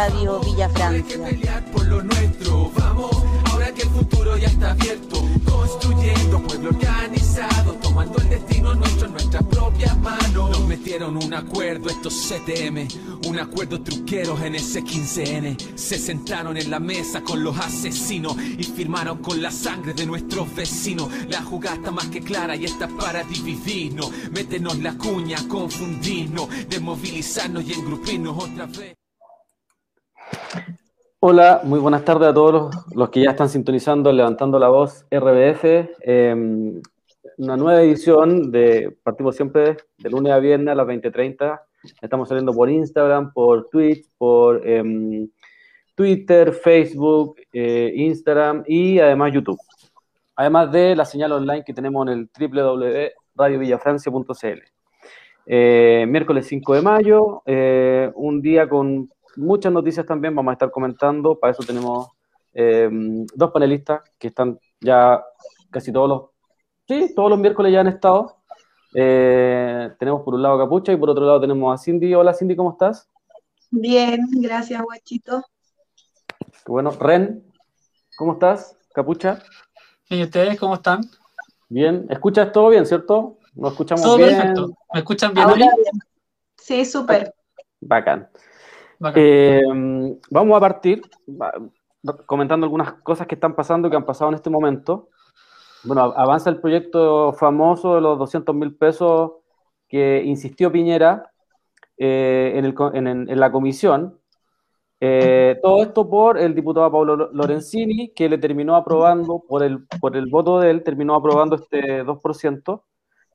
Radio Villa Francia. por lo nuestro, vamos, ahora que el futuro ya está abierto, construyendo pueblo organizado, tomando el destino nuestro en nuestras propias manos. Nos metieron un acuerdo estos CTM, un acuerdo truqueros en ese 15N. Se sentaron en la mesa con los asesinos y firmaron con la sangre de nuestros vecinos. La jugada está más que clara y está para dividirnos. Métenos la cuña, confundirnos, desmovilizarnos y engrupirnos otra vez. Hola, muy buenas tardes a todos los, que ya están sintonizando, levantando la voz RBF. eh, una nueva edición de Partimos siempre de lunes a viernes a las 20.30. Estamos saliendo por Instagram, por Twitch, por em, Twitter, Facebook, eh, Instagram y además YouTube. Además de la señal online que tenemos en el www.radiovillafrancia.cl. Eh, miércoles 5 de mayo, eh, un día con muchas noticias también, vamos a estar comentando, para eso tenemos eh, dos panelistas que están ya casi todos los, sí, todos los miércoles ya han estado. Eh, tenemos por un lado a Capucha y por otro lado tenemos a Cindy. Hola Cindy, ¿cómo estás? Bien, gracias, guachito. Qué bueno. Ren, ¿cómo estás? Capucha. ¿Y ustedes cómo están? Bien. ¿Escuchas todo bien, cierto? ¿Nos escuchamos Todo bien? perfecto. ¿Me escuchan bien? Ahora bien. Sí, súper. Bacán. Eh, vamos a partir comentando algunas cosas que están pasando, que han pasado en este momento. Bueno, avanza el proyecto famoso de los 200 mil pesos que insistió Piñera eh, en, la comisión. Eh, todo esto por el diputado Pablo Lo- Lorenzini, que le terminó aprobando, por el, voto de él, terminó aprobando este 2%,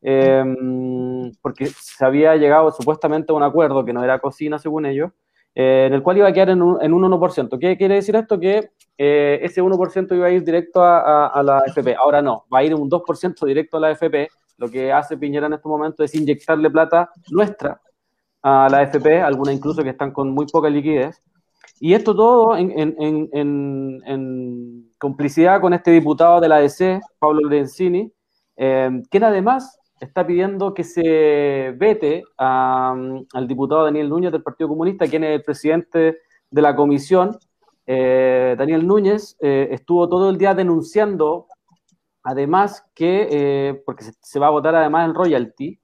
eh, porque se había llegado supuestamente a un acuerdo que no era cocina, según ellos, eh, en el cual iba a quedar en un, en un 1%. ¿Qué quiere decir esto? Que eh, ese 1% iba a ir directo a, a- a la AFP. Ahora no, va a ir un 2% directo a la AFP. Lo que hace Piñera en este momento es inyectarle plata nuestra a la AFP, algunas incluso que están con muy poca liquidez. Y esto todo en, en- en- en- complicidad con este diputado de la ADC, Pablo Lorenzini, eh, quien además está pidiendo que se vete a, al diputado Daniel Núñez del Partido Comunista, quien es el presidente de la comisión. Eh, Daniel Núñez eh, estuvo todo el día denunciando, además que, eh, porque se, va a votar además el royalty,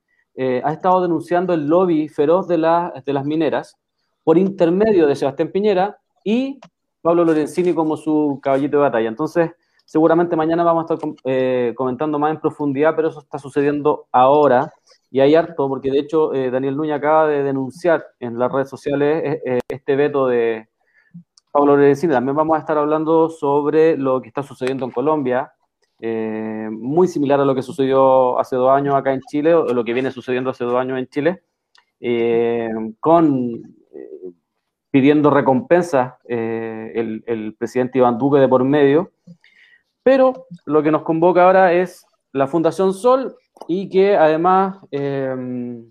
ha estado denunciando el lobby feroz de, de las mineras por intermedio de Sebastián Piñera y Pablo Lorenzini como su caballito de batalla. Entonces, seguramente mañana vamos a estar eh, comentando más en profundidad, pero eso está sucediendo ahora y hay harto, porque de hecho eh, Daniel Núñez acaba de denunciar en las redes sociales eh, este veto de Pablo Lorenzini. También vamos a estar hablando sobre lo que está sucediendo en Colombia, muy similar a lo que sucedió hace dos años acá en Chile, o lo que viene sucediendo hace dos años en Chile, con pidiendo recompensas el, el presidente Iván Duque de por medio. Pero lo que nos convoca ahora es la Fundación Sol y que además eh,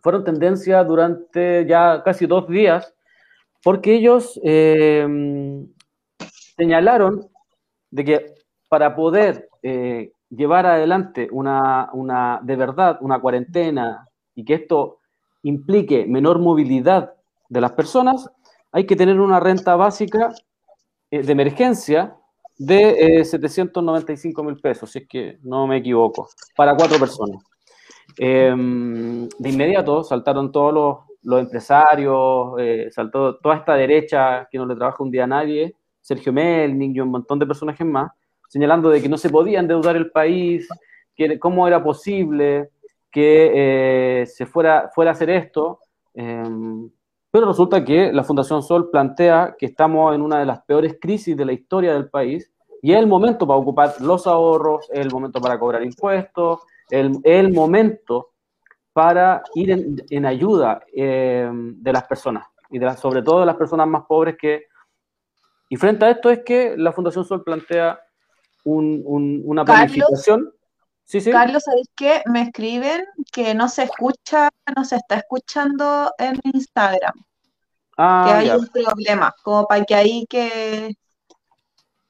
fueron tendencia durante ya casi dos días porque ellos eh, señalaron de que para poder eh, llevar adelante una, una, de verdad, una cuarentena y que esto implique menor movilidad de las personas, hay que tener una renta básica eh, de emergencia de eh, 795 mil pesos, si es que no me equivoco, para cuatro personas. Eh, de inmediato saltaron todos los, los empresarios, eh, saltó toda esta derecha que no le trabaja un día a nadie, Sergio Melning y un montón de personajes más, señalando de que no se podía endeudar el país, que cómo era posible que eh, se fuera, fuera a hacer esto. Pero resulta que la Fundación Sol plantea que estamos en una de las peores crisis de la historia del país y es el momento para ocupar los ahorros, es el momento para cobrar impuestos, es el, momento para ir en, en ayuda eh, de las personas y de las, sobre todo de las personas más pobres que... Y frente a esto es que la Fundación Sol plantea un, un, una Carlos, planificación. Sí, sí. Carlos, ¿sabéis qué? Me escriben que no se escucha, no se está escuchando en Instagram, que Ah, hay ya. un problema, como para que ahí que,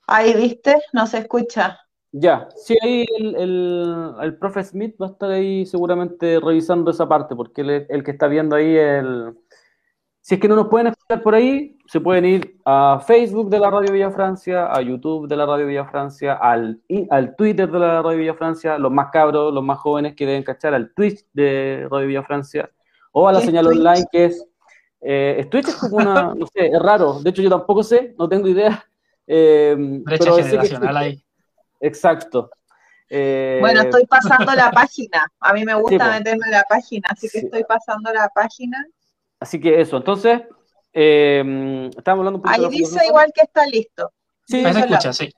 ahí, ¿viste? No se escucha. Ya, sí, ahí el, el, el profe Smith va a estar ahí seguramente revisando esa parte, porque él es el que está viendo ahí el, Si es que no nos pueden escuchar por ahí, se pueden ir a Facebook de la Radio Villa Francia, a YouTube de la Radio Villa Francia, al, al Twitter de la Radio Villa Francia, los más cabros, los más jóvenes que deben cachar, al Twitch de Radio Villa Francia, o a la ¿Qué es señal Twitch? online que es... Eh, Twitch es como una, no sé, es raro, de hecho yo tampoco sé, no tengo idea. eh, Brecha pero generacional ahí. Exacto. Eh, Bueno, estoy pasando la página. A mí me gusta po. meterme en la página, así que Sí. estoy pasando la página. Así que eso, entonces, eh, estábamos hablando un poquito Ahí de dice igual que está listo. Sí, Ahí se Eso escucha, sí.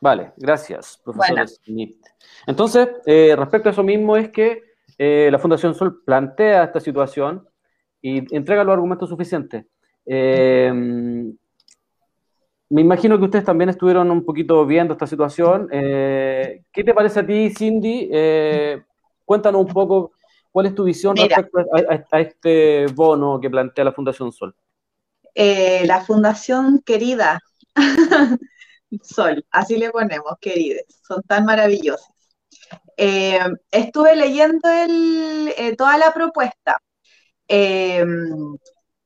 Vale, gracias, profesor Bueno. Smith. Entonces, eh, respecto a eso mismo es que eh, la Fundación Sol plantea esta situación y entrega los argumentos suficientes. Eh, me imagino que ustedes también estuvieron un poquito viendo esta situación. Eh, ¿Qué te parece a ti, Cindy? Eh, cuéntanos un poco cuál es tu visión Mira. respecto a, a- a este bono que plantea la Fundación Sol. Eh, la Fundación Querida Sol, así le ponemos, querides, son tan maravillosos. Eh, estuve leyendo el- eh, toda la propuesta.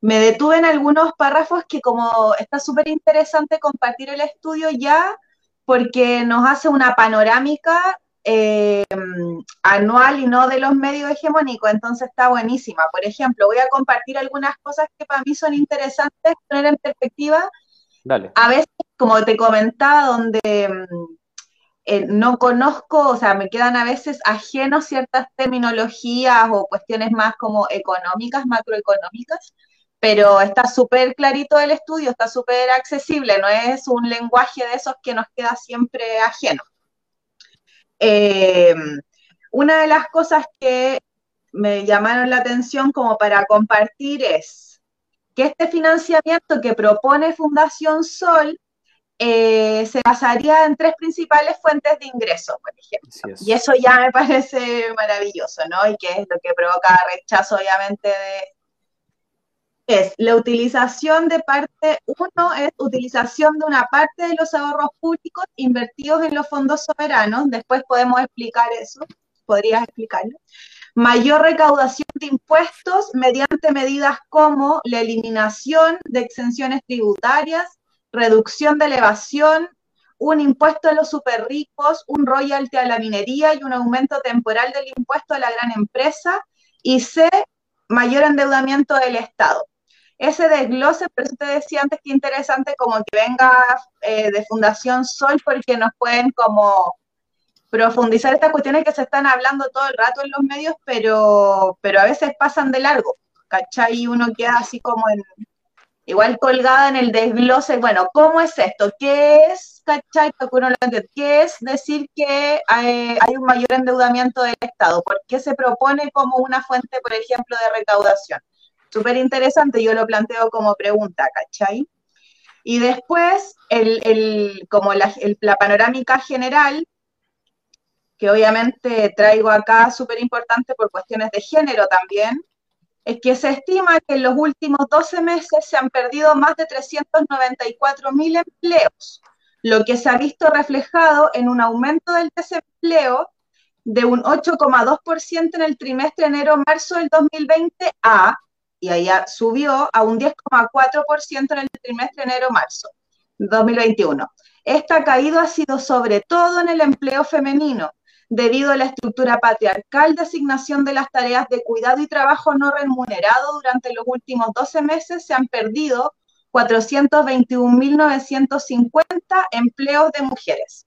Me detuve en algunos párrafos que como está súper interesante compartir el estudio ya, porque nos hace una panorámica eh, anual y no de los medios hegemónicos, entonces está buenísima. Por ejemplo, voy a compartir algunas cosas que para mí son interesantes poner en perspectiva Dale. a veces, como te comentaba, donde mm, eh, no conozco, o sea, me quedan a veces ajenos ciertas terminologías o cuestiones más como económicas, macroeconómicas, pero está súper clarito el estudio, está súper accesible, no es un lenguaje de esos que nos queda siempre ajeno. Eh, una de las cosas que me llamaron la atención como para compartir es que este financiamiento que propone Fundación Sol eh, se basaría en tres principales fuentes de ingreso, por ejemplo. Es. Y eso ya me parece maravilloso, ¿no? Y que es lo que provoca rechazo, obviamente, de... Es la utilización de parte, uno es utilización de una parte de los ahorros públicos invertidos en los fondos soberanos, después podemos explicar eso, podrías explicarlo. Mayor recaudación de impuestos mediante medidas como la eliminación de exenciones tributarias, reducción de elevación, un impuesto a los superricos, un royalty a la minería y un aumento temporal del impuesto a la gran empresa. Y C, mayor endeudamiento del Estado. Ese desglose, por eso te decía antes que interesante como que venga eh, de Fundación Sol porque nos pueden como profundizar estas cuestiones que se están hablando todo el rato en los medios, pero, pero a veces pasan de largo, ¿cachai? Y uno queda así como en, igual colgada en el desglose, bueno, ¿cómo es esto? ¿Qué es, cachai? ¿Qué es decir que hay un mayor endeudamiento del Estado? ¿Por qué se propone como una fuente, por ejemplo, de recaudación? Súper interesante, yo lo planteo como pregunta, ¿cachai? Y después, el, el, como la, la panorámica general, que obviamente traigo acá súper importante por cuestiones de género también, es que se estima que en los últimos 12 meses se han perdido más de 394 mil empleos, lo que se ha visto reflejado en un aumento del desempleo de un 8,2% en el trimestre enero-marzo del 2020 a, y allá subió a un 10,4% en el trimestre enero-marzo 2021. Esta caída ha sido sobre todo en el empleo femenino, debido a la estructura patriarcal de asignación de las tareas de cuidado y trabajo no remunerado durante los últimos 12 meses, se han perdido 421.950 empleos de mujeres.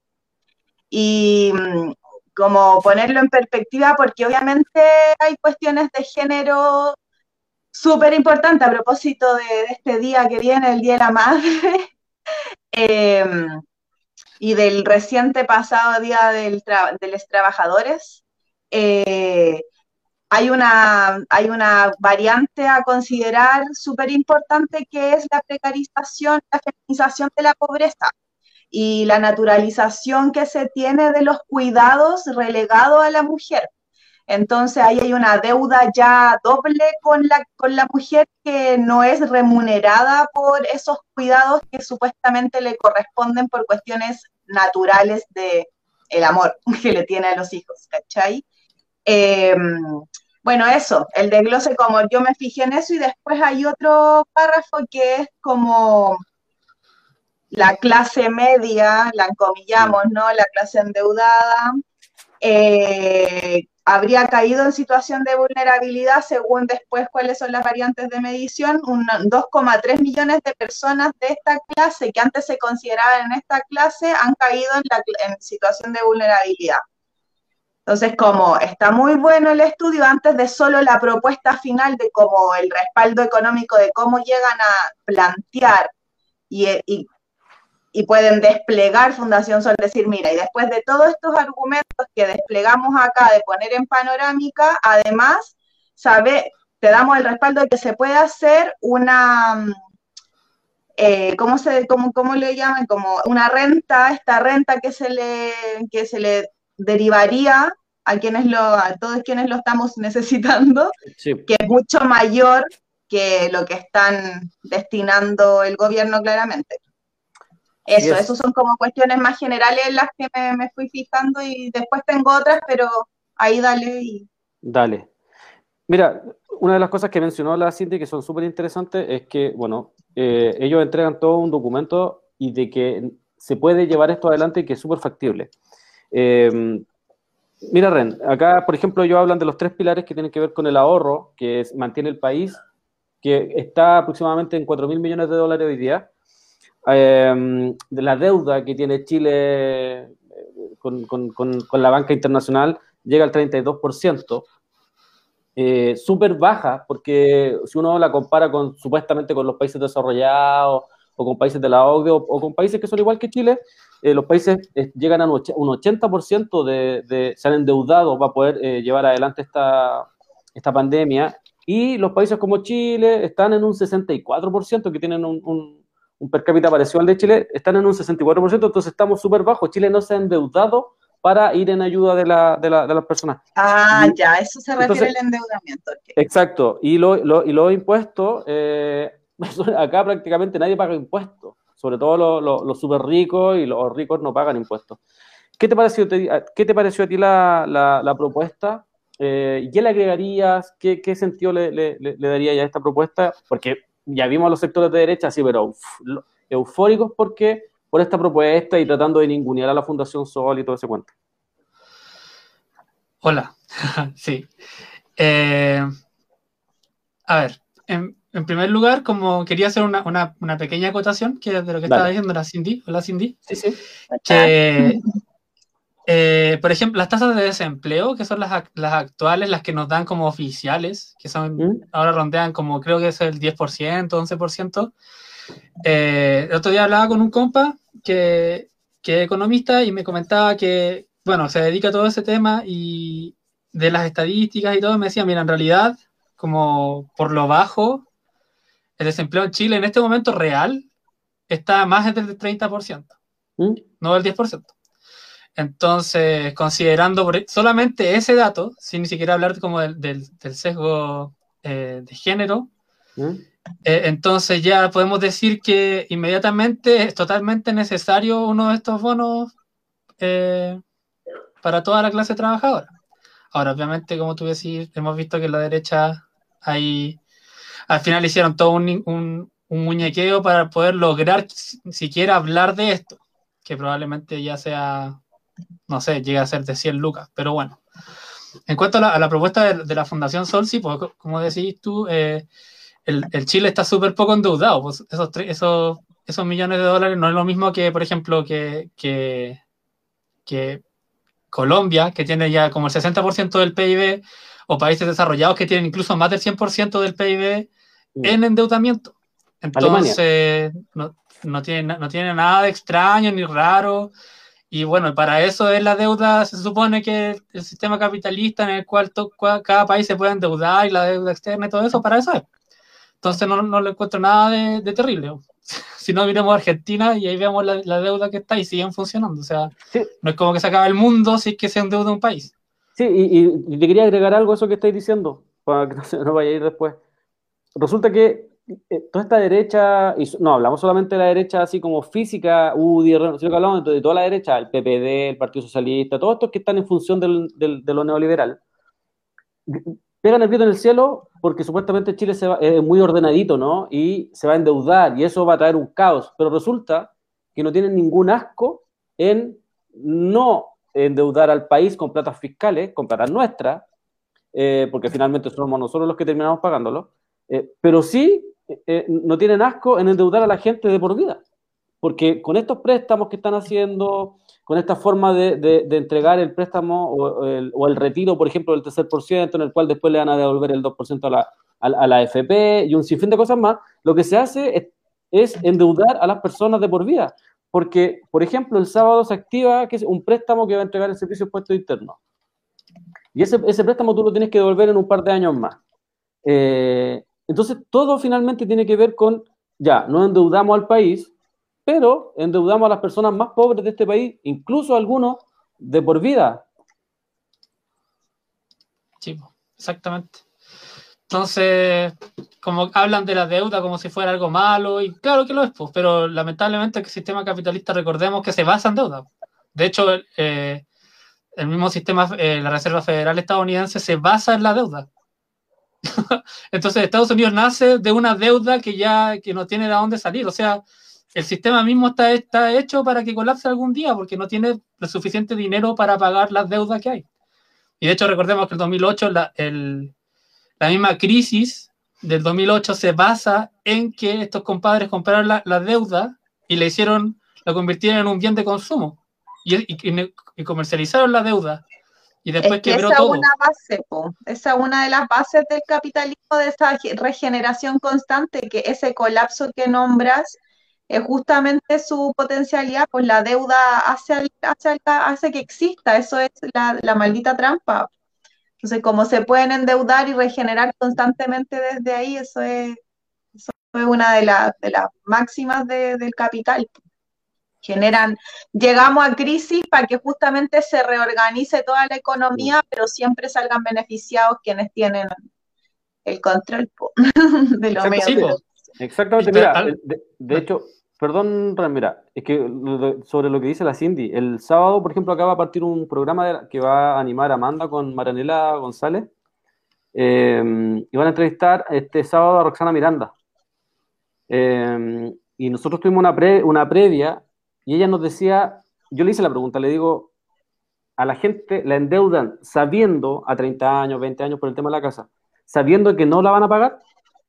Y como ponerlo en perspectiva, porque obviamente hay cuestiones de género súper importantes a propósito de, este día que viene, el Día de la Madre. eh, y del reciente pasado Día del de los Trabajadores, eh, hay, una, hay una variante a considerar súper importante que es la precarización, la feminización de la pobreza y la naturalización que se tiene de los cuidados relegados a la mujer. Entonces ahí hay una deuda ya doble con la, con la mujer que no es remunerada por esos cuidados que supuestamente le corresponden por cuestiones naturales de el amor que le tiene a los hijos, ¿cachai? Eh, Bueno, eso, el desglose como yo me fijé en eso y después hay otro párrafo que es como la clase media, la encomillamos, ¿no? La clase endeudada, eh, habría caído en situación de vulnerabilidad según después cuáles son las variantes de medición, 2,3 millones de personas de esta clase que antes se consideraban en esta clase han caído en, la, situación de vulnerabilidad. Entonces, como está muy bueno el estudio, antes de solo la propuesta final de cómo el respaldo económico, de cómo llegan a plantear y, y y pueden desplegar Fundación Sol, decir, mira, y después de todos estos argumentos que desplegamos acá de poner en panorámica, además, sabe, te damos el respaldo de que se puede hacer una, eh, ¿cómo, se, cómo, cómo le llaman? Como una renta, esta renta que se le, que se le derivaría a quienes lo, a todos quienes lo estamos necesitando, que es mucho mayor que lo que están destinando el gobierno claramente. Eso, eso son como cuestiones más generales en las que me, fui fijando y después tengo otras, pero ahí dale y... Dale. Mira, una de las cosas que mencionó la Cindy que son súper interesantes es que, bueno, eh, ellos entregan todo un documento y de que se puede llevar esto adelante y que es súper factible. Eh, mira, Ren, acá, por ejemplo, ellos hablan de los tres pilares que tienen que ver con el ahorro, que mantiene el país, que está aproximadamente en 4 mil millones de dólares hoy día, Em, de la deuda que tiene Chile eh, con, la banca internacional llega al 32%, eh, súper baja, porque si uno la compara con supuestamente con los países desarrollados o con países de la OCDE o, con países que son igual que Chile, eh, los países llegan a un 80% de, de, se han endeudado para poder llevar adelante esta, esta pandemia. Y los países como Chile están en un 64% que tienen un un per cápita parecido al de Chile, están en un 64%, entonces estamos súper bajos. Chile no se ha endeudado para ir en ayuda de, la, de, la, de las personas. Ah, ya, eso se refiere al endeudamiento. Exacto, y, lo, lo, y los impuestos, eh, acá prácticamente nadie paga impuestos, sobre todo los, los, súper ricos y los ricos no pagan impuestos. ¿Qué te pareció, qué te pareció a ti la, la, propuesta? Eh, ¿Qué le agregarías? ¿Qué, qué sentido le, le, le daría a esta propuesta? Porque ya vimos a los sectores de derecha, sí, pero eufóricos porque por esta propuesta y tratando de ningunear a la Fundación Sol y todo ese cuento. Hola, sí. Eh, a ver, en, primer lugar, como quería hacer una, pequeña acotación que de lo que estaba diciendo la Cindy, hola Cindy, sí, sí. que eh, por ejemplo, las tasas de desempleo, que son las, actuales, las que nos dan como oficiales, que son, ¿Mm? ahora rondean como creo que es el 10%, 11%. Eh, el otro día hablaba con un compa que, que es economista y me comentaba que, bueno, se dedica a todo ese tema y de las estadísticas y todo, me decía, mira, en realidad, como por lo bajo, el desempleo en Chile en este momento real está más del 30%, ¿Mm? no del 10%. Entonces, considerando solamente ese dato, sin ni siquiera hablar como del, sesgo eh, de género, ¿Mm? eh, entonces ya podemos decir que inmediatamente es totalmente necesario uno de estos bonos eh, para toda la clase trabajadora. Ahora, obviamente, como tú decís, hemos visto que la derecha ahí al final hicieron todo un, un, un muñequeo para poder lograr siquiera hablar de esto, que probablemente ya sea no sé, llega a ser de 100 lucas, pero bueno. En cuanto a la, propuesta de, la Fundación Sol, sí, pues como decís tú, eh, el, Chile está súper poco endeudado, pues esos, esos, esos millones de dólares no es lo mismo que, por ejemplo, que, que, Colombia, que tiene ya como el 60% del PIB, o países desarrollados que tienen incluso más del 100% del PIB en endeudamiento. Entonces, no, no, tiene, no tiene nada de extraño ni raro. Y bueno, para eso es la deuda, se supone que el sistema capitalista en el cual cada país se puede endeudar y la deuda externa y todo eso, para eso es. Entonces no, no le encuentro nada de, terrible. Si no, miremos a Argentina y ahí vemos la, deuda que está y siguen funcionando. O sea, no es como que se acaba el mundo si es que se endeuda un país. Sí, y, y, te quería agregar algo a eso que estáis diciendo, para que no se nos vaya a ir después. Resulta que toda esta derecha, y no hablamos solamente de la derecha así como física, UDI, sino que hablamos de toda la derecha, el PPD, el Partido Socialista, todos estos que están en función del, de lo neoliberal, pegan el grito en el cielo porque supuestamente Chile se va, es muy ordenadito, ¿no? Y se va a endeudar y eso va a traer un caos. Pero resulta que no tienen ningún asco en no endeudar al país con platas fiscales, con platas nuestras, eh, porque finalmente somos nosotros los que terminamos pagándolo, eh, pero sí eh, no tienen asco en endeudar a la gente de por vida, porque con estos préstamos que están haciendo, con esta forma de, entregar el préstamo o el, retiro, por ejemplo, del tercer por ciento, en el cual después le van a devolver el 2% a la, a, la FP y un sinfín de cosas más, lo que se hace es, endeudar a las personas de por vida. Porque, por ejemplo, el sábado se activa que es un préstamo que va a entregar el servicio de interno. Y ese, ese, préstamo tú lo tienes que devolver en un par de años más. Eh, entonces, todo finalmente tiene que ver con, ya, no endeudamos al país, pero endeudamos a las personas más pobres de este país, incluso algunos de por vida. Sí, exactamente. Entonces, como hablan de la deuda como si fuera algo malo, y claro que lo es, pues, pero lamentablemente el sistema capitalista, recordemos que se basa en deuda. De hecho, eh, el mismo sistema, eh, la Reserva Federal estadounidense, se basa en la deuda. Entonces, Estados Unidos nace de una deuda que ya que no tiene de dónde salir. O sea, el sistema mismo está, está hecho para que colapse algún día porque no tiene lo suficiente dinero para pagar las deudas que hay. Y de hecho, recordemos que en 2008 la, el, la misma crisis del 2008 se basa en que estos compadres compraron la, deuda y le hicieron, la convirtieron en un bien de consumo y, comercializaron la deuda. Y después quebró esa todo. Una base, Esa es una de las bases del capitalismo, de esa regeneración constante, que ese colapso que nombras es justamente su potencialidad, pues la deuda hace, hace, hace que exista, eso es la, la maldita trampa. Entonces, como se pueden endeudar y regenerar constantemente desde ahí, eso es, una de, las máximas del capital. Generan, llegamos a crisis para que justamente se reorganice toda la economía, pero siempre salgan beneficiados quienes tienen el control de los medios. Exactamente, mira, de hecho, Perdón, mira, es que sobre lo que dice la Cindy, el sábado, por ejemplo, acaba de partir un programa que va a animar Amanda con Maranela González em, y van a entrevistar este sábado a Roxana Miranda. Em, y nosotros tuvimos una, una previa y ella nos decía, yo le hice la pregunta, le digo, a la gente la endeudan sabiendo a 30 años, 20 años por el tema de la casa, sabiendo que no la van a pagar.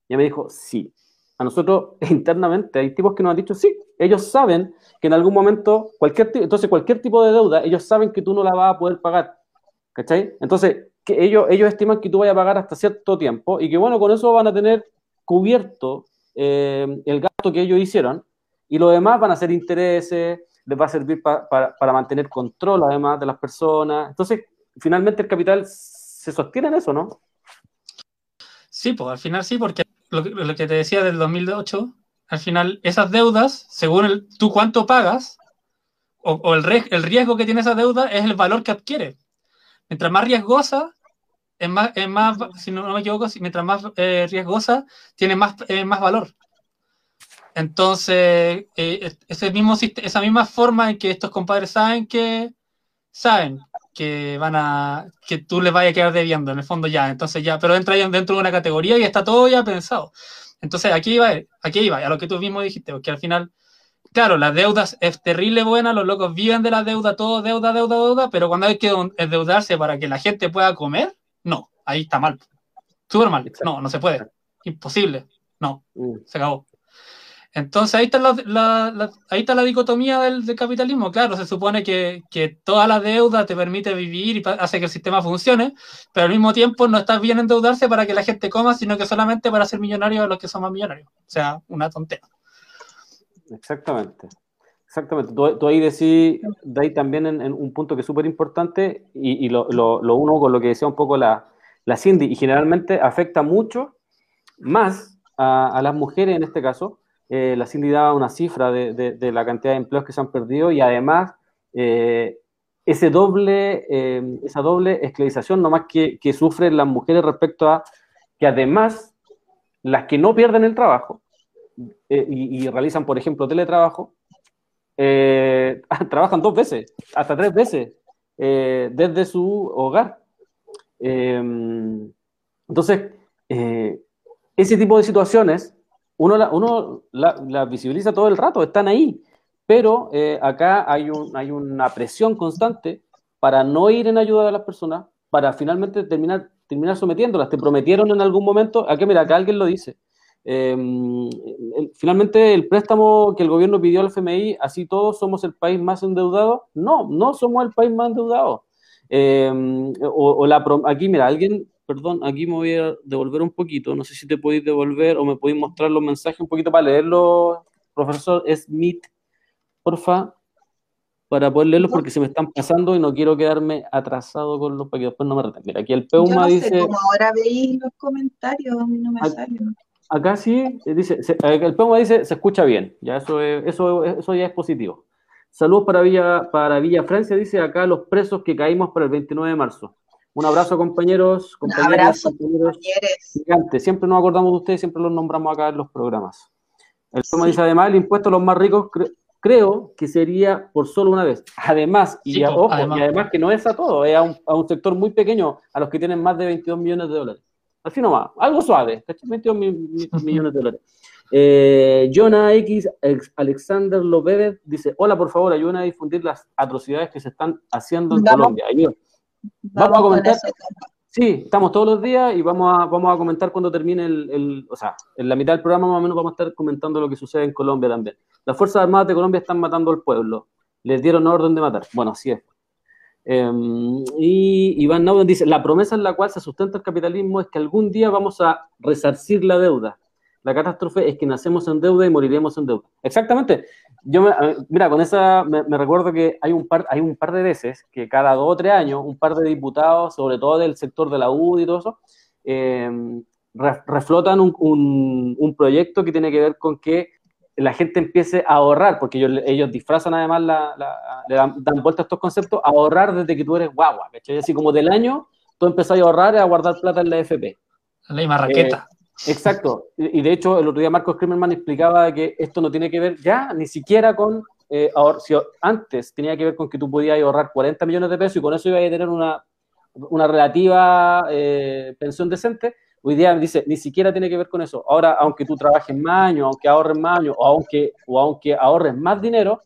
Y ella me dijo, sí, a nosotros internamente hay tipos que nos han dicho, sí, ellos saben que en algún momento, cualquier entonces cualquier tipo de deuda, ellos saben que tú no la vas a poder pagar. ¿Cachai? Entonces, que ellos, ellos estiman que tú vayas a pagar hasta cierto tiempo y que bueno, con eso van a tener cubierto eh, el gasto que ellos hicieron y lo demás van a ser intereses, les va a servir para mantener control además de las personas. Entonces, finalmente el capital se sostiene en eso, ¿no? Sí, pues al final sí, porque lo, que te decía del 2008, al final esas deudas, según el, tú cuánto pagas, o, el, el, riesgo que tiene esa deuda es el valor que adquiere. Mientras más riesgosa, es más, es más si no, me equivoco, mientras más eh, riesgosa, tiene más, eh, más valor. Entonces, eh, ese mismo, esa misma forma en que estos compadres saben que saben que van a que tú les vayas a quedar debiendo en el fondo ya. Entonces ya pero entra dentro de una categoría y está todo ya pensado. Entonces aquí iba aquí iba a lo que tú mismo dijiste porque al final claro las deudas es terrible buena los locos viven de la deuda todo deuda deuda deuda pero cuando hay que endeudarse para que la gente pueda comer no ahí está mal. Súper mal. No no se puede. Imposible. No mm. se acabó entonces ahí está la, ahí está la dicotomía del, capitalismo. Claro, se supone que, toda la deuda te permite vivir y hace que el sistema funcione, pero al mismo tiempo no está bien endeudarse para que la gente coma, sino que solamente para ser millonario a los que son más millonarios. O sea, una tontera. Exactamente. Exactamente. Tú, ahí decís, de ahí también en, un punto que es súper importante y, lo, uno con lo que decía un poco la, la Cindy, y generalmente afecta mucho más a las mujeres en este caso, eh, la Cindy daba una cifra de, la cantidad de empleos que se han perdido y además eh, ese doble, eh, esa doble esclavización nomás que, que sufren las mujeres respecto a que además las que no pierden el trabajo y, realizan, por ejemplo, teletrabajo, trabajan dos veces, hasta tres veces desde su hogar. Entonces, eh, ese tipo de situaciones, uno, la, uno la, visibiliza todo el rato, están ahí, pero eh, acá hay, un, hay una presión constante para no ir en ayuda de las personas, para finalmente terminar, terminar sometiéndolas. Te prometieron en algún momento, aquí mira, acá alguien lo dice, em, finalmente el préstamo que el gobierno pidió al FMI, así todos somos el país más endeudado. No, no somos el país más endeudado. Em, o, la, aquí, mira, alguien perdón, aquí me voy a devolver un poquito, no sé si te podéis devolver o me podéis mostrar los mensajes un poquito para leerlos, profesor Smith, porfa, para poder leerlos porque se me están pasando y no quiero quedarme atrasado con los, para que después no me reten. Mira, aquí el Peuma Yo no dice... Sé cómo ahora veis los comentarios, a mí no me salen. Acá sí, eh, dice, eh, el Peuma dice, se escucha bien, ya eso, eso, eso ya es positivo. Saludos para Villa, para Villa Francia, dice acá los presos que caímos para el 29 de marzo. Un abrazo, compañeros. compañeros Un abrazo, compañeros. Gigantes. Siempre nos acordamos de ustedes, siempre los nombramos acá en los programas. El tema dice, además, el impuesto a los más ricos creo que sería por solo una vez. Además, y, además. que no es a todo, es a un, sector muy pequeño, a los que tienen más de 22 millones de dólares. Así nomás, algo suave, 22 millones de dólares. Eh, Jonah X, Alexander Lobedet dice, hola, por favor, ayúdenme a difundir las atrocidades que se están haciendo en Colombia. Vamos, a comentar. Sí, estamos todos los días y vamos a, vamos a comentar cuando termine el, o sea, en la mitad del programa más o menos vamos a estar comentando lo que sucede en Colombia también. Las Fuerzas Armadas de Colombia están matando al pueblo. Les dieron orden de matar. Bueno, así es. Em, y Iván Nauden dice, la promesa en la cual se sustenta el capitalismo es que algún día vamos a resarcir la deuda. La catástrofe es que nacemos en deuda y moriremos en deuda. Exactamente. Yo, mira, con esa me, recuerdo que hay un, par, hay un par de veces que cada dos o tres años un par de diputados, sobre todo del sector de la UDI y todo eso, eh, reflotan un, un, proyecto que tiene que ver con que la gente empiece a ahorrar, porque ellos, ellos disfrazan además, la, le dan, vuelta a estos conceptos, a ahorrar desde que tú eres guagua, ¿cachai? Así como del año, tú empezás a ahorrar y a guardar plata en la FP. La ley marraqueta. Eh, Exacto. Y, de hecho, el otro día Marcos Kremerman explicaba que esto no tiene que ver ya ni siquiera con eh, si antes tenía que ver con que tú podías ahorrar 40 millones de pesos y con eso ibas a tener una, relativa eh, pensión decente. Hoy día dice, ni siquiera tiene que ver con eso. Ahora, aunque tú trabajes más años, aunque ahorres más años, o aunque, o aunque ahorres más dinero,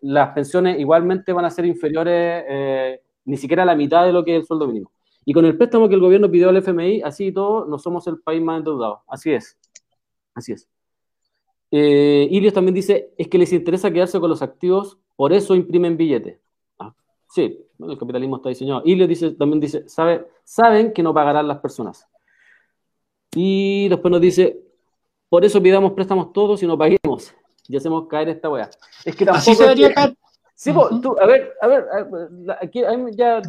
las pensiones igualmente van a ser inferiores eh, ni siquiera a la mitad de lo que es el sueldo mínimo. Y con el préstamo que el gobierno pidió al FMI, así y todo, no somos el país más endeudado. Así es. Así es. Eh, Ilios también dice, es que les interesa quedarse con los activos, por eso imprimen billetes. Ah, sí, el capitalismo está diseñado. Ilios dice, también dice, sabe, saben que no pagarán las personas. Y después nos dice, por eso pidamos préstamos todos y no paguemos. Y hacemos caer esta weá. Es que tampoco... Así se debería. Sí, tú, a ver, a ver, aquí ya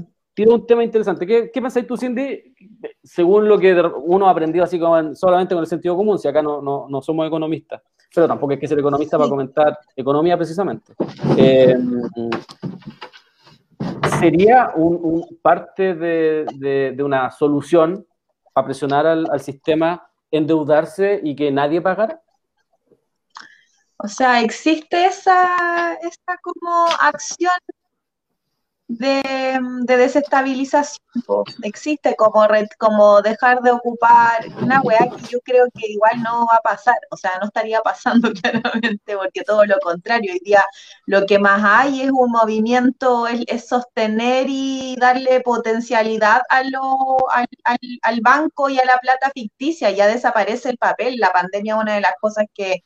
tiene un tema interesante. ¿Qué, qué pensáis tú, Cindy? Según lo que uno ha aprendido así como solamente con el sentido común, si acá no, no, no somos economistas, pero tampoco hay que ser economista para comentar economía precisamente. Eh, ¿Sería un, parte de, de, una solución para presionar al, al sistema endeudarse y que nadie pagara? O sea, existe esa, esa como acción de, desestabilización. Existe como, como dejar de ocupar una weá que yo creo que igual no va a pasar, o sea, no estaría pasando claramente, porque todo lo contrario, hoy día lo que más hay es un movimiento, es, sostener y darle potencialidad a lo, al, al, banco y a la plata ficticia, ya desaparece el papel, la pandemia es una de las cosas que,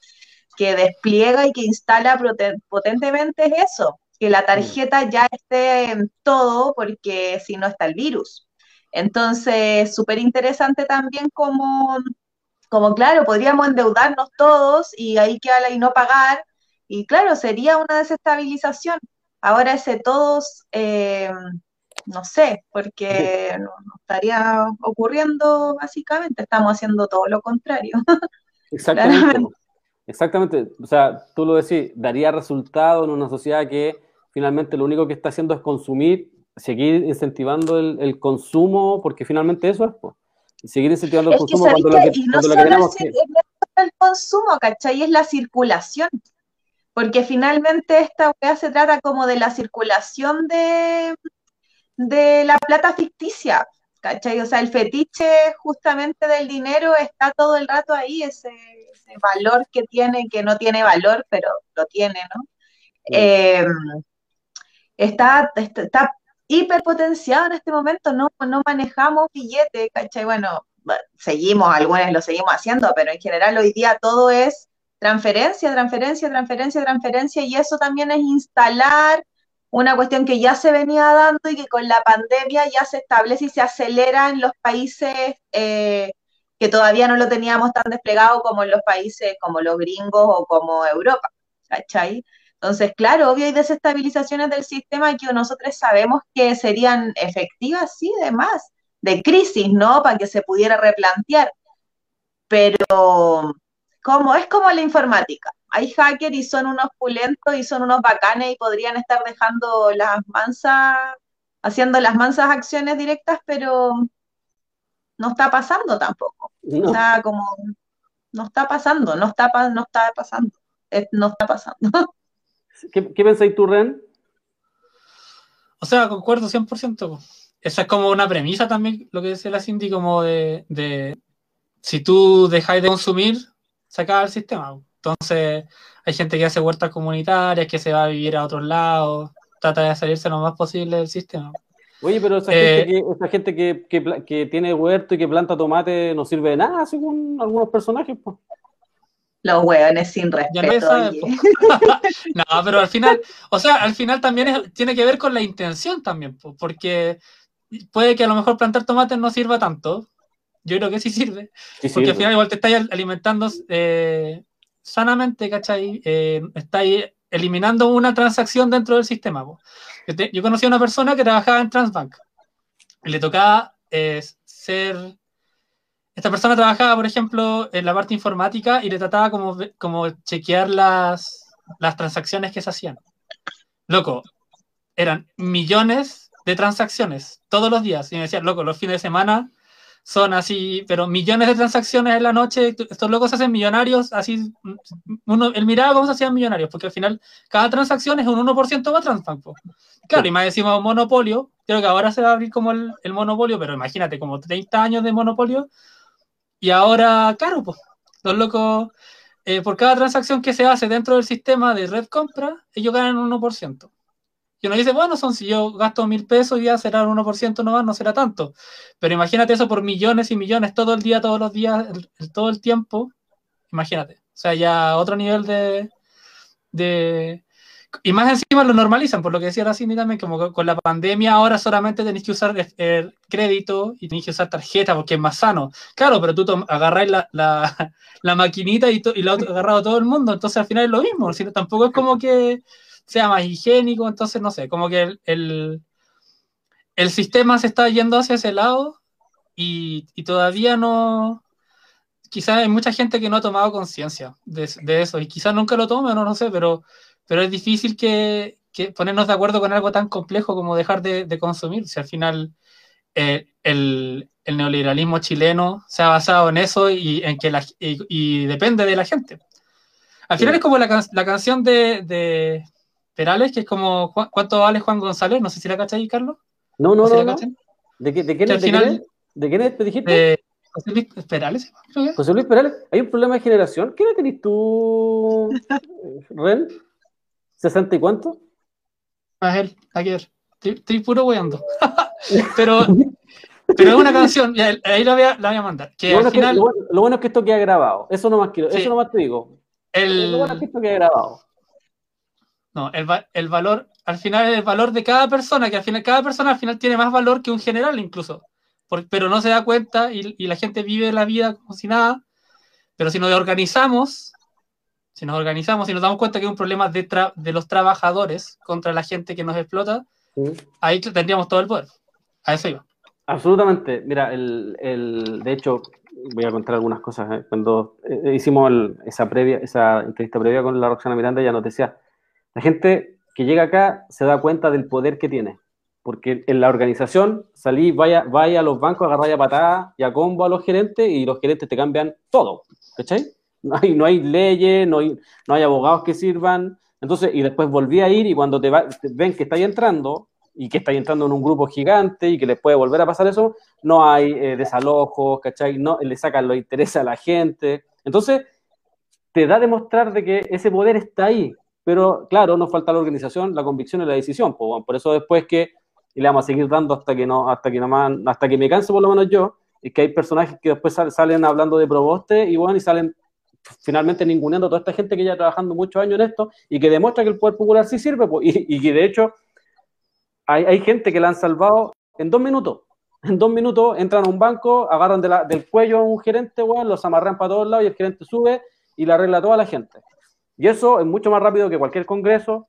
que despliega y que instala potentemente es eso, que la tarjeta ya esté en todo, porque si no está el virus. Entonces, súper interesante también como, como, claro, podríamos endeudarnos todos y ahí queda y no pagar, y claro, sería una desestabilización. Ahora ese todos, eh, no sé, porque no, estaría ocurriendo básicamente, estamos haciendo todo lo contrario. Exactamente. Exactamente, o sea, tú lo decís, daría resultado en una sociedad que finalmente lo único que está haciendo es consumir, seguir incentivando el, consumo, porque finalmente eso es, pues, seguir incentivando el consumo cuando, lo que, y no solo el consumo, ¿cachai? Es la circulación, porque finalmente esta weá se trata como de la circulación de, de la plata ficticia, ¿cachai? O sea, el fetiche justamente del dinero está todo el rato ahí, ese, valor que tiene, que no tiene valor, pero lo tiene, ¿no? Em, está, hiperpotenciado en este momento, no, no manejamos billetes, ¿cachai? Bueno, seguimos, algunos lo seguimos haciendo, pero en general hoy día todo es transferencia, transferencia, transferencia, transferencia, y eso también es instalar una cuestión que ya se venía dando y que con la pandemia ya se establece y se acelera en los países eh, que todavía no lo teníamos tan desplegado como en los países como los gringos o como Europa, ¿cachai? Entonces, claro, obvio hay desestabilizaciones del sistema que nosotros sabemos que serían efectivas, sí, de más, de crisis, ¿no? Para que se pudiera replantear. Pero como es como la informática. Hay hackers y son unos pulentos y son unos bacanes y podrían estar dejando las mansas, haciendo las mansas acciones directas, pero no está pasando tampoco. No. Está como, no está pasando, no está, no está pasando, no está pasando. ¿Qué, qué pensáis tú, Ren? O sea, concuerdo 100%. Esa es como una premisa también, lo que decía la Cindy, como de, de si tú dejáis de consumir, se acaba el sistema. Entonces, hay gente que hace huertas comunitarias, que se va a vivir a otros lados, trata de salirse lo más posible del sistema. Oye, pero esa gente, eh, que, tiene huerto y que planta tomate no sirve de nada, según algunos personajes. Pues. Los hueones sin respeto. no, pero al final, o sea, al final también tiene que ver con la intención también, porque puede que a lo mejor plantar tomates no sirva tanto, yo creo que sí sirve. porque al final igual te estáis alimentando eh, sanamente, ¿cachai? Eh, estáis eliminando una transacción dentro del sistema. Yo, conocí a una persona que trabajaba en Transbank. Y le tocaba eh, ser... Esta persona trabajaba, por ejemplo, en la parte informática y le trataba como, como chequear las, las transacciones que se hacían. Loco, eran millones de transacciones todos los días. Y me decía, loco, los fines de semana son así, pero millones de transacciones en la noche, estos locos se hacen millonarios, así, uno, él miraba cómo se hacían millonarios, porque al final cada transacción es un 1% más Transbank. Claro, y más decimos monopolio, creo que ahora se va a abrir como el, monopolio, pero imagínate, como 30 años de monopolio, y ahora, claro, pues, los locos, eh, por cada transacción que se hace dentro del sistema de red compra, ellos ganan un 1%. Y uno dice, bueno, son si yo gasto mil pesos, ya será un 1% no más, no será tanto. Pero imagínate eso por millones y millones todo el día, todos los días, todo el tiempo. Imagínate. O sea, ya otro nivel de, de... Y más encima lo normalizan, por lo que decía la Cindy también, como con la pandemia ahora solamente tenéis que usar el crédito y tenéis que usar tarjeta porque es más sano. Claro, pero tú agarráis la, la, la maquinita y, y lo ha agarrado todo el mundo, entonces al final es lo mismo. Sino, tampoco es como que sea más higiénico, entonces no sé, como que el, el, sistema se está yendo hacia ese lado y, todavía no, quizás hay mucha gente que no ha tomado conciencia de, eso y quizás nunca lo tome, no lo sé, pero, pero es difícil que, ponernos de acuerdo con algo tan complejo como dejar de, consumir, si al final eh, el, neoliberalismo chileno se ha basado en eso y en que la, y, depende de la gente. Al final es como la, canción de, Perales, que es como ¿Cuánto vale Juan González? No sé si la cachai, Carlos. No, no, no, ¿De, qué, de, quién, de, final, ¿De quién te dijiste? José Luis Perales. José Luis Perales, hay un problema de generación. ¿Qué edad tenés tú, Ren? ¿60 y cuánto? A él, ayer. Estoy, puro weando. pero, pero es una canción, ahí la voy a, la voy a mandar. Que lo, bueno al final... lo, bueno, es que esto queda grabado. Eso nomás quiero, eso nomás te digo. El... Lo bueno es que esto queda grabado. No, el, valor, al final el valor de cada persona, que al final cada persona al final tiene más valor que un general incluso, pero no se da cuenta y, la gente vive la vida como si nada, pero si nos organizamos, si nos organizamos y nos damos cuenta que es un problema de, de los trabajadores contra la gente que nos explota, ahí tendríamos todo el poder. A eso iba. Absolutamente. Mira, el, de hecho, voy a contar algunas cosas. ¿eh? Cuando eh, hicimos esa previa, esa entrevista previa con la Roxana Miranda, ya nos decía, la gente que llega acá se da cuenta del poder que tiene, porque en la organización salí, vaya, vaya a los bancos, agarráis a patada y a combo a los gerentes y los gerentes te cambian todo, ¿cachai? No hay, no hay leyes, no hay, no hay abogados que sirvan. Entonces, y después volví a ir y cuando te, ven que estáis entrando, y que está entrando en un grupo gigante y que les puede volver a pasar eso, no hay eh, desalojos, ¿cachai? No, le sacan los intereses a la gente. Entonces, te da a demostrar de que ese poder está ahí, pero claro, nos falta la organización, la convicción y la decisión. por eso después que y le vamos a seguir dando hasta que no, hasta que no hasta que me canse por lo menos yo, es que hay personajes que después salen hablando de proboste y bueno, y salen finalmente ninguneando a toda esta gente que ya trabajando muchos años en esto y que demuestra que el poder popular sí sirve, y, que de hecho hay, hay, gente que la han salvado en dos minutos. En dos minutos entran a un banco, agarran del cuello a un gerente, bueno, los amarran para todos lados y el gerente sube y le arregla a toda la gente. Y eso es mucho más rápido que cualquier congreso,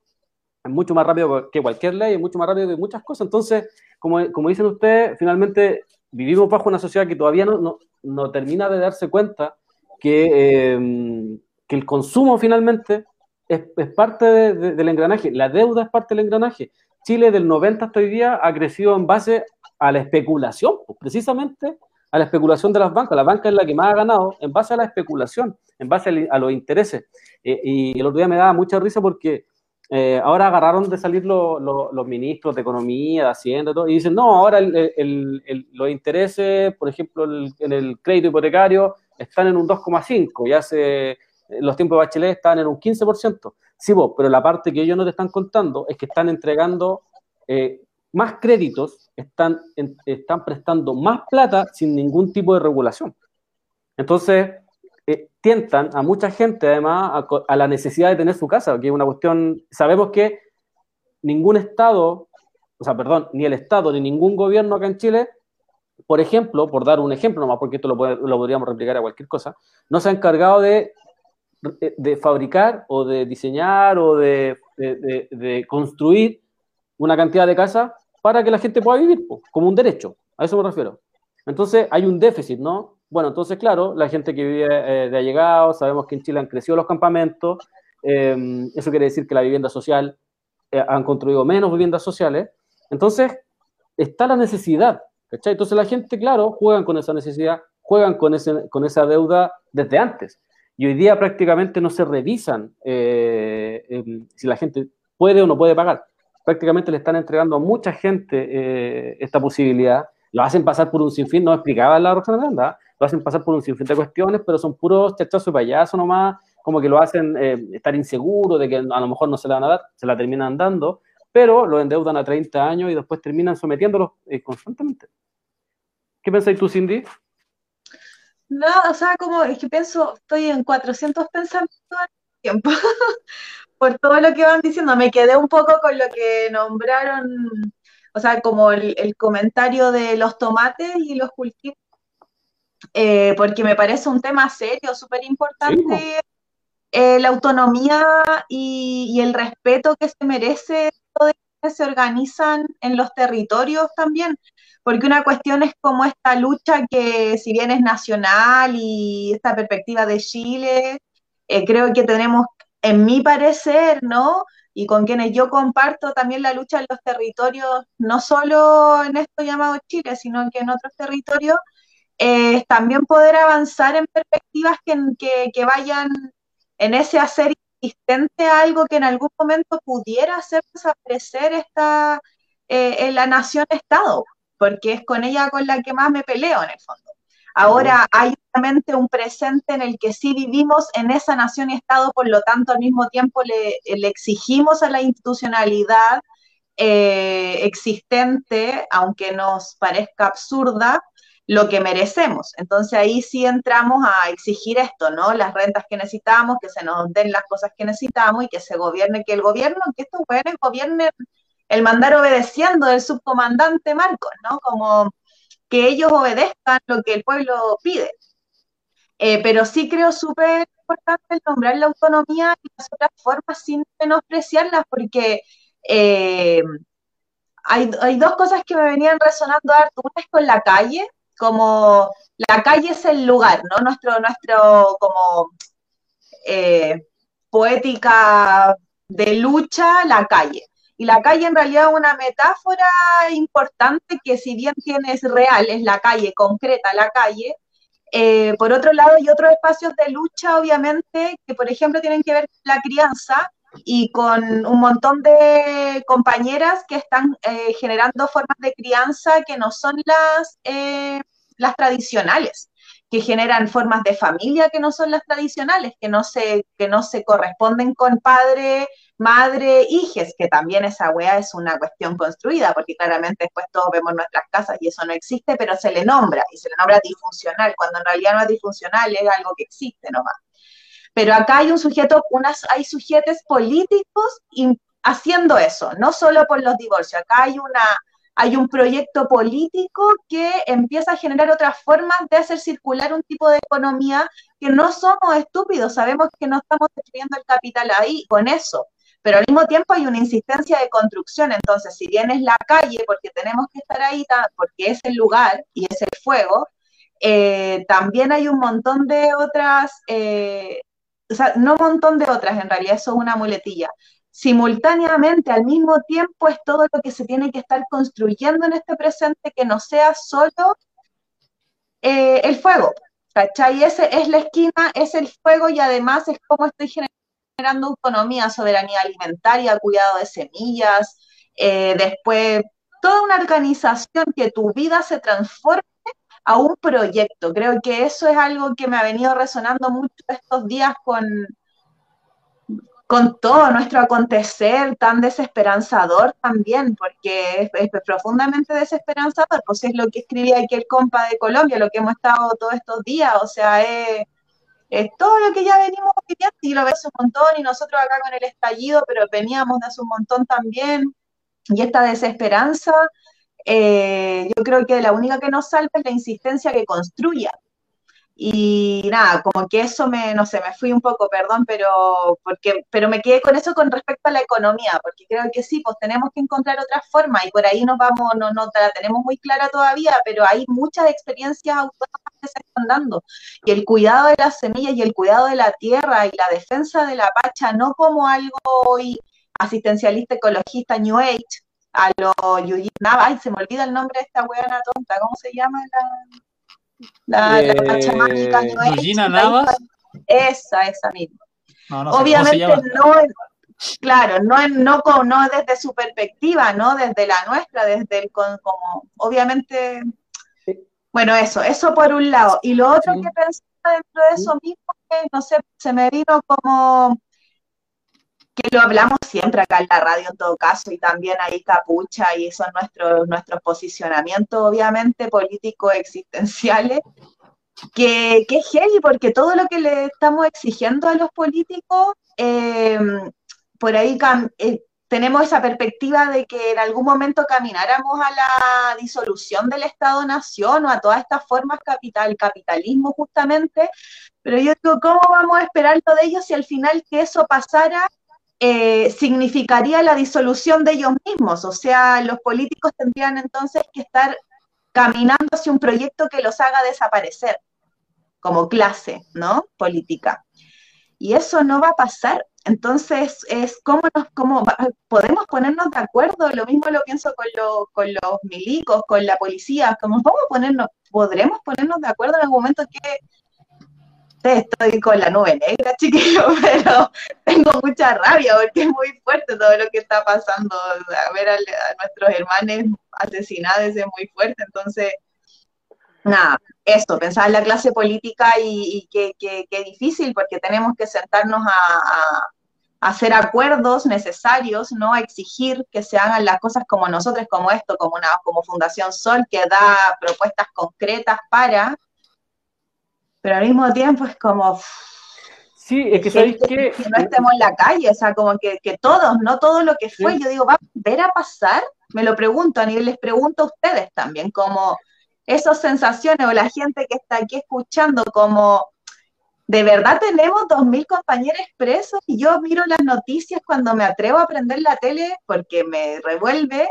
es mucho más rápido que cualquier ley, es mucho más rápido que muchas cosas. Entonces, como, como dicen ustedes, finalmente vivimos bajo una sociedad que todavía no, no, no termina de darse cuenta que, eh, que el consumo finalmente es, es parte del engranaje, la deuda es parte del engranaje. Chile del 90 hasta hoy día ha crecido en base a la especulación, pues, precisamente a la especulación de las bancas. La banca es la que más ha ganado en base a la especulación, en base a, los intereses. Eh, y el otro día me daba mucha risa porque eh, ahora agarraron de salir los ministros de Economía, de Hacienda, todo, y dicen, no, ahora los intereses, por ejemplo, en el crédito hipotecario, están en un 2,5, y hace los tiempos de Bachelet están en un 15%. Sí, vos, pero la parte que ellos no te están contando es que están entregando eh, más créditos, están, están prestando más plata sin ningún tipo de regulación. Entonces, eh, tientan a mucha gente además a, la necesidad de tener su casa, que es una cuestión, sabemos que ningún Estado, o sea, perdón, ni el Estado ni ningún gobierno acá en Chile, por ejemplo, por dar un ejemplo nomás, porque esto lo, podríamos replicar a cualquier cosa, no se ha encargado de, de, fabricar o de diseñar o de, de, construir una cantidad de casas para que la gente pueda vivir, como un derecho, a eso me refiero. Entonces hay un déficit, ¿no? Bueno, entonces, claro, la gente que vive eh, de allegados, sabemos que en Chile han crecido los campamentos, em, eso quiere decir que la vivienda social, eh, han construido menos viviendas sociales, entonces está la necesidad, ¿cachai? Entonces la gente, claro, juegan con esa necesidad, juegan con, ese, con esa deuda desde antes. Y hoy día prácticamente no se revisan eh, em, si la gente puede o no puede pagar. Prácticamente le están entregando a mucha gente esta posibilidad lo hacen pasar por un sinfín, no explicaba la Roxana Miranda, lo hacen pasar por un sinfín de cuestiones, pero son puros chachazos y payasos nomás, como que lo hacen eh, estar inseguro de que a lo mejor no se la van a dar, se la terminan dando, pero lo endeudan a 30 años y después terminan sometiéndolos eh, constantemente. ¿Qué pensáis tú, Cindy? No, o sea, como es que pienso, estoy en 400 pensamientos al tiempo, por todo lo que van diciendo. Me quedé un poco con lo que nombraron, o sea, como el comentario de los tomates y los cultivos eh, porque me parece un tema serio, súper importante, eh, la autonomía y, el respeto que se merece que se organizan en los territorios también, porque una cuestión es como esta lucha que si bien es nacional y esta perspectiva de Chile, eh, creo que tenemos, en mi parecer, ¿no? Y con quienes yo comparto también la lucha en los territorios, no solo en esto llamado Chile, sino que en otros territorios, eh, también poder avanzar en perspectivas que, que, vayan en ese hacer existente algo que en algún momento pudiera hacer desaparecer esta, eh, en la nación-estado, porque es con ella con la que más me peleo en el fondo. Ahora hay obviamente un presente en el que sí vivimos en esa nación y estado, por lo tanto al mismo tiempo le, le exigimos a la institucionalidad eh, existente, aunque nos parezca absurda, lo que merecemos. Entonces ahí sí entramos a exigir esto, ¿no? Las rentas que necesitamos, que se nos den las cosas que necesitamos y que se gobierne, que el gobierno, que estos gobiernos gobiernen el mandar obedeciendo del subcomandante Marcos, ¿no? Como que ellos obedezcan lo que el pueblo pide. Eh, pero sí creo súper importante nombrar la autonomía y las otras formas sin menospreciarlas, porque eh, hay, hay, dos cosas que me venían resonando harto. Una es con la calle, como la calle es el lugar, ¿no? Nuestro, nuestro como eh, poética de lucha, la calle. Y la calle en realidad es una metáfora importante que si bien tiene real, es la calle, concreta la calle. Eh, por otro lado, hay otros espacios de lucha, obviamente, que por ejemplo tienen que ver con la crianza, y con un montón de compañeras que están eh, generando formas de crianza que no son las, eh, las tradicionales, que generan formas de familia que no son las tradicionales, que no se, que no se corresponden con padre, madre, hijes, que también esa wea es una cuestión construida, porque claramente después todos vemos nuestras casas y eso no existe, pero se le nombra, y se le nombra disfuncional, cuando en realidad no es disfuncional, es algo que existe nomás. Pero acá hay un sujeto, unas, hay sujetos políticos haciendo eso, no solo por los divorcios, acá hay una hay un proyecto político que empieza a generar otras formas de hacer circular un tipo de economía que no somos estúpidos, sabemos que no estamos destruyendo el capital ahí con eso, pero al mismo tiempo hay una insistencia de construcción, entonces si bien es la calle, porque tenemos que estar ahí, porque es el lugar y es el fuego, eh, también hay un montón de otras, eh, o sea, no un montón de otras, en realidad eso es una muletilla, simultáneamente, al mismo tiempo, es todo lo que se tiene que estar construyendo en este presente, que no sea solo eh, el fuego, ¿cachai? Ese es la esquina, es el fuego y además es como estoy generando autonomía, soberanía alimentaria, cuidado de semillas, eh, después toda una organización que tu vida se transforme a un proyecto. Creo que eso es algo que me ha venido resonando mucho estos días con, con todo nuestro acontecer tan desesperanzador también, porque es, profundamente desesperanzador, pues es lo que escribía aquí el compa de Colombia, lo que hemos estado todos estos días, o sea, es, todo lo que ya venimos viviendo y lo ves un montón, y nosotros acá con el estallido, pero veníamos de hace un montón también, y esta desesperanza, eh, yo creo que la única que nos salva es la insistencia que construya, y nada, como que eso me, no sé, me fui un poco, perdón, pero, porque, pero me quedé con eso con respecto a la economía, porque creo que sí, pues tenemos que encontrar otra forma y por ahí nos vamos, no, no la tenemos muy clara todavía, pero hay muchas experiencias autónomas que se están dando. Y el cuidado de las semillas y el cuidado de la tierra y la defensa de la pacha, no como algo hoy asistencialista, ecologista, New Age, a lo Yuji Nava, ay, se me olvida el nombre de esta huevona tonta, ¿cómo se llama la...? La, eh, mágica Navas. Esa, esa misma. Obviamente no claro, no, no, no desde su perspectiva, ¿no? Desde la nuestra, desde el como, obviamente, bueno, eso, eso por un lado. Y lo otro que pensaba dentro de eso mismo, que no sé, se me vino como que lo hablamos siempre acá en la radio en todo caso, y también ahí capucha, y son nuestros, nuestros posicionamientos, obviamente, políticos existenciales, que, que es heavy, porque todo lo que le estamos exigiendo a los políticos, eh, por ahí eh, tenemos esa perspectiva de que en algún momento camináramos a la disolución del Estado-Nación o a todas estas formas capital, capitalismo justamente, pero yo digo, ¿cómo vamos a esperar lo de ellos si al final que eso pasara eh, significaría la disolución de ellos mismos. O sea, los políticos tendrían entonces que estar caminando hacia un proyecto que los haga desaparecer como clase, ¿no? Política. Y eso no va a pasar. Entonces, es cómo, nos, cómo podemos ponernos de acuerdo. Lo mismo lo pienso con, con los milicos, con la policía. Como vamos a ponernos, podremos ponernos de acuerdo en algún momento que estoy con la nube negra, chiquillo, pero tengo mucha rabia porque es muy fuerte todo lo que está pasando. A ver a, nuestros hermanos asesinados es muy fuerte, entonces, nada, eso, pensar en la clase política y, y que, difícil porque tenemos que sentarnos a, hacer acuerdos necesarios, ¿no? A exigir que se hagan las cosas como nosotros, como esto, como una como Fundación Sol, que da propuestas concretas para pero al mismo tiempo es como... Sí, es que sabéis que, que... no estemos en la calle, o sea, como que, que todos, no todo lo que fue, yo digo, ¿va a ver a pasar? Me lo pregunto, a nivel les pregunto a ustedes también, como esas sensaciones o la gente que está aquí escuchando, como, ¿de verdad tenemos dos mil compañeros presos? Y yo miro las noticias cuando me atrevo a prender la tele porque me revuelve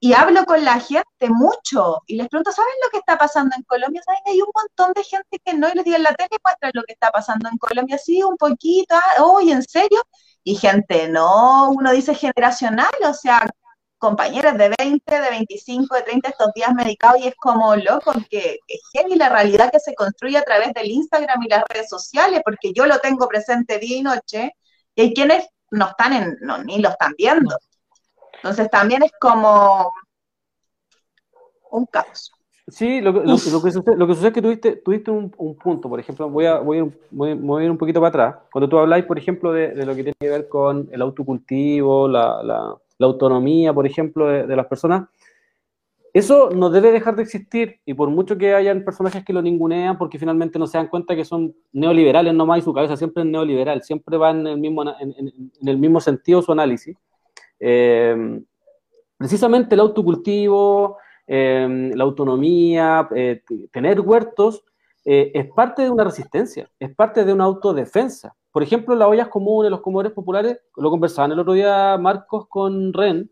y hablo con la gente mucho y les pregunto, ¿saben lo que está pasando en Colombia? ¿Saben? Hay un montón de gente que no, y les digo en la tele, muestra lo que está pasando en Colombia, sí, un poquito, oh, ¿en serio? Y gente, no, uno dice generacional, o sea, compañeros de 20, de 25, de 30 estos días medicados y es como loco, que es heavy la realidad que se construye a través del Instagram y las redes sociales, porque yo lo tengo presente día y noche, y hay quienes no están en, no, ni lo están viendo. Entonces también es como un caos. Sí, lo, que, sucede, es que tuviste, tuviste un, punto, por ejemplo, voy a, voy, a, voy ir un poquito para atrás. Cuando tú habláis, por ejemplo, de, lo que tiene que ver con el autocultivo, la, la, autonomía, por ejemplo, de, las personas, eso no debe dejar de existir y por mucho que hayan personajes que lo ningunean porque finalmente no se dan cuenta que son neoliberales nomás y su cabeza siempre es neoliberal, siempre va en el mismo, en, el mismo sentido su análisis. Eh, precisamente el autocultivo, Em, la autonomía, eh, tener huertos, eh, es parte de una resistencia, es parte de una autodefensa. Por ejemplo, las ollas comunes, los comedores populares, lo conversaban el otro día Marcos con Ren,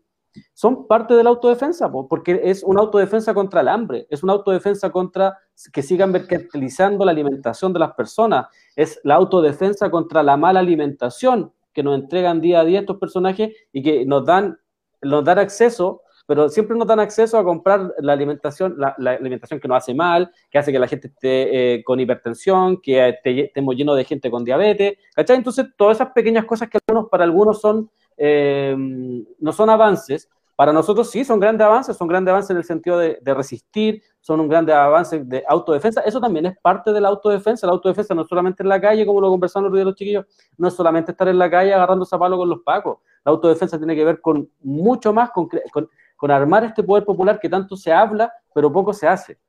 son parte de la autodefensa, porque es una autodefensa contra el hambre, es una autodefensa contra que sigan mercantilizando la alimentación de las personas, es la autodefensa contra la mala alimentación que nos entregan día a día estos personajes y que nos dan, nos dan acceso pero siempre nos dan acceso a comprar la alimentación, la, alimentación que nos hace mal, que hace que la gente esté eh, con hipertensión, que estemos llenos de gente con diabetes, ¿cachai? Entonces, todas esas pequeñas cosas que algunos, para algunos son, eh, no son avances, para nosotros sí son grandes avances, son grandes avances en el sentido de, resistir, son un grande avance de autodefensa. Eso también es parte de la autodefensa. La autodefensa no es solamente en la calle, como lo conversamos los, los chiquillos, no es solamente estar en la calle agarrando palo con los pacos. La autodefensa tiene que ver con mucho más, con, con con armar este poder popular que tanto se habla, pero poco se hace.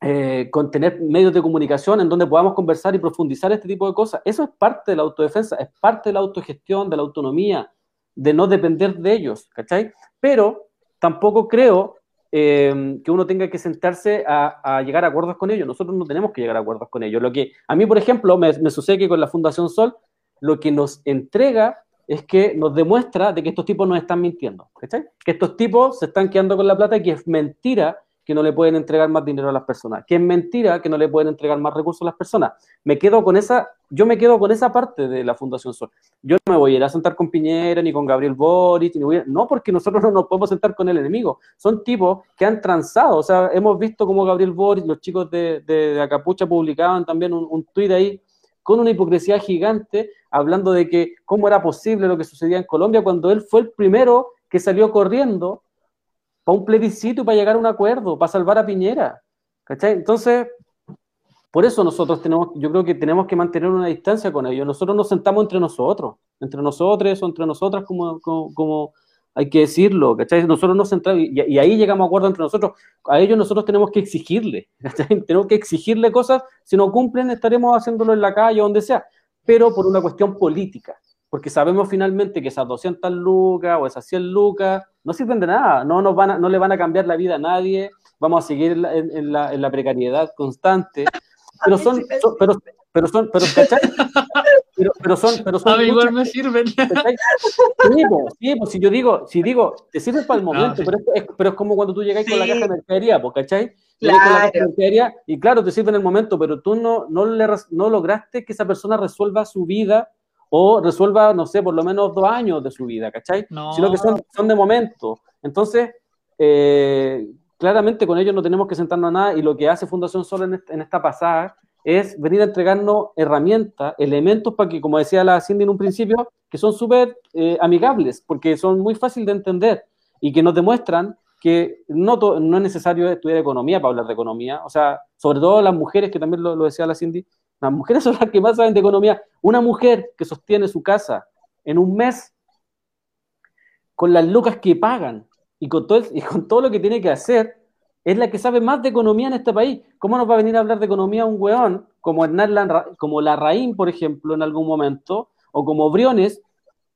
Eh, con tener medios de comunicación en donde podamos conversar y profundizar este tipo de cosas. Eso es parte de la autodefensa, es parte de la autogestión, de la autonomía, de no depender de ellos, ¿cachai? Pero tampoco creo eh, que uno tenga que sentarse a, llegar a acuerdos con ellos. Nosotros no tenemos que llegar a acuerdos con ellos. Lo que a mí, por ejemplo, me, sucede que con la Fundación Sol, lo que nos entrega es que nos demuestra de que estos tipos nos están mintiendo, ¿cachai? Que estos tipos se están quedando con la plata y que es mentira que no le pueden entregar más dinero a las personas, que es mentira que no le pueden entregar más recursos a las personas. Me quedo con esa, yo me quedo con esa parte de la Fundación Sol. Yo no me voy a ir a sentar con Piñera ni con Gabriel Boric, ni no porque nosotros no nos podemos sentar con el enemigo. Son tipos que han transado, o sea, hemos visto como Gabriel Boric, los chicos de, de, Acapucha publicaban también un, un tuit ahí con una hipocresía gigante, hablando de que cómo era posible lo que sucedía en Colombia cuando él fue el primero que salió corriendo para un plebiscito y para llegar a un acuerdo, para salvar a Piñera. ¿Cachai? Entonces, por eso nosotros tenemos, yo creo que tenemos que mantener una distancia con ellos. Nosotros nos sentamos entre nosotros, entre nosotros o entre nosotras como, como hay que decirlo, ¿cachai? Nosotros nos centramos, y, ahí llegamos a acuerdo entre nosotros, a ellos nosotros tenemos que exigirle, ¿cachai? Tenemos que exigirle cosas, si no cumplen estaremos haciéndolo en la calle o donde sea, pero por una cuestión política, porque sabemos finalmente que esas 200 lucas o esas 100 lucas no sirven de nada, no, nos van no le van a cambiar la vida a nadie, vamos a seguir en la, en la, precariedad constante, pero son, pero, pero son, pero, ¿cachai? Pero, pero son, pero son. A mí igual me sirven. Sí, pues, sí, pues si yo digo, si digo, te sirve para el momento, pero, es, pero es como cuando tú llegas con la caja de mercadería, pues, ¿cachai? Claro. y claro, te sirve en el momento, pero tú no, no, le, no lograste que esa persona resuelva su vida o resuelva, no sé, por lo menos dos años de su vida, ¿cachai? No. Sino que son, son de momento. Entonces, eh, claramente con ellos no tenemos que sentarnos a nada y lo que hace Fundación Sol en, en esta pasada es venir a entregarnos herramientas, elementos para que, como decía la Cindy en un principio, que son súper eh, amigables, porque son muy fáciles de entender y que nos demuestran que no, no es necesario estudiar economía para hablar de economía, o sea, sobre todo las mujeres, que también lo, lo decía la Cindy, las mujeres son las que más saben de economía. Una mujer que sostiene su casa en un mes con las lucas que pagan y con todo, y con todo lo que tiene que hacer, es la que sabe más de economía en este país. ¿Cómo nos va a venir a hablar de economía un weón como Hernán como Larraín, por ejemplo, en algún momento, o como Briones,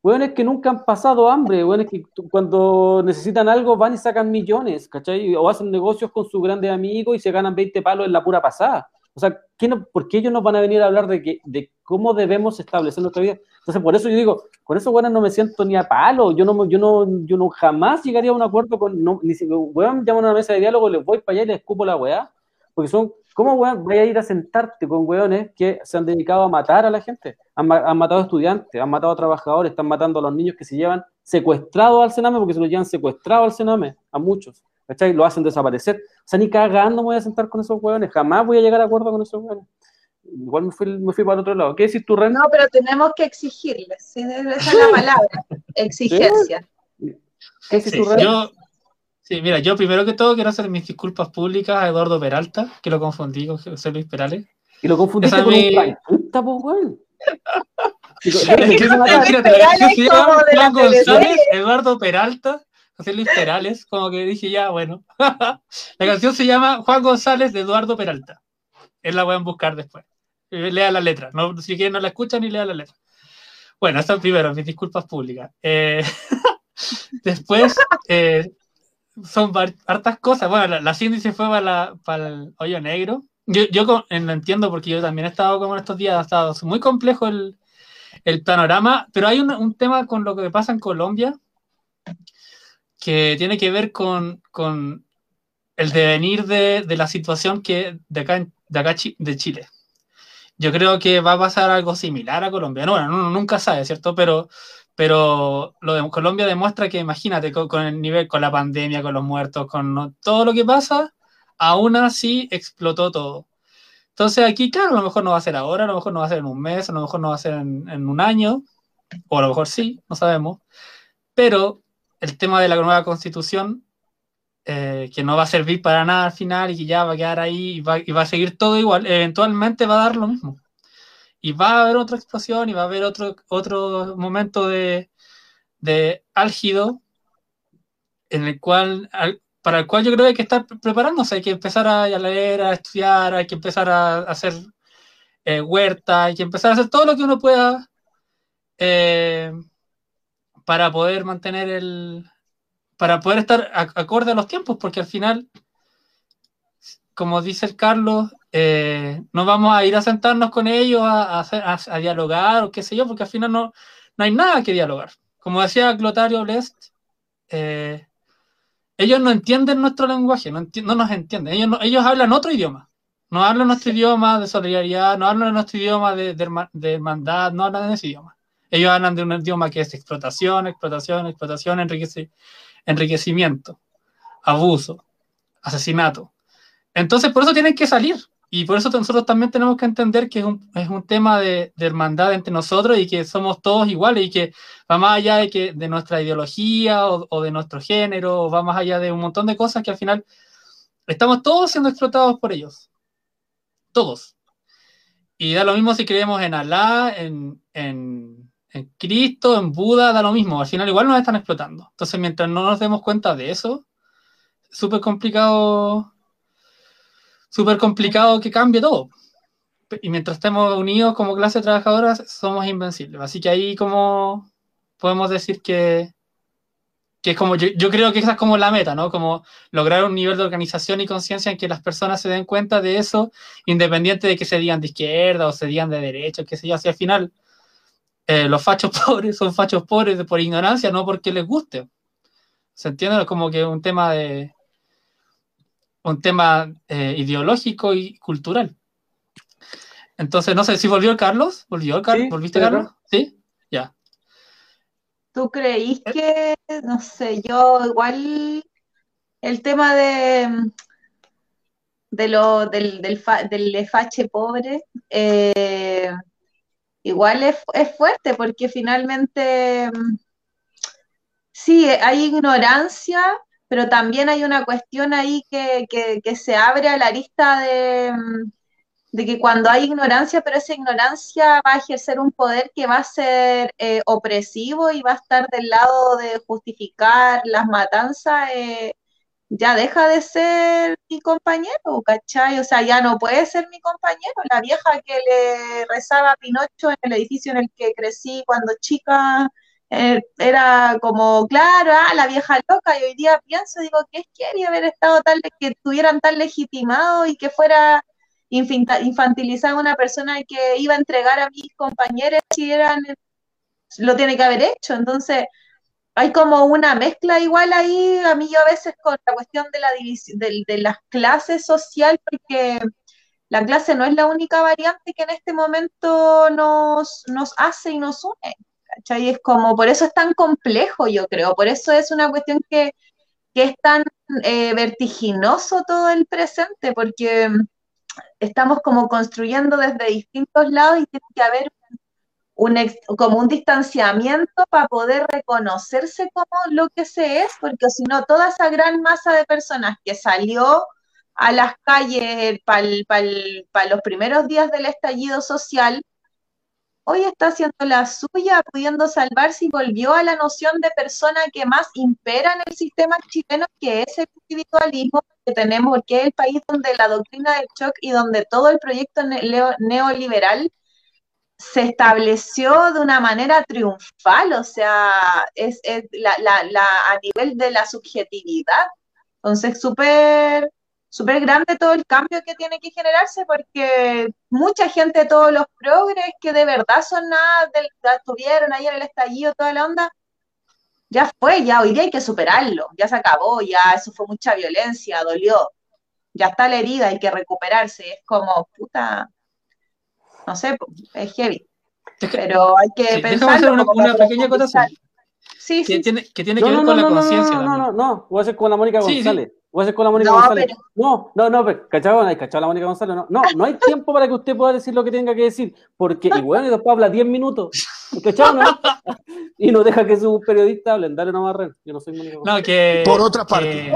weones que nunca han pasado hambre, weones que cuando necesitan algo van y sacan millones, ¿cachai? O hacen negocios con sus grandes amigos y se ganan 20 palos en la pura pasada. O sea, ¿por qué ellos nos van a venir a hablar de, que, de cómo debemos establecer nuestra vida? Entonces, por eso yo digo, con esos weones no me siento ni a palo. Yo no, yo no, yo no jamás llegaría a un acuerdo con, no, ni si weón llaman a una mesa de diálogo, les voy para allá y les escupo la weá. Porque son, ¿cómo weón voy a ir a sentarte con weones que se han dedicado a matar a la gente? Han, han matado a estudiantes, han matado a trabajadores, están matando a los niños que se llevan secuestrados al Sename porque se los llevan secuestrados al Sename, a muchos. ¿Cachai? Lo hacen desaparecer. O sea, ni cagando me voy a sentar con esos hueones, jamás voy a llegar a acuerdo con esos hueones. igual me fui, me fui para el otro lado. ¿Qué decís tú, Ren? No, pero tenemos que exigirles, esa es la palabra, exigencia. ¿Qué decís tú, Ren? Yo, sí, mira, yo primero que todo quiero hacer mis disculpas públicas a Eduardo Peralta, que lo confundí con José Luis Perales. Y lo confundiste Esa con mi- un planchista, pues, weón. Eduardo Peralta, José Luis Perales, como que dije ya, bueno. la canción se llama Juan González de Eduardo Peralta. Él la pueden buscar después. Eh, Lea la letra. No, si quieren no la escuchan ni lea la letra. Bueno, esto primero, mis disculpas públicas. Eh, después, eh, son hartas cosas. Bueno, la, la Cindy se fue para, la- para el hoyo negro. Yo, yo co- eh, lo entiendo porque yo también he estado como en estos días, ha estado muy complejo el, el panorama, pero hay un, un tema con lo que pasa en Colombia que tiene que ver con, con el devenir de, de la situación que de acá, de acá de Chile. Yo creo que va a pasar algo similar a Colombia. No, bueno, uno nunca sabe, ¿cierto? Pero, pero lo Colombia demuestra que, imagínate, con, con el nivel, con la pandemia, con los muertos, con no- todo lo que pasa, aún así explotó todo. Entonces aquí, claro, a lo mejor no va a ser ahora, a lo mejor no va a ser en un mes, a lo mejor no va a ser en, en un año, o a lo mejor sí, no sabemos. Pero el tema de la nueva constitución, eh, que no va a servir para nada al final y que ya va a quedar ahí y va, y va a seguir todo igual, eventualmente va a dar lo mismo. Y va a haber otra explosión y va a haber otro, otro momento de, de álgido en el cual, al- para el cual yo creo que hay que estar preparándose, hay que empezar a, a leer, a estudiar, hay que empezar a, hacer eh, huerta, hay que empezar a hacer todo lo que uno pueda eh, para poder mantener el, para poder estar a- acorde a los tiempos, porque al final, como dice el Carlos, eh, no vamos a ir a sentarnos con ellos a, a a- dialogar o qué sé yo, porque al final no, no hay nada que dialogar. Como decía Clotario Blest, eh, ellos no entienden nuestro lenguaje, no, enti- no nos entienden, ellos, no- ellos hablan otro idioma. No hablan nuestro idioma de solidaridad, no hablan nuestro idioma de, de herma- de hermandad, no hablan ese idioma. Ellos hablan de un idioma que es explotación, explotación, explotación, enriquecimiento, abuso, asesinato. Entonces, por eso tienen que salir. Y por eso nosotros también tenemos que entender que es un, es un tema de, hermandad entre nosotros y que somos todos iguales y que va más allá de, que, de nuestra ideología o, de nuestro género, o va más allá de un montón de cosas que al final estamos todos siendo explotados por ellos. Todos. Y da lo mismo si creemos en Alá, en, en Cristo, en Buda, da lo mismo. Al final igual nos están explotando. Entonces, mientras no nos demos cuenta de eso, es súper complicado, súper complicado que cambie todo. Y mientras estemos unidos como clase trabajadora, somos invencibles. Así que ahí como podemos decir que, que es como, yo, yo creo que esa es como la meta, ¿no? Como lograr un nivel de organización y conciencia en que las personas se den cuenta de eso, independiente de que se digan de izquierda o se digan de derecha, qué sé yo, si al final eh, los fachos pobres son fachos pobres de- por ignorancia, no porque les guste. ¿Se entiende? Como que es un tema de un tema eh, ideológico y cultural. Entonces, no sé si volvió el Carlos. ¿Volvió el Carlos? Sí, ¿Volviste, Carlos? Sí, ya. ¿Tú creís que, no sé, yo igual el tema de, de lo, del, del, fa- del fache pobre, eh, igual es, es fuerte porque finalmente mm, sí, hay ignorancia, pero también hay una cuestión ahí que, que, que se abre a la arista de, mm, de que cuando hay ignorancia, pero esa ignorancia va a ejercer un poder que va a ser eh, opresivo y va a estar del lado de justificar las matanzas, eh, ya deja de ser mi compañero, ¿cachai? O sea, ya no puede ser mi compañero. La vieja que le rezaba a Pinocho en el edificio en el que crecí cuando chica, eh, era como, claro, ah, la vieja loca, y hoy día pienso, digo, ¿qué quería haber estado tal, que estuvieran tan legitimados y que fuera infinta- infantilizar a una persona que iba a entregar a mis compañeros si eran, lo tiene que haber hecho. Entonces, hay como una mezcla igual ahí, a mí yo a veces con la cuestión de la división, de, de las clases social, porque la clase no es la única variante que en este momento nos, nos hace y nos une. ¿cachai? Es como, por eso es tan complejo, yo creo, por eso es una cuestión que, que es tan eh, vertiginoso todo el presente, porque estamos como construyendo desde distintos lados y tiene que haber un como un distanciamiento para poder reconocerse como lo que se es, porque si no, toda esa gran masa de personas que salió a las calles para los primeros días del estallido social, hoy está haciendo la suya, pudiendo salvarse y volvió a la noción de persona que más impera en el sistema chileno, que es el individualismo que tenemos, porque es el país donde la doctrina del shock y donde todo el proyecto neoliberal se estableció de una manera triunfal, o sea, es, la, a nivel de la subjetividad. Entonces, súper súper grande todo el cambio que tiene que generarse porque mucha gente, todos los progres que de verdad son nada, estuvieron ahí en el estallido, toda la onda, ya fue, ya hoy día hay que superarlo, ya se acabó, ya eso fue mucha violencia, dolió, ya está la herida, hay que recuperarse, es como, puta, no sé, es heavy. Pero hay que pensar. una, una pequeña acotación. Sí, que, sí. Tiene, que tiene que ver con la conciencia. No, no, no, no, voy a hacer con la Mónica González. Voy a hacer con la Mónica González. No, no, no, pero, ¿cachado? ¿Hay cachado la Mónica González? No, no, no hay tiempo para que usted pueda decir lo que tenga que decir, porque, bueno, y después habla 10 minutos, ¿cachado? No? y no deja que su periodista hablen, dale una barrera. Yo no soy Mónica González. No, que, Por otra parte,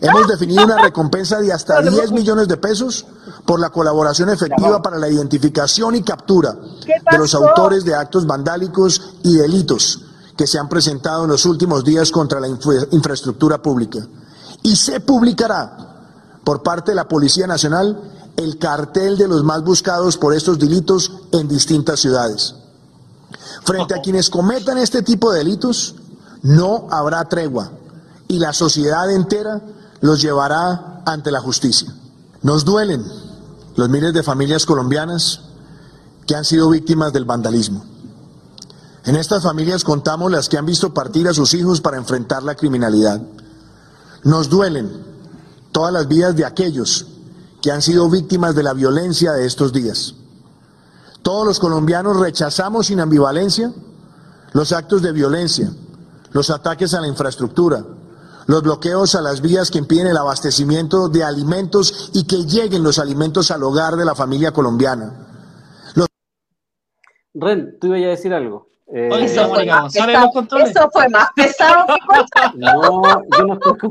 hemos definido una recompensa de hasta 10 millones de pesos por la colaboración efectiva para la identificación y captura de los autores de actos vandálicos y delitos que se han presentado en los últimos días contra la infraestructura pública y se publicará por parte de la Policía Nacional el cartel de los más buscados por estos delitos en distintas ciudades. Frente a quienes cometan este tipo de delitos, no habrá tregua y la sociedad entera los llevará ante la justicia. Nos duelen los miles de familias colombianas que han sido víctimas del vandalismo. En estas familias contamos las que han visto partir a sus hijos para enfrentar la criminalidad nos duelen todas las vidas de aquellos que han sido víctimas de la violencia de estos días. Todos los colombianos rechazamos sin ambivalencia los actos de violencia, los ataques a la infraestructura, los bloqueos a las vías que impiden el abastecimiento de alimentos y que lleguen los alimentos al hogar de la familia colombiana. Ren, tú ibas a decir algo. Eh, eso, fue eso, fue más pesado que No, yo no estoy,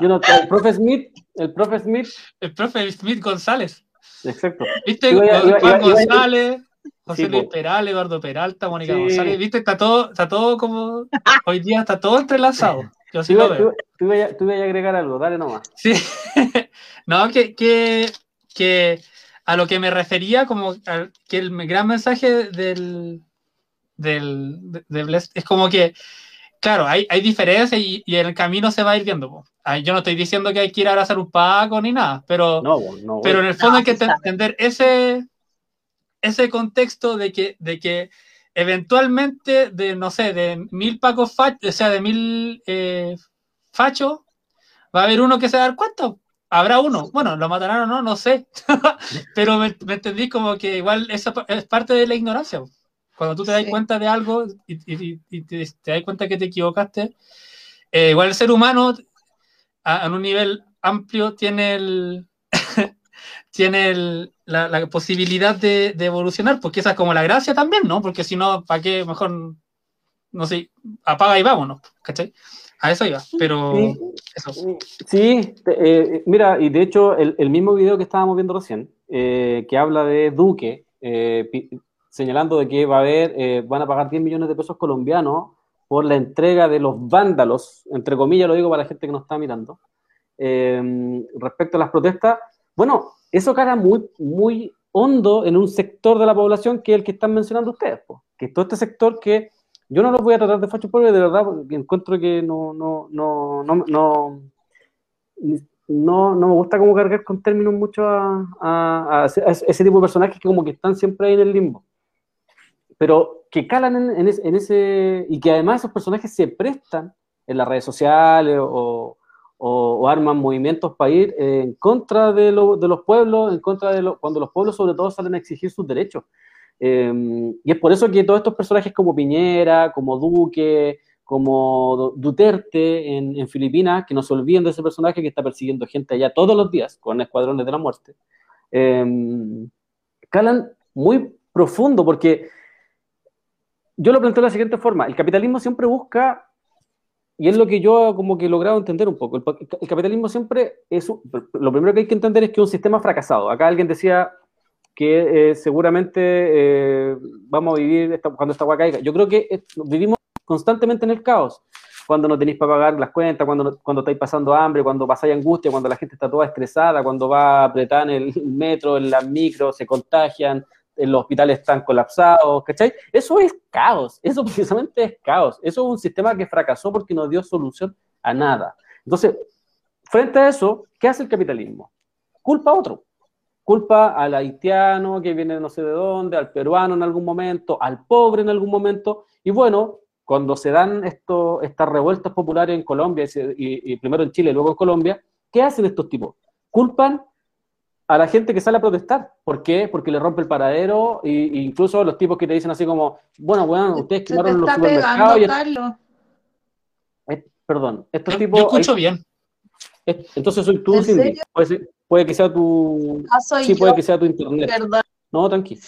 el profe Smith, el profe Smith. El profe Smith González. Exacto. ¿Viste? Juan González, José Luis Peral, Eduardo Peralta, Mónica González. ¿Viste? Está todo, está todo como. Hoy día está todo entrelazado. Yo sí lo veo. Tú, tú, a agregar algo, dale nomás. Sí. no, que, que, que a lo que me refería, como que el gran mensaje del, del, de, es como que claro, hay, hay diferencias y, y, en el camino se va a ir viendo. Yo no estoy diciendo que hay que ir a hacer un pago ni nada, pero, pero en el fondo hay que entender ese, ese contexto de que, de que eventualmente de, no sé, de mil pacos fachos, o sea, de mil eh, fachos, va a haber uno que se va a dar cuenta. Habrá uno. Bueno, lo matarán o no, no sé. pero me, me, entendí como que igual eso es parte de la ignorancia. Cuando tú te das cuenta de algo y, te, das cuenta que te equivocaste, eh, igual el ser humano a, un nivel amplio tiene el, tiene la, posibilidad de, evolucionar, porque esa es como la gracia también, ¿no? Porque si no, ¿para qué mejor, no sé, apaga y vámonos, ¿cachai? A eso iba, pero sí, eh, mira, y de hecho el, mismo video que estábamos viendo recién, eh, que habla de Duque, señalando de que va a haber, eh, van a pagar 10 millones de pesos colombianos por la entrega de los vándalos, entre comillas lo digo para la gente que nos está mirando, eh, respecto a las protestas. Bueno, eso cara muy, muy hondo en un sector de la población que es el que están mencionando ustedes, que es todo este sector que yo no los voy a tratar de facho porque de verdad porque encuentro que no, no, no, no, no, no, me gusta como cargar con términos mucho a, a, ese tipo de personajes que como que están siempre ahí en el limbo pero que calan en, ese, y que además esos personajes se prestan en las redes sociales o, arman movimientos para ir en contra de, los pueblos, en contra de cuando los pueblos sobre todo salen a exigir sus derechos. Em, y es por eso que todos estos personajes como Piñera, como Duque, como Duterte en, en, Filipinas, que no se olviden de ese personaje que está persiguiendo gente allá todos los días con escuadrones de la muerte, em, calan muy profundo, porque yo lo planteo de la siguiente forma, el capitalismo siempre busca, y es lo que yo como que he logrado entender un poco, el, capitalismo siempre es, lo primero que hay que entender es que es un sistema fracasado. Acá alguien decía que eh, seguramente eh, vamos a vivir cuando esta agua caiga. Yo creo que vivimos constantemente en el caos cuando no tenéis para pagar las cuentas, cuando, cuando estáis pasando hambre, cuando pasáis angustia, cuando la gente está toda estresada, cuando va a apretar en el metro, en las micros, se contagian, los hospitales están colapsados, ¿cachai? Eso es caos, eso precisamente es caos. Eso es un sistema que fracasó porque no dio solución a nada. Entonces, frente a eso, ¿qué hace el capitalismo? Culpa a otro. Culpa al haitiano que viene no sé de dónde, al peruano en algún momento, al pobre en algún momento. Y bueno, cuando se dan estas revueltas populares en Colombia, y, primero en Chile y luego en Colombia, ¿qué hacen estos tipos? Culpan a la gente que sale a protestar. ¿Por qué? Porque le rompe el paradero, e incluso los tipos que te dicen así como, bueno, bueno, ustedes quemaron los supermercados. Pegando, eh, perdón, estos tipos... Yo escucho bien. Entonces soy tú, Cindy. Puede, que sea tu... Ah, sí, puede que sea tu internet. Perdón. No, tranquilo.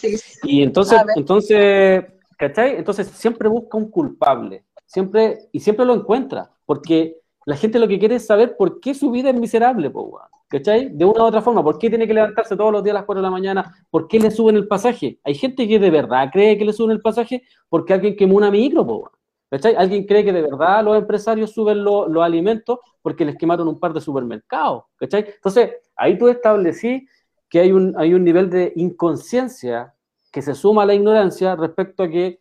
Y entonces, entonces ¿Cachai? Entonces siempre busca un culpable, siempre, y siempre lo encuentra, porque la gente lo que quiere es saber por qué su vida es miserable, ¿cachai? De una u otra forma, ¿por qué tiene que levantarse todos los días a las 4 de la mañana? ¿Por qué le suben el pasaje? Hay gente que de verdad cree que le suben el pasaje porque alguien quemó una micro, ¿cachai? Alguien cree que de verdad los empresarios suben los alimentos porque les quemaron un par de supermercados, ¿cachai? Entonces, ahí tú establecí que hay un, hay un nivel de inconsciencia que se suma a la ignorancia respecto a que,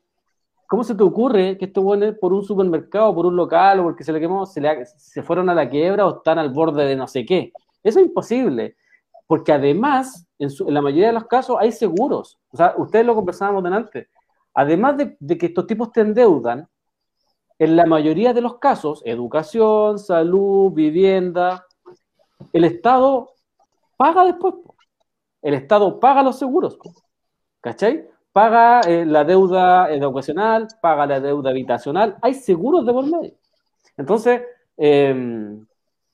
¿cómo se te ocurre que estos buenos por un supermercado, por un local o porque se le quemó, se, le, se fueron a la quiebra o están al borde de no sé qué? Eso es imposible, porque además, en, la mayoría de los casos hay seguros. O sea, ustedes lo conversábamos delante. Además de, que estos tipos te endeudan, en la mayoría de los casos, educación, salud, vivienda, el Estado paga después. El Estado paga los seguros. ¿cachai? Paga eh, la deuda educacional, paga la deuda habitacional, hay seguros de por medio. Entonces, em,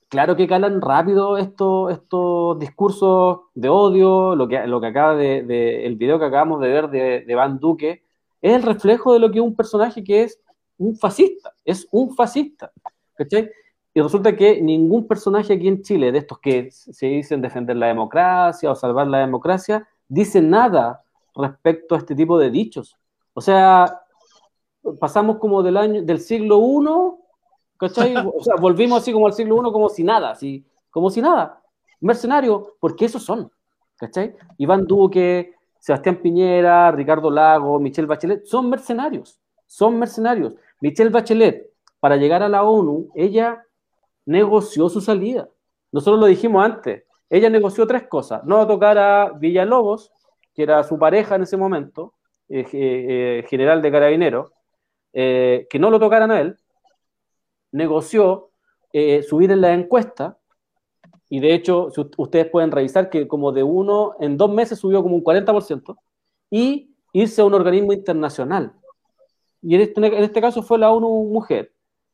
claro que calan rápido estos, estos discursos de odio, lo que, lo que acaba de, el video que acabamos de ver de, de Van Duque, es el reflejo de lo que es un personaje que es un fascista, es un fascista, ¿cachai? Y resulta que ningún personaje aquí en Chile, de estos que se dicen defender la democracia o salvar la democracia, dice nada respecto a este tipo de dichos. O sea, pasamos como del año del siglo I, ¿cachai? O sea, volvimos así como al siglo I como si nada, así, como si nada. Mercenarios, porque esos son, ¿cachai? Iván Duque, Sebastián Piñera, Ricardo Lago, Michelle Bachelet, son mercenarios, son mercenarios. Michelle Bachelet, para llegar a la ONU, ella negoció su salida. Nosotros lo dijimos antes, ella negoció tres cosas, no tocar a Villalobos, que era su pareja en ese momento, eh, eh, general de carabineros, eh, que no lo tocaran a él, negoció subir en la encuesta, y de hecho, ustedes pueden revisar que como de uno, en dos meses subió como un 40%, y irse a un organismo internacional. Y en este, en este caso fue la ONU Mujer.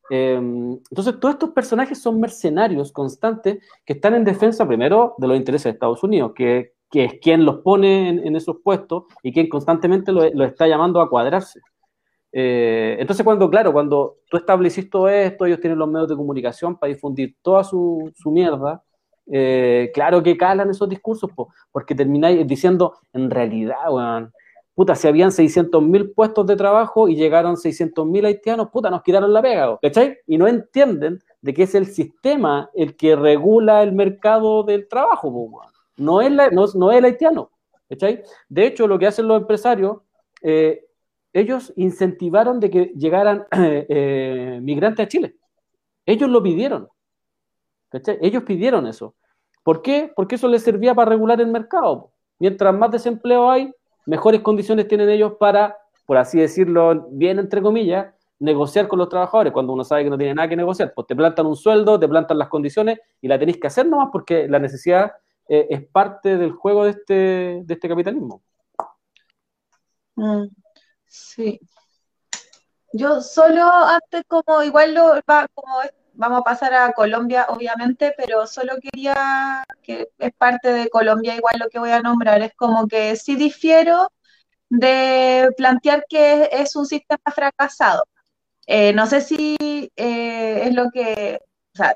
entonces, todos estos personajes son mercenarios constantes que están en defensa primero de los intereses de Estados Unidos, que, que es quien los pone en, esos puestos y quien constantemente lo, está llamando a cuadrarse. Eh, entonces, cuando, claro, cuando tú estableciste todo esto, ellos tienen los medios de comunicación para difundir toda su, su mierda, eh, claro que calan esos discursos, porque termináis diciendo, en realidad, weón, puta, si habían 600.000 puestos de trabajo y llegaron 600.000 haitianos, puta, nos quitaron la pega, ¿cachai? Y no entienden de que es el sistema el que regula el mercado del trabajo, weón no es, no, es el haitiano. De hecho, lo que hacen los empresarios, eh, ellos incentivaron de que llegaran eh, migrantes a Chile. Ellos lo pidieron. Ellos pidieron eso. ¿Por qué? Porque eso les servía para regular el mercado. Mientras más desempleo hay, mejores condiciones tienen ellos para, por así decirlo, bien entre comillas, negociar con los trabajadores cuando uno sabe que no tiene nada que negociar. Pues te plantan un sueldo, te plantan las condiciones y la tenéis que hacer nomás porque la necesidad eh, es parte del juego de este, de este capitalismo. Mm, sí. Yo solo antes como igual lo va como vamos a pasar a Colombia, obviamente, pero solo quería, que es parte de Colombia igual lo que voy a nombrar, es como que sí difiero de plantear que es un sistema fracasado. Eh, no sé si eh, es lo que,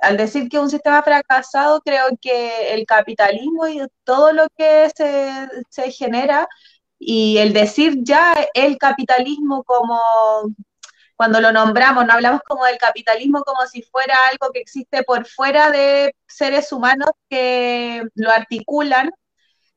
al decir que un sistema fracasado, creo que el capitalismo y todo lo que se, se genera y el decir ya el capitalismo como cuando lo nombramos, no hablamos como del capitalismo como si fuera algo que existe por fuera de seres humanos que lo articulan.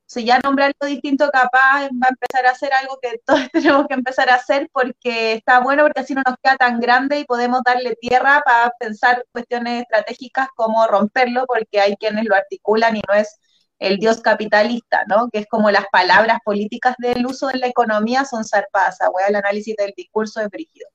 Si ya nombrarlo distinto, capaz va a empezar a hacer algo que todos tenemos que empezar a hacer porque está bueno, porque así no nos queda tan grande y podemos darle tierra para pensar cuestiones estratégicas como romperlo, porque hay quienes lo articulan y no es el dios capitalista, ¿no? Que es como las palabras políticas del uso de la economía son zarpadas. el análisis del discurso es brígido.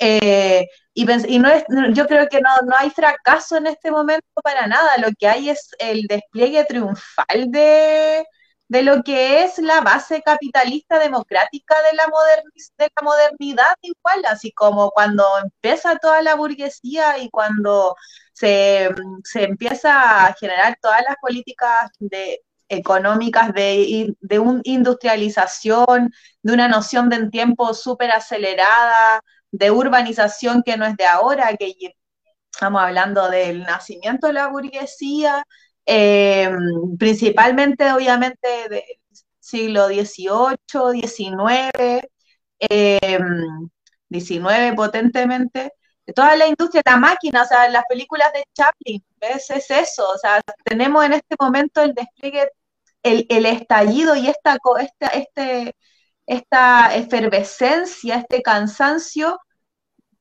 Eh, y, no es, yo creo que no, no hay fracaso en este momento para nada, lo que hay es el despliegue triunfal de, de lo que es la base capitalista democrática de la, de la modernidad igual, así como cuando empieza toda la burguesía y cuando se, se empieza a generar todas las políticas económicas de, de una industrialización, de una noción de tiempo súper acelerada, de urbanización que no es de ahora, que estamos hablando del nacimiento de la burguesía, eh, principalmente obviamente del siglo XVIII, XIX, eh, XIX potentemente, toda la industria, la máquina, o sea, las películas de Chaplin, ¿ves? Es eso, o sea, tenemos en este momento el despliegue, el, el estallido y esta, esta, este, esta efervescencia, este cansancio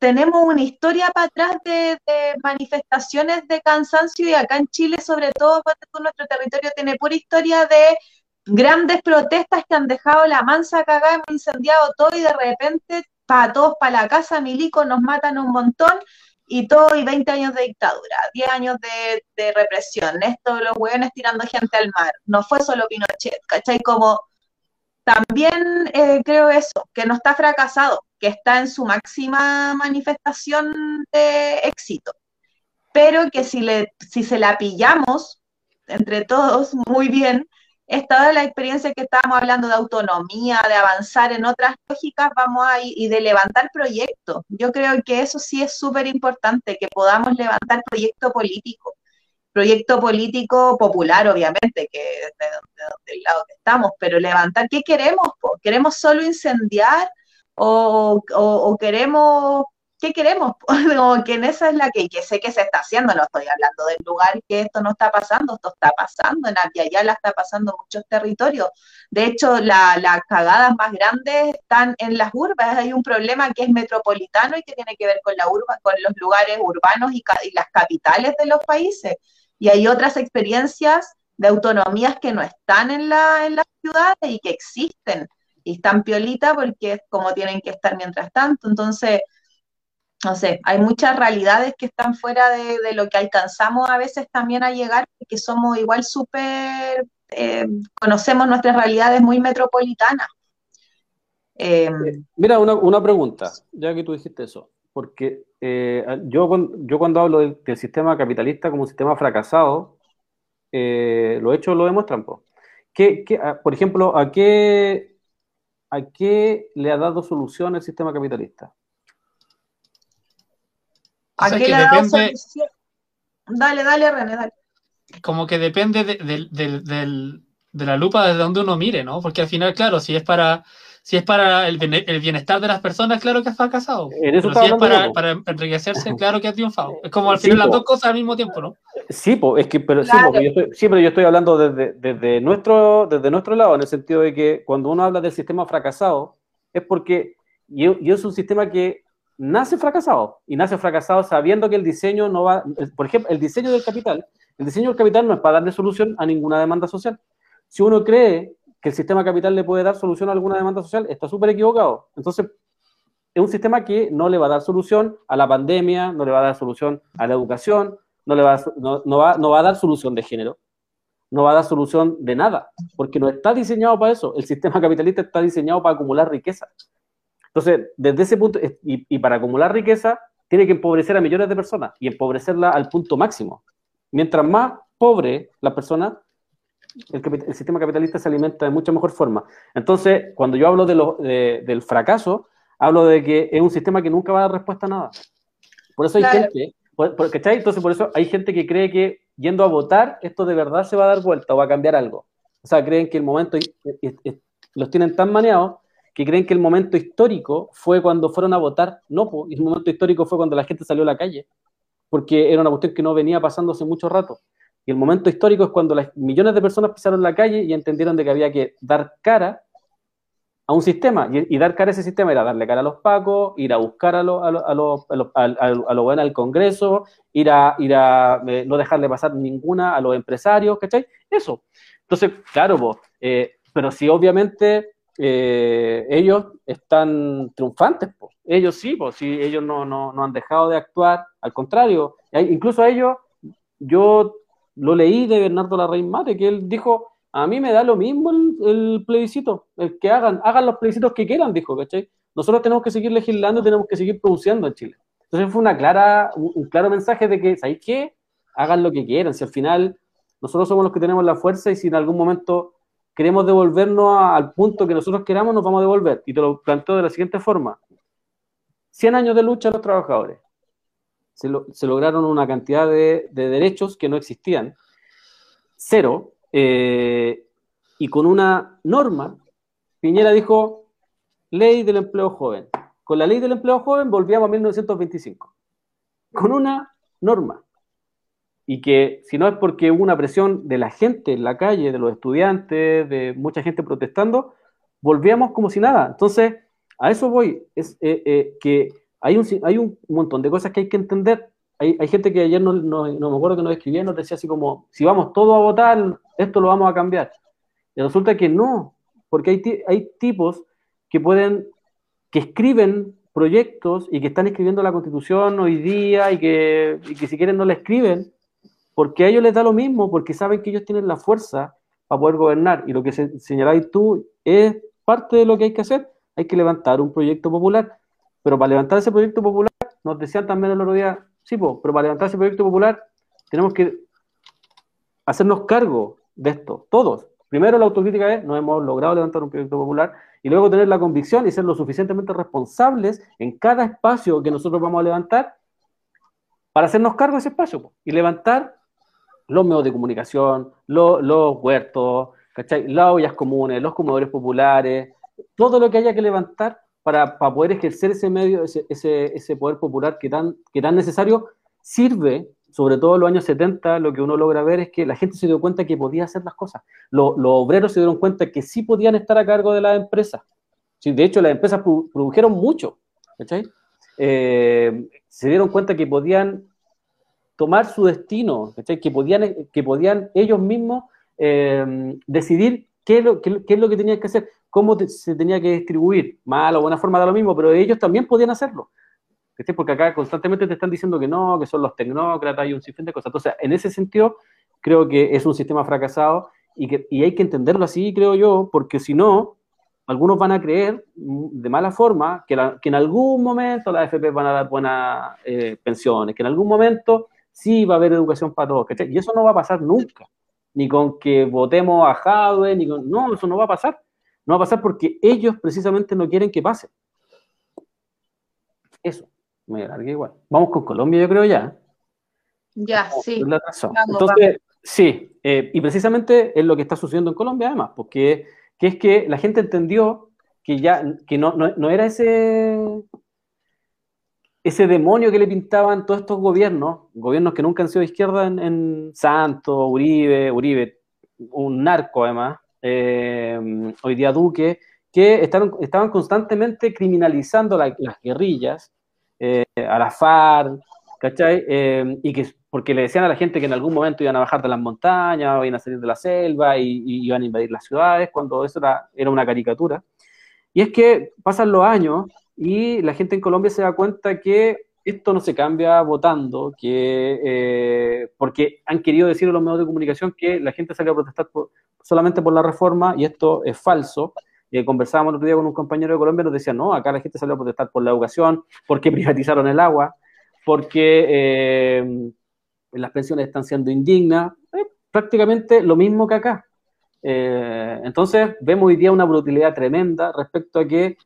tenemos una historia para atrás de, manifestaciones de cansancio y acá en Chile, sobre todo, nuestro territorio tiene pura historia de grandes protestas que han dejado la mansa cagada, hemos incendiado todo y de repente para todos para la casa, milico, nos matan un montón y todo y 20 años de dictadura, 10 años de, represión, esto los hueones tirando gente al mar, no fue solo Pinochet, ¿cachai? Como también eh, creo eso, que no está fracasado, que está en su máxima manifestación de éxito, pero que si, le, si se la pillamos entre todos muy bien, esta la experiencia que estábamos hablando de autonomía, de avanzar en otras lógicas, vamos a y de levantar proyectos. Yo creo que eso sí es súper importante, que podamos levantar proyecto político, proyecto político popular, obviamente, que es de, del lado que estamos, pero levantar, ¿qué queremos? ¿Queremos solo incendiar? O, queremos, ¿qué queremos? o que en esa es la que, que, sé que se está haciendo, no estoy hablando del lugar que esto no está pasando, esto está pasando, en la está pasando muchos territorios. De hecho, las cagadas más grandes están en las urbas, hay un problema que es metropolitano y que tiene que ver con, la urba, con los lugares urbanos y, y las capitales de los países. Y hay otras experiencias de autonomías que no están en, la, en las ciudades y que existen y están piolita porque es como tienen que estar mientras tanto. Entonces, no sé, hay muchas realidades que están fuera de, lo que alcanzamos a veces también a llegar, que somos igual súper, eh, conocemos nuestras realidades muy metropolitanas. Eh, Mira, una, pregunta, ya que tú dijiste eso, porque eh, yo, yo cuando hablo del, sistema capitalista como un sistema fracasado, lo hecho lo demuestran. ¿Qué, ah, por ejemplo, ¿a qué ¿a qué le ha dado solución el sistema capitalista? ¿A qué le ha dado solución? Dale, dale, René, dale. Como que depende de, la lupa desde donde uno mire, ¿no? Porque al final, claro, si es para si es para el, bienestar de las personas, claro que ha fracasado. Pero si es para, enriquecerse, claro que ha triunfado. Es como al final las dos cosas al mismo tiempo, ¿no? Sí, es que, pero, sí, yo estoy, yo estoy hablando desde, nuestro, desde nuestro lado, en el sentido de que cuando uno habla del sistema fracasado, es porque yo, es un sistema que nace fracasado, y nace fracasado sabiendo que el diseño no va, por ejemplo, el diseño del capital, el diseño del capital no es para darle solución a ninguna demanda social. Si uno cree que el sistema capital le puede dar solución a alguna demanda social, está súper equivocado. Entonces, es un sistema que no le va a dar solución a la pandemia, no le va a dar solución a la educación, no, le va, a, no, va, no va a dar solución de género, no va a dar solución de nada, porque no está diseñado para eso. El sistema capitalista está diseñado para acumular riqueza. Entonces, desde ese punto, y, para acumular riqueza, tiene que empobrecer a millones de personas y empobrecerla al punto máximo. Mientras más pobre la persona, el, sistema capitalista se alimenta de mucha mejor forma. Entonces, cuando yo hablo de del fracaso, hablo de que es un sistema que nunca va a dar respuesta a nada. Por eso hay gente, Entonces, por eso hay gente que cree que yendo a votar, esto de verdad se va a dar vuelta o va a cambiar algo. O sea, creen que el momento, los tienen tan maneados que creen que el momento histórico fue cuando fueron a votar. No, y el momento histórico fue cuando la gente salió a la calle, porque era una cuestión que no venía pasando hace mucho rato. Y el momento histórico es cuando las millones de personas pisaron la calle y entendieron de que había que dar cara a un sistema. Y, dar cara a ese sistema era darle cara a los pacos, ir a buscar a los lo, bueno al Congreso, ir a, ir a eh, no dejarle pasar ninguna a los empresarios, ¿cachai? Eso. Entonces, claro, vos, eh, pero si obviamente eh, ellos están triunfantes, pues. ellos sí, pues, si ellos no, no, no, han dejado de actuar, al contrario, incluso a ellos, yo lo leí de Bernardo Larraín Mate, que él dijo, a mí me da lo mismo el, plebiscito, el que hagan, hagan los plebiscitos que quieran, dijo, ¿cachai? Nosotros tenemos que seguir legislando, tenemos que seguir produciendo en Chile. Entonces fue una clara, un, claro mensaje de que, ¿sabéis qué? Hagan lo que quieran, si al final nosotros somos los que tenemos la fuerza y si en algún momento queremos devolvernos al punto que nosotros queramos, nos vamos a devolver. Y te lo planteo de la siguiente forma. 100 años de lucha de los trabajadores. Se, lograron una cantidad de, derechos que no existían. Cero. Eh, y con una norma, Piñera dijo, ley del empleo joven. Con la ley del empleo joven volvíamos a 1925. Con una norma y que si no es porque hubo una presión de la gente en la calle, de los estudiantes, de mucha gente protestando, volvíamos como si nada. Entonces, a eso voy, es eh, eh, que hay un, hay un montón de cosas que hay que entender. Hay, hay gente que ayer no, no, me acuerdo que nos escribía, nos decía así como, si vamos todos a votar, esto lo vamos a cambiar. Y resulta que no, porque hay, hay tipos que pueden, que escriben proyectos y que están escribiendo la constitución hoy día y que, y que si quieren no la escriben, porque a ellos les da lo mismo, porque saben que ellos tienen la fuerza para poder gobernar. Y lo que señaláis tú es parte de lo que hay que hacer. Hay que levantar un proyecto popular. Pero para levantar ese proyecto popular, nos decían también el otro día, sí, pero para levantar ese proyecto popular tenemos que hacernos cargo de esto, todos. Primero la autocrítica es, no hemos logrado levantar un proyecto popular, y luego tener la convicción y ser lo suficientemente responsables en cada espacio que nosotros vamos a levantar para hacernos cargo de ese espacio y levantar los medios de comunicación, los, huertos, las ollas comunes, los comedores populares, todo lo que haya que levantar para, poder ejercer ese medio, ese, ese, poder popular que tan, que tan necesario sirve, sobre todo en los años 70, lo que uno logra ver es que la gente se dio cuenta que podía hacer las cosas. Los, obreros se dieron cuenta que sí podían estar a cargo de las empresas. Sí, de hecho, las empresas produjeron mucho. Eh, se dieron cuenta que podían tomar su destino, que podían, que podían ellos mismos eh, decidir qué es, lo, qué, es, lo, que tenían que hacer, cómo se tenía que distribuir, mal o buena forma da lo mismo, pero ellos también podían hacerlo. Porque acá constantemente te están diciendo que no, que son los tecnócratas y un sinfín de cosas. Entonces, en ese sentido, creo que es un sistema fracasado y, que, y hay que entenderlo así, creo yo, porque si no, algunos van a creer de mala forma que, que en algún momento las FP van a dar buenas eh, pensiones, que en algún momento sí va a haber educación para todos. Y eso no va a pasar nunca, ni con que votemos a Jadwe, ni con... No, eso no va a pasar. No va a pasar porque ellos precisamente no quieren que pase. Eso, me alargué igual. Vamos con Colombia, yo creo ya. Ya, sí. Entonces, sí, eh, y precisamente es lo que está sucediendo en Colombia además, porque que es que la gente entendió que ya, que no, no era ese ese demonio que le pintaban todos estos gobiernos, gobiernos que nunca han sido de izquierda en, Santos, Uribe, Uribe, un narco además, eh, hoy día Duque, que estaban, constantemente criminalizando las guerrillas, eh, a ¿cachai? Eh, y que porque le decían a la gente que en algún momento iban a bajar de las montañas, iban a salir de la selva y, iban a invadir las ciudades, cuando eso era, era una caricatura. Y es que pasan los años y la gente en Colombia se da cuenta que esto no se cambia votando, que, eh, porque han querido decir a los medios de comunicación que la gente salió a protestar solamente por la reforma y esto es falso. Eh, conversábamos el otro día con un compañero de Colombia y nos decía, no, acá la gente salió a protestar por la educación, porque privatizaron el agua, porque eh, las pensiones están siendo indignas, prácticamente lo mismo que acá. Entonces, vemos hoy día una brutalidad tremenda respecto a que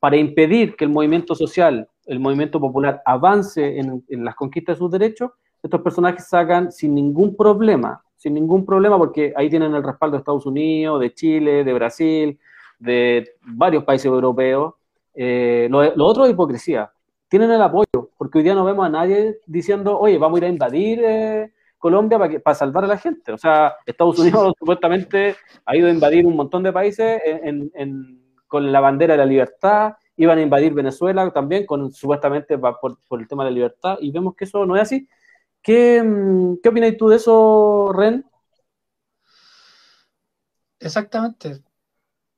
para impedir que el movimiento social, el movimiento popular avance en, en las conquistas de sus derechos, estos personajes sacan sin ningún problema, sin ningún problema, porque ahí tienen el respaldo de Estados Unidos, de Chile, de Brasil, de varios países europeos. Eh, lo, otro es hipocresía. Tienen el apoyo, porque hoy día no vemos a nadie diciendo, oye, vamos a ir a invadir eh, Colombia para salvar a la gente. O sea, Estados Unidos supuestamente ha ido a invadir un montón de países en, en, con la bandera de la libertad, iban a invadir Venezuela también, con, supuestamente por, por, el tema de la libertad, y vemos que eso no es así. ¿Qué, mm, qué opinas tú de eso, Ren? Exactamente.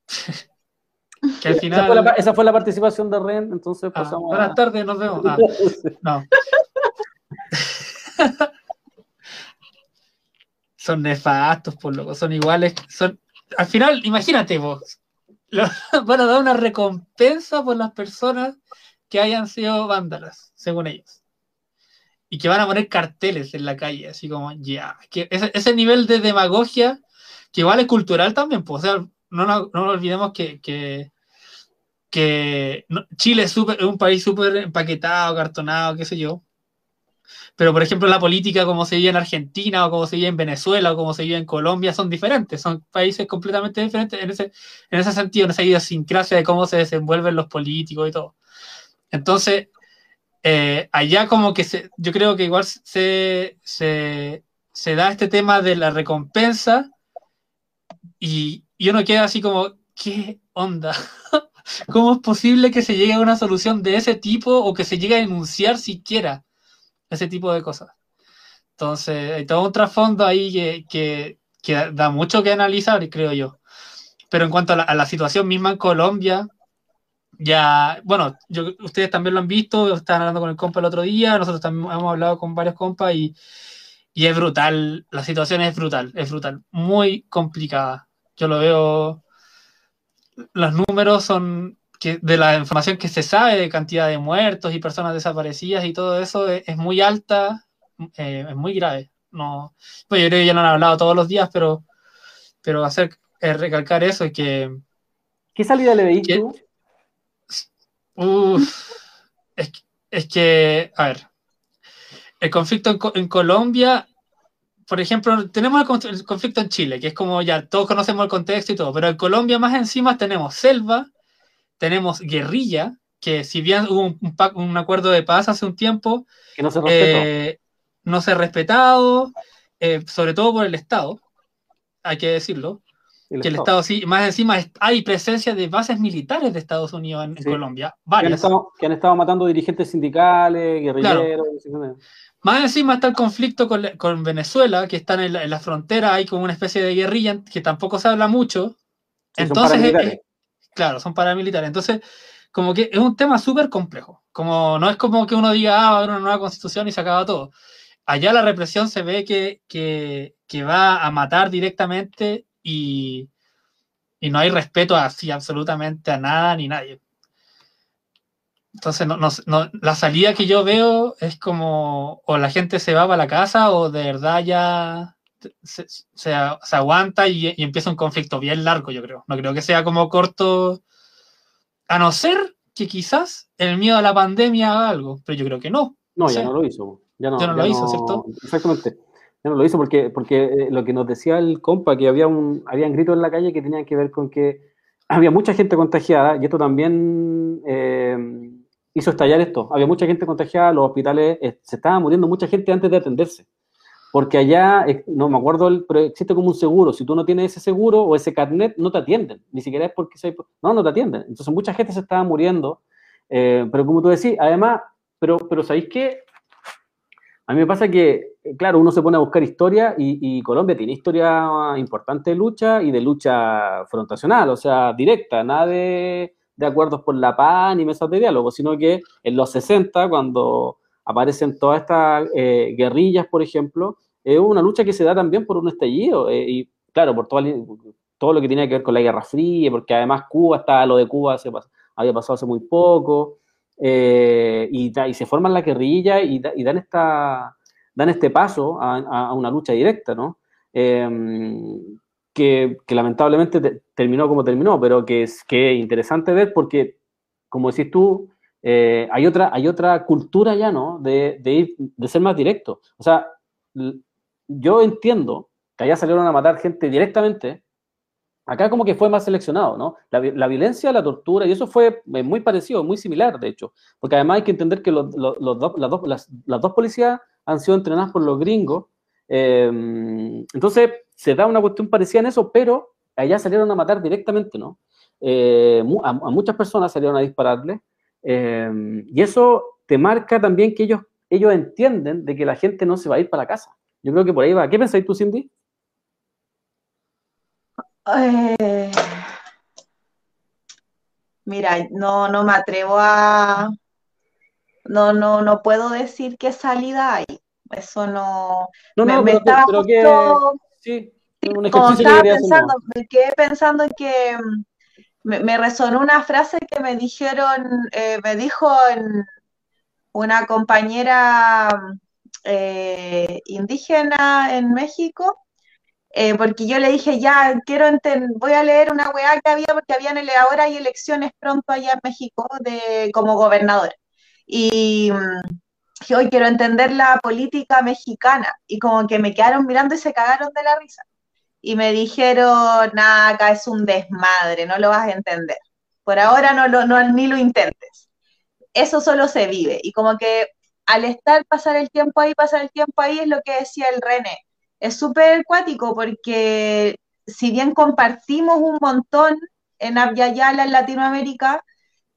que al final... esa, fue la, esa, fue la, participación de Ren, entonces ah, pasamos Buenas a... tardes, nos vemos. Ah, no. son nefastos, por loco, son iguales. Son... Al final, imagínate vos, van a dar una recompensa por las personas que hayan sido vándalas, según ellos. Y que van a poner carteles en la calle, así como, ya, que ese, ese, nivel de demagogia, que igual es cultural también, pues, o sea, no, no, no olvidemos que, que, Chile es, super, es, un país súper empaquetado, cartonado, qué sé yo, pero por ejemplo la política como se vive en Argentina o como se vive en Venezuela o como se vive en Colombia son diferentes, son países completamente diferentes en ese, en ese sentido, en esa idiosincrasia de cómo se desenvuelven los políticos y todo. Entonces, eh, allá como que se, yo creo que igual se, se, se, da este tema de la recompensa y, y uno queda así como, ¿qué onda? ¿Cómo es posible que se llegue a una solución de ese tipo o que se llegue a denunciar siquiera ese tipo de cosas? Entonces, hay todo un trasfondo ahí que, que, da mucho que analizar, creo yo. Pero en cuanto a la, a la situación misma en Colombia, ya, bueno, yo, ustedes también lo han visto, estaban hablando con el compa el otro día, nosotros también hemos hablado con varios compas y, y es brutal, la situación es brutal, es brutal, muy complicada. Yo lo veo, los números son que de la información que se sabe de cantidad de muertos y personas desaparecidas y todo eso es, es muy alta, eh, es muy grave. No, pues yo creo que ya lo han hablado todos los días, pero, pero hacer eh, recalcar eso y que... ¿Qué salida le veis tú? Uf, es, es, que, a ver, el conflicto en, en, Colombia, por ejemplo, tenemos el, el, conflicto en Chile, que es como ya todos conocemos el contexto y todo, pero en Colombia más encima tenemos selva, tenemos guerrilla, que si bien hubo un, un, un acuerdo de paz hace un tiempo, que no se respetó, eh, no se ha respetado, eh, sobre todo por el Estado, hay que decirlo. El que el Estado, sí, más encima hay presencia de bases militares de Estados Unidos en, sí. Colombia, varias. Que han, estado, que han, estado, matando dirigentes sindicales, guerrilleros. Claro. Más encima está el conflicto con, con Venezuela, que están en la, en la, frontera, hay como una especie de guerrilla que tampoco se habla mucho. Sí, Entonces, es, es, claro, son paramilitares. Entonces, como que es un tema súper complejo. Como, no es como que uno diga, ah, va a haber una nueva constitución y se acaba todo. Allá la represión se ve que, que, que va a matar directamente y, y no hay respeto así absolutamente a nada ni nadie. Entonces, no, no, la salida que yo veo es como o la gente se va para la casa o de verdad ya se, se, se aguanta y, y, empieza un conflicto bien largo, yo creo. No creo que sea como corto, a no ser que quizás el miedo a la pandemia haga algo, pero yo creo que no. No, ya no lo hizo. Ya no, ya no ya lo hizo, ¿cierto? Exactamente ya no lo hizo porque, porque eh, lo que nos decía el compa, que había un, habían gritos en la calle que tenían que ver con que había mucha gente contagiada y esto también eh, hizo estallar esto. Había mucha gente contagiada, los hospitales eh, se estaba muriendo mucha gente antes de atenderse. Porque allá, eh, no me acuerdo, pero existe como un seguro. Si tú no tienes ese seguro o ese carnet, no te atienden. Ni siquiera es porque se... No, no te atienden. Entonces mucha gente se estaba muriendo. Eh, pero como tú decís, además, pero, pero ¿sabéis qué? A mí me pasa que, claro, uno se pone a buscar historia y, y, Colombia tiene historia importante de lucha y de lucha frontacional, o sea, directa, nada de, de acuerdos por la paz ni mesas de diálogo, sino que en los 60, cuando aparecen todas estas eh, guerrillas, por ejemplo, es una lucha que se da también por un estallido eh, y, claro, por todo, todo, lo que tiene que ver con la Guerra Fría, porque además Cuba está, lo de Cuba se, había pasado hace muy poco. eh, y, se forman la guerrilla y, dan, esta, dan este paso a, una lucha directa, ¿no? Em, que, lamentablemente terminó como terminó, pero que es, que interesante ver porque, como decís tú, eh, hay, otra, hay otra cultura ya, ¿no? De, de ser más directo. O sea, yo entiendo que allá salieron a matar gente directamente, acá como que fue más seleccionado, ¿no? La, violencia, la tortura, y eso fue eh, muy parecido, muy similar, de hecho, porque además hay que entender que los, los, dos, las, dos, las, dos policías han sido entrenadas por los gringos, em, entonces se da una cuestión parecida en eso, pero allá salieron a matar directamente, ¿no? Eh, a, muchas personas salieron a dispararle, em, y eso te marca también que ellos, ellos entienden de que la gente no se va a ir para la casa. Yo creo que por ahí va. ¿Qué pensáis tú, Cindy? Eh, mira, no, no me atrevo a. No, no, no puedo decir qué salida hay. Eso no. No, no, me, pero, pero que, sí, un ejercicio estaba pensando, me quedé pensando en que me, resonó una frase que me dijeron, eh, me dijo una compañera eh, indígena en México, eh, porque yo le dije, ya, quiero voy a leer una weá que había, porque habían ahora hay elecciones pronto allá en México de, como gobernador. Y hoy quiero entender la política mexicana. Y como que me quedaron mirando y se cagaron de la risa. Y me dijeron, nada, acá es un desmadre, no lo vas a entender. Por ahora no, lo, no ni lo intentes. Eso solo se vive. Y como que al estar, pasar el tiempo ahí, pasar el tiempo ahí, es lo que decía el René. Es súper cuático porque si bien compartimos un montón en Abyayala, en Latinoamérica,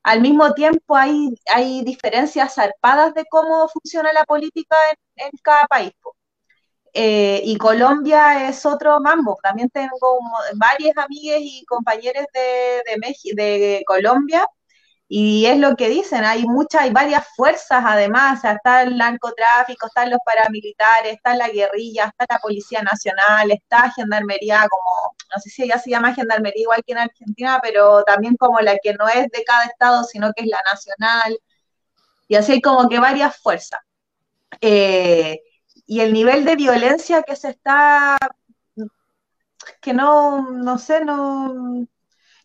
al mismo tiempo hay, hay diferencias zarpadas de cómo funciona la política en, cada país. Eh, y Colombia es otro mambo. También tengo varias amigas y compañeros de, de, de Colombia y es lo que dicen, hay muchas, hay varias fuerzas además, está el narcotráfico, están los paramilitares, está la guerrilla, está la Policía Nacional, está Gendarmería como, no sé si ella se llama Gendarmería igual que en Argentina, pero también como la que no es de cada estado, sino que es la nacional, y así hay como que varias fuerzas. Eh, y el nivel de violencia que se está, que no, no sé, no,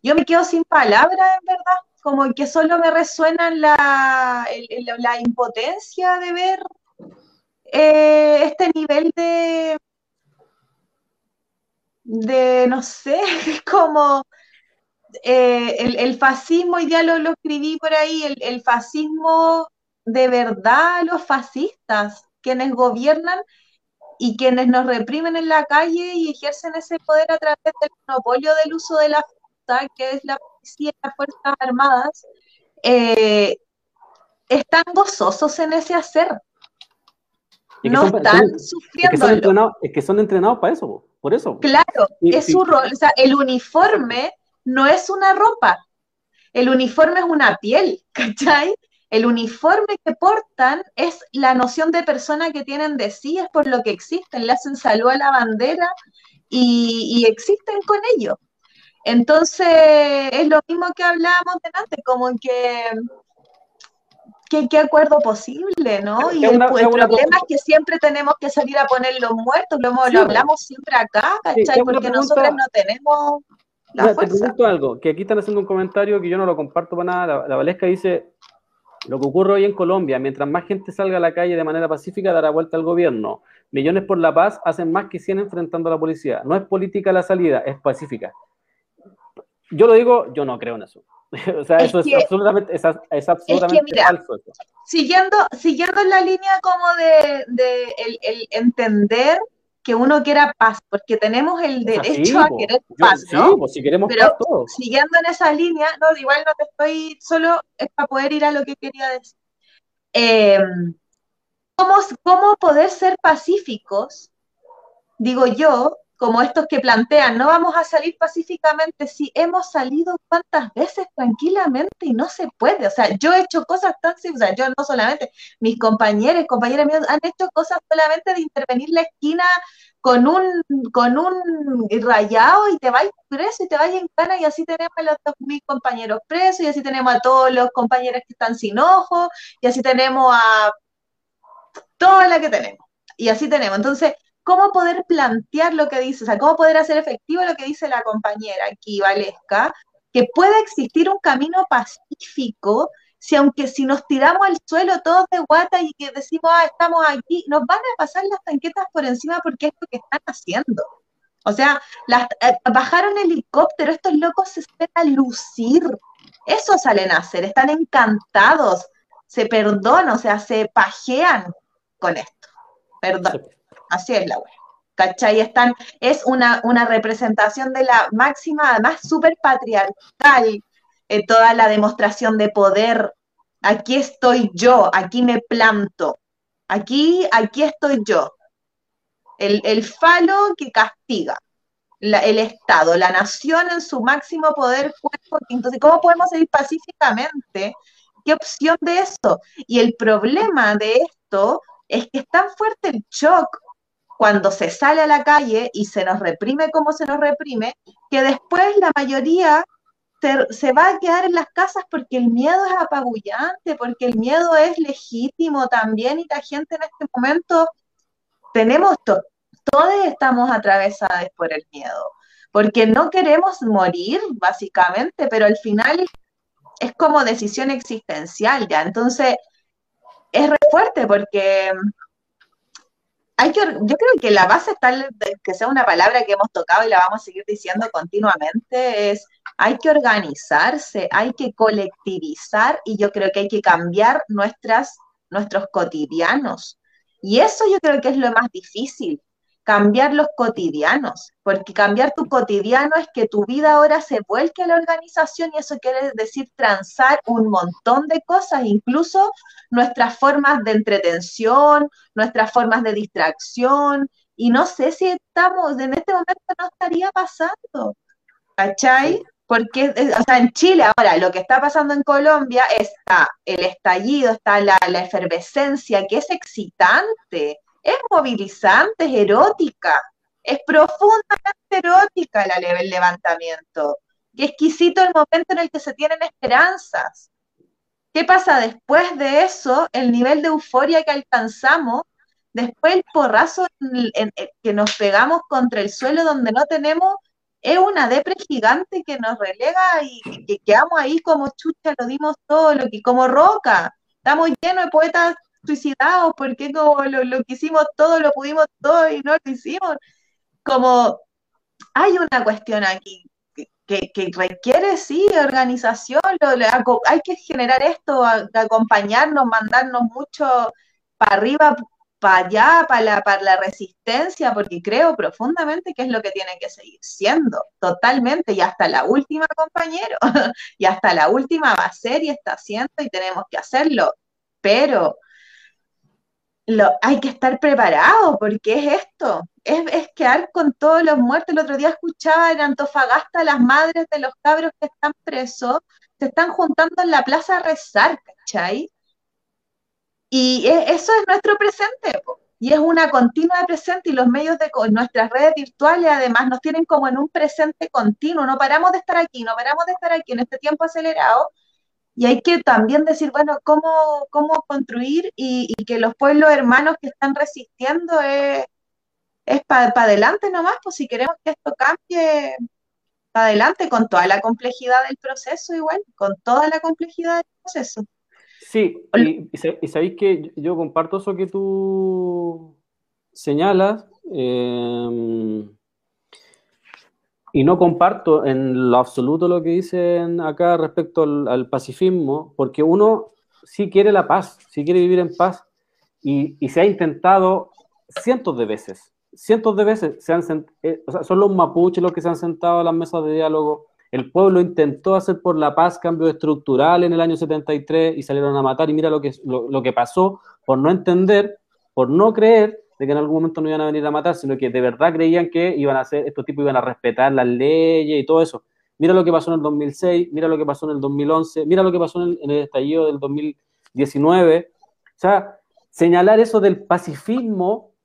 yo me quedo sin palabras en verdad como que solo me resuena la, la impotencia de ver eh, este nivel de, de, no sé, como eh, el, fascismo, y ya lo, escribí por ahí, el, el, fascismo de verdad, los fascistas, quienes gobiernan y quienes nos reprimen en la calle y ejercen ese poder a través del monopolio del uso de la fuerza, que es la policía las Fuerzas Armadas, eh, están gozosos en ese hacer. no están sufriendo. Es, que son entrenados para eso, por eso. Claro, es su rol. O sea, el uniforme no es una ropa. El uniforme es una piel, ¿cachai? El uniforme que portan es la noción de persona que tienen de sí, es por lo que existen, le hacen salud a la bandera y, y existen con ello. Entonces, es lo mismo que hablábamos delante, como que ¿Qué, acuerdo posible, ¿no? Y el, problema es que siempre tenemos que salir a poner los muertos, lo, hablamos siempre acá, ¿cachai? Porque nosotros no tenemos la fuerza. Te pregunto algo, que aquí están haciendo un comentario que yo no lo comparto para nada, la, la Valesca dice, lo que ocurre hoy en Colombia, mientras más gente salga a la calle de manera pacífica, dará vuelta al gobierno. Millones por la paz hacen más que 100 enfrentando a la policía. No es política la salida, es pacífica yo lo digo, yo no creo en eso. o sea, eso es absolutamente, es, absolutamente falso. Siguiendo, siguiendo la línea como de, el, entender que uno quiera paz, porque tenemos el derecho a querer paz, ¿no? Pues, si queremos Pero paz siguiendo en esa línea, no, igual no te estoy, solo es para poder ir a lo que quería decir. Em, ¿cómo, ¿Cómo poder ser pacíficos, digo yo, como estos que plantean, no vamos a salir pacíficamente, si hemos salido cuántas veces tranquilamente y no se puede. O sea, yo he hecho cosas tan o sea, yo no solamente, mis compañeros, compañeras mías han hecho cosas solamente de intervenir la esquina con un, con un rayado y te vas preso y te vas en cana y así tenemos a los dos mil compañeros presos y así tenemos a todos los compañeros que están sin ojos y así tenemos a toda la que tenemos. Y así tenemos. Entonces, ¿cómo poder plantear lo que dice? O sea, ¿cómo poder hacer efectivo lo que dice la compañera aquí, Valesca? Que pueda existir un camino pacífico si aunque si nos tiramos al suelo todos de guata y que decimos, ah, estamos aquí, nos van a pasar las tanquetas por encima porque es lo que están haciendo. O sea, eh, bajaron helicóptero, estos locos se esperan lucir. Eso salen a hacer, están encantados, se perdonan, o sea, se pajean con esto. Perdón, así es la web. ¿Cachai? Están, es una, una representación de la máxima, además súper patriarcal, eh, toda la demostración de poder. Aquí estoy yo, aquí me planto. Aquí, aquí estoy yo. El, falo que castiga. el Estado, la nación en su máximo poder cuerpo. Entonces, ¿cómo podemos seguir pacíficamente? ¿Qué opción de eso? Y el problema de esto es que es tan fuerte el shock cuando se sale a la calle y se nos reprime como se nos reprime, que después la mayoría se, va a quedar en las casas porque el miedo es apabullante, porque el miedo es legítimo también y la gente en este momento tenemos, todos estamos atravesados por el miedo, porque no queremos morir básicamente, pero al final es como decisión existencial ya, entonces es re fuerte porque hay que, yo creo que la base tal que sea una palabra que hemos tocado y la vamos a seguir diciendo continuamente, es hay que organizarse, hay que colectivizar y yo creo que hay que cambiar nuestras, nuestros cotidianos. Y eso yo creo que es lo más difícil, cambiar los cotidianos, porque cambiar tu cotidiano es que tu vida ahora se vuelque a la organización y eso quiere decir transar un montón de cosas, incluso nuestras formas de entretención, nuestras formas de distracción, y no sé si estamos, en este momento no estaría pasando, ¿cachai? Porque, eh, o sea, en Chile ahora lo que está pasando en Colombia está el estallido, está la, la efervescencia, que es excitante, es movilizante, es erótica, es profundamente erótica el levantamiento. Qué exquisito el momento en el que se tienen esperanzas. ¿Qué pasa después de eso? El nivel de euforia que alcanzamos, después el porrazo que nos pegamos contra el suelo donde no tenemos, es una depre gigante que nos relega y que quedamos ahí como chucha, lo dimos todo, lo como roca. Estamos llenos de poetas suicidados, porque como lo, lo que hicimos todo, lo pudimos todo y no lo hicimos. Como hay una cuestión aquí que, requiere, sí, organización, hay que generar esto, acompañarnos, mandarnos mucho para arriba, para allá, para la, para la resistencia, porque creo profundamente que es lo que tiene que seguir siendo, totalmente, y hasta la última, compañero, y hasta la última va a ser y está haciendo y tenemos que hacerlo, pero hay que estar preparado, porque es esto, es, es, quedar con todos los muertos. El otro día escuchaba en Antofagasta las madres de los cabros que están presos, se están juntando en la plaza a rezar, ¿cachai? Y e, eso es nuestro presente, y es una continua presente, y los medios de nuestras redes virtuales además nos tienen como en un presente continuo, no paramos de estar aquí, no paramos de estar aquí en este tiempo acelerado, y hay que también decir, bueno, cómo, cómo construir y, que los pueblos hermanos que están resistiendo es, es para adelante nomás, pues si queremos que esto cambie, para adelante con toda la complejidad del proceso igual, con toda la complejidad del proceso. Sí, y, y sabéis que yo comparto eso que tú señalas. Eh, y no comparto en lo absoluto lo que dicen acá respecto al, pacifismo, porque uno sí quiere la paz, sí quiere vivir en paz, y, y se ha intentado cientos de veces, cientos de veces, se han, eh, o sea, son los mapuches los que se han sentado a las mesas de diálogo, el pueblo intentó hacer por la paz cambio estructural en el año 73 y salieron a matar, y mira lo que, lo, lo que pasó por no entender, por no creer de que en algún momento no iban a venir a matar, sino que de verdad creían que iban a hacer, estos tipos iban a respetar las leyes y todo eso. Mira lo que pasó en el 2006, mira lo que pasó en el 2011, mira lo que pasó en el, estallido del 2019. O sea, señalar eso del pacifismo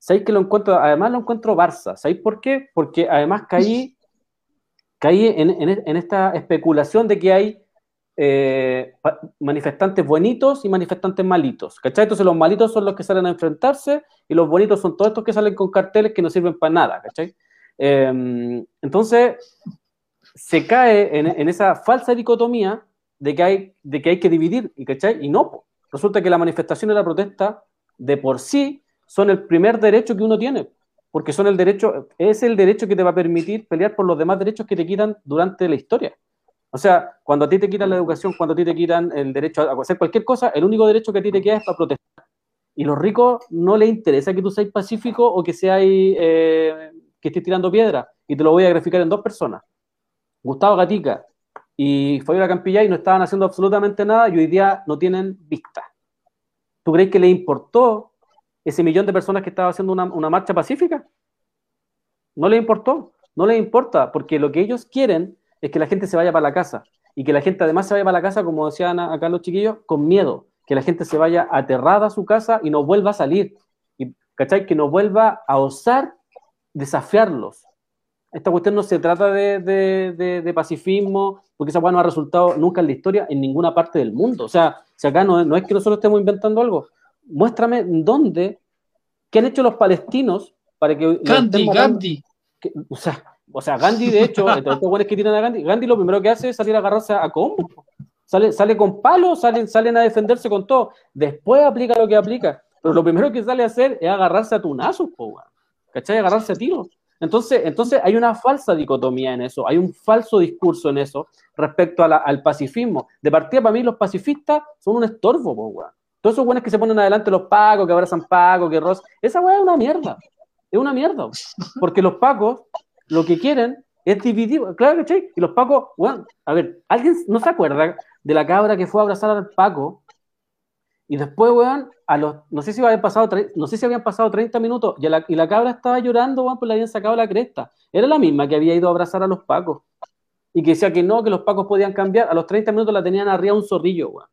¿sabéis que lo encuentro? Además lo encuentro Barça. ¿Sabéis por qué? Porque además caí, caí en, esta especulación de que hay eh, manifestantes buenitos y manifestantes malitos. ¿Cachai? Entonces los malitos son los que salen a enfrentarse y los bonitos son todos estos que salen con carteles que no sirven para nada. ¿Cachai? Em, entonces se cae en, esa falsa dicotomía de que hay, de que, hay que dividir, ¿cachai? Y no, resulta que la manifestación y la protesta de por sí son el primer derecho que uno tiene, porque son el derecho, es el derecho que te va a permitir pelear por los demás derechos que te quitan durante la historia. O sea, cuando a ti te quitan la educación, cuando a ti te quitan el derecho a hacer cualquier cosa, el único derecho que a ti te queda es para protestar. Y los ricos no les interesa que tú seas pacífico o que seas eh, que estés tirando piedra. Y te lo voy a graficar en dos personas. Gustavo Gatica y Fabiola Campillay no estaban haciendo absolutamente nada y hoy día no tienen vista. ¿Tú crees que le importó ese millón de personas que estaba haciendo una, marcha pacífica? No le importó, no les importa, porque lo que ellos quieren es que la gente se vaya para la casa y que la gente además se vaya para la casa, como decían acá los chiquillos, con miedo, que la gente se vaya aterrada a su casa y no vuelva a salir, y, ¿cachai? Que no vuelva a osar desafiarlos, esta cuestión no se trata de, pacifismo, porque esa hueá no ha resultado nunca en la historia en ninguna parte del mundo. O sea, si acá no, no es que nosotros estemos inventando algo, muéstrame dónde, qué han hecho los palestinos para que... Gandhi, Gandhi. o, sea, o sea, Gandhi, de hecho, entre los que tiran a Gandhi, Gandhi lo primero que hace es salir a agarrarse a, combo. Sale, sale con palos, salen, salen a defenderse con todo. Después aplica lo que aplica. Pero lo primero que sale a hacer es agarrarse a tunazos, ¿cachai? Agarrarse a tiros. Entonces, entonces hay una falsa dicotomía en eso, hay un falso discurso en eso respecto al pacifismo. De partida, para mí, los pacifistas son un estorbo, po, Todos esos buenos que se ponen adelante, los pacos, que abrazan pacos, que Ross, esa weá es una mierda. Es una mierda. Porque los pacos lo que quieren es dividir. Claro que Y los pacos, bueno, a ver, ¿alguien no se acuerda de la cabra que fue a abrazar al paco y después, weón, a los, no sé si habían pasado, no sé si habían pasado 30 minutos y la, y la cabra estaba llorando, weón, pues le habían sacado la cresta. Era la misma que había ido a abrazar a los pacos. Y que decía que no, que los pacos podían cambiar. A los 30 minutos la tenían arriba un zorrillo, weón.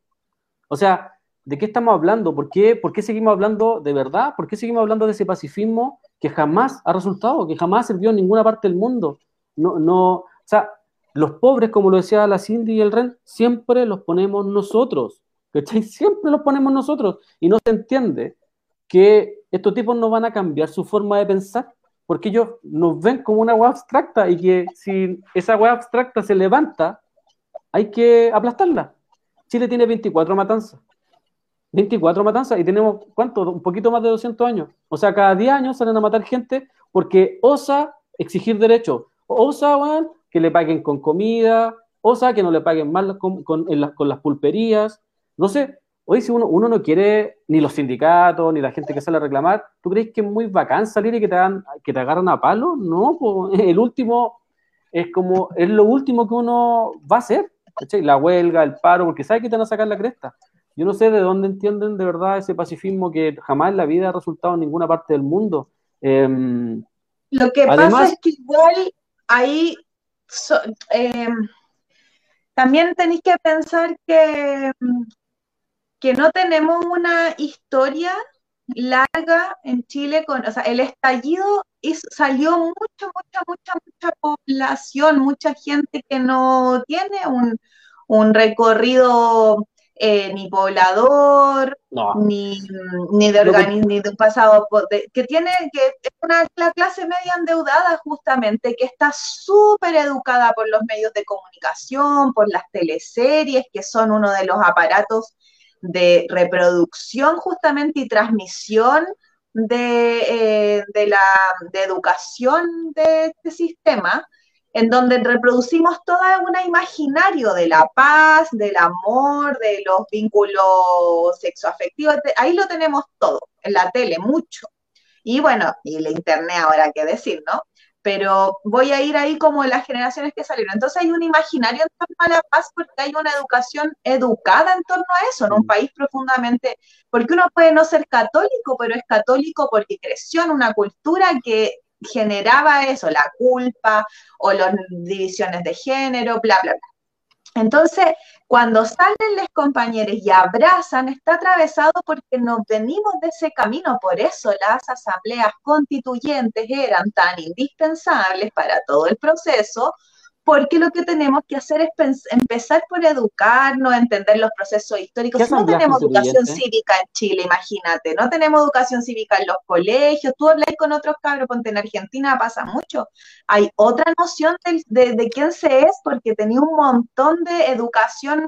O sea, ¿de qué estamos hablando? ¿Por qué, ¿Por qué seguimos hablando de verdad? ¿Por qué seguimos hablando de ese pacifismo que jamás ha resultado, que jamás sirvió en ninguna parte del mundo? No, no, o sea, los pobres, como lo decía la Cindy y el Ren, siempre los ponemos nosotros. Siempre los ponemos nosotros y no se entiende que estos tipos no van a cambiar su forma de pensar porque ellos nos ven como una web abstracta y que si esa web abstracta se levanta, hay que aplastarla. Chile tiene 24 matanzas. 24 matanzas y tenemos, ¿cuánto? Un poquito más de 200 años. O sea, cada 10 años salen a matar gente porque osa exigir derechos. Osa, que le paguen con comida, osa que no le paguen mal con, con las pulperías, no sé, hoy si uno, uno no quiere ni los sindicatos, ni la gente que sale a reclamar, ¿tú crees que es muy bacán salir y que te, hagan, que te agarran a palo? No, el último es como, es lo último que uno va a hacer, La huelga, el paro, porque sabe que te van a sacar la cresta. Yo no sé de dónde entienden de verdad ese pacifismo que jamás en la vida ha resultado en ninguna parte del mundo. Em, lo que pasa es que igual ahí em, también tenéis que pensar que que no tenemos una historia larga en Chile con, o sea, el estallido salió mucha, mucha, mucha, mucha población, mucha gente que no tiene un, recorrido eh, ni poblador, ni, de organismo, ni de un pasado, que tiene, que es una la clase media endeudada justamente, que está súper educada por los medios de comunicación, por las teleseries, que son uno de los aparatos de reproducción justamente y transmisión de, eh, la de educación de este sistema, en donde reproducimos todo un imaginario de la paz, del amor, de los vínculos sexoafectivos, ahí lo tenemos todo, en la tele, mucho. Y bueno, y la internet ahora qué decir, ¿no? pero voy a ir ahí como las generaciones que salieron. Entonces hay un imaginario en torno a la paz porque hay una educación educada en torno a eso, en un país profundamente, porque uno puede no ser católico, pero es católico porque creció en una cultura que generaba eso, la culpa o las divisiones de género, bla, bla, bla. Entonces, cuando salen los compañeros y abrazan, está atravesado porque nos venimos de ese camino. Por eso las asambleas constituyentes eran tan indispensables para todo el proceso, porque lo que tenemos que hacer es empezar por educarnos, entender los procesos históricos. no tenemos educación cívica en Chile, imagínate, no tenemos educación cívica en los colegios, tú hablas con otros cabros, ponte en Argentina pasa mucho. Hay otra noción de, quién se es, porque tenía un montón de educación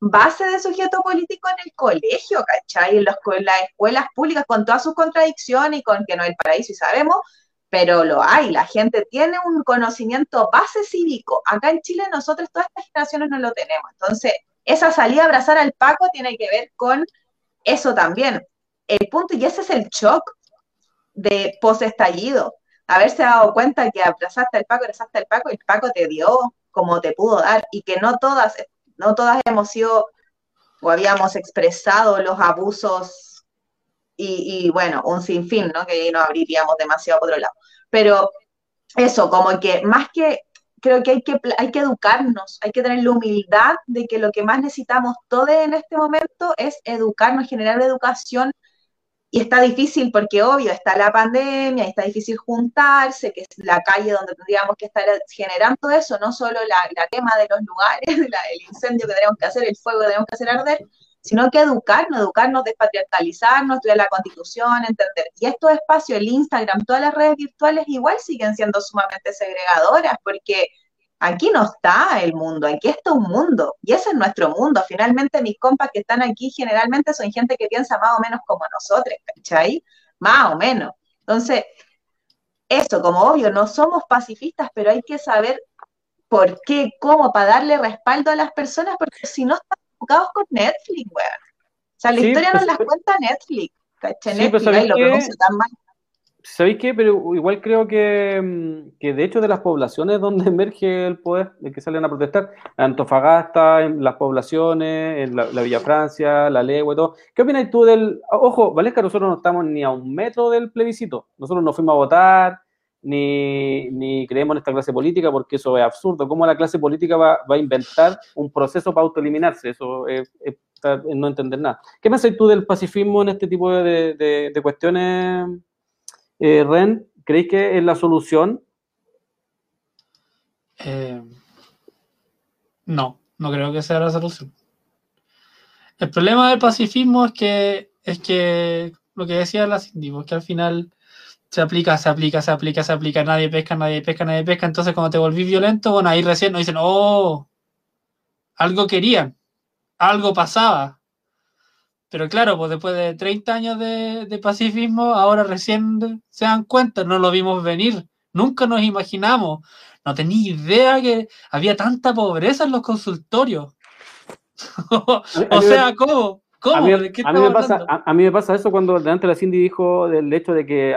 base de sujeto político en el colegio, ¿cachai? En, las escuelas públicas, con todas sus contradicciones y con que no es el paraíso, y sabemos, pero lo hay, la gente tiene un conocimiento base cívico. Acá en Chile nosotros todas estas generaciones no lo tenemos. Entonces, esa salida a abrazar al Paco tiene que ver con eso también. El punto, y ese es el shock de post-estallido. Haberse dado cuenta que abrazaste al Paco, abrazaste al Paco, y el Paco te dio como te pudo dar, y que no todas, no todas hemos sido o habíamos expresado los abusos y, bueno, un sinfín, ¿no? Que ahí nos abriríamos demasiado por otro lado. Pero eso, como que más que, creo que hay que, hay que educarnos, hay que tener la humildad de que lo que más necesitamos todos en este momento es educarnos, generar educación. Y está difícil porque, obvio, está la pandemia, está difícil juntarse, que es la calle donde tendríamos que estar generando eso, no solo la, la quema de los lugares, el incendio que tenemos que hacer, el fuego que tenemos que hacer arder, sino que educarnos, educarnos, despatriarcalizarnos, estudiar la constitución, entender. Y estos espacios, el Instagram, todas las redes virtuales igual siguen siendo sumamente segregadoras, porque aquí no está el mundo, aquí está un mundo, y ese es nuestro mundo. Finalmente mis compas que están aquí generalmente son gente que piensa más o menos como nosotros, ¿cachai? Más o menos. Entonces, eso, como obvio, no somos pacifistas, pero hay que saber por qué, cómo, para darle respaldo a las personas, porque si no jugados con Netflix, weón. O sea, la historia nos pues, las cuenta Netflix. ¿cachai? Sí, Netflix lo produce tan mal. ¿Sabéis qué? Pero igual creo que, mm, que, de hecho de las poblaciones donde emerge el poder, de que salen a protestar, Antofagasta, en las poblaciones, en la, Villa Francia, la Legua y todo. ¿Qué opinas tú del... Ojo, Valesca, nosotros no estamos ni a un metro del plebiscito. Nosotros no fuimos a votar, ni, creemos en esta clase política, porque eso es absurdo. ¿Cómo la clase política va, a inventar un proceso para autoeliminarse? Eso es, no entender nada. ¿Qué pensáis tú del pacifismo en este tipo de, cuestiones, eh, Ren? ¿Creéis que es la solución? Eh, no, no creo que sea la solución. El problema del pacifismo es que, es que lo que decía la Cindy, es que al final se aplica, se aplica, se aplica, se aplica, nadie pesca, nadie pesca, nadie pesca. Entonces, cuando te volví violento, bueno, ahí recién nos dicen, oh, algo querían, algo pasaba. Pero claro, pues después de 30 años de, pacifismo, ahora recién se dan cuenta, no lo vimos venir, nunca nos imaginamos, no tenía idea que había tanta pobreza en los consultorios. o sea, ¿cómo? A mí, me pasa, a, mí me pasa eso cuando delante la Cindy dijo del hecho de que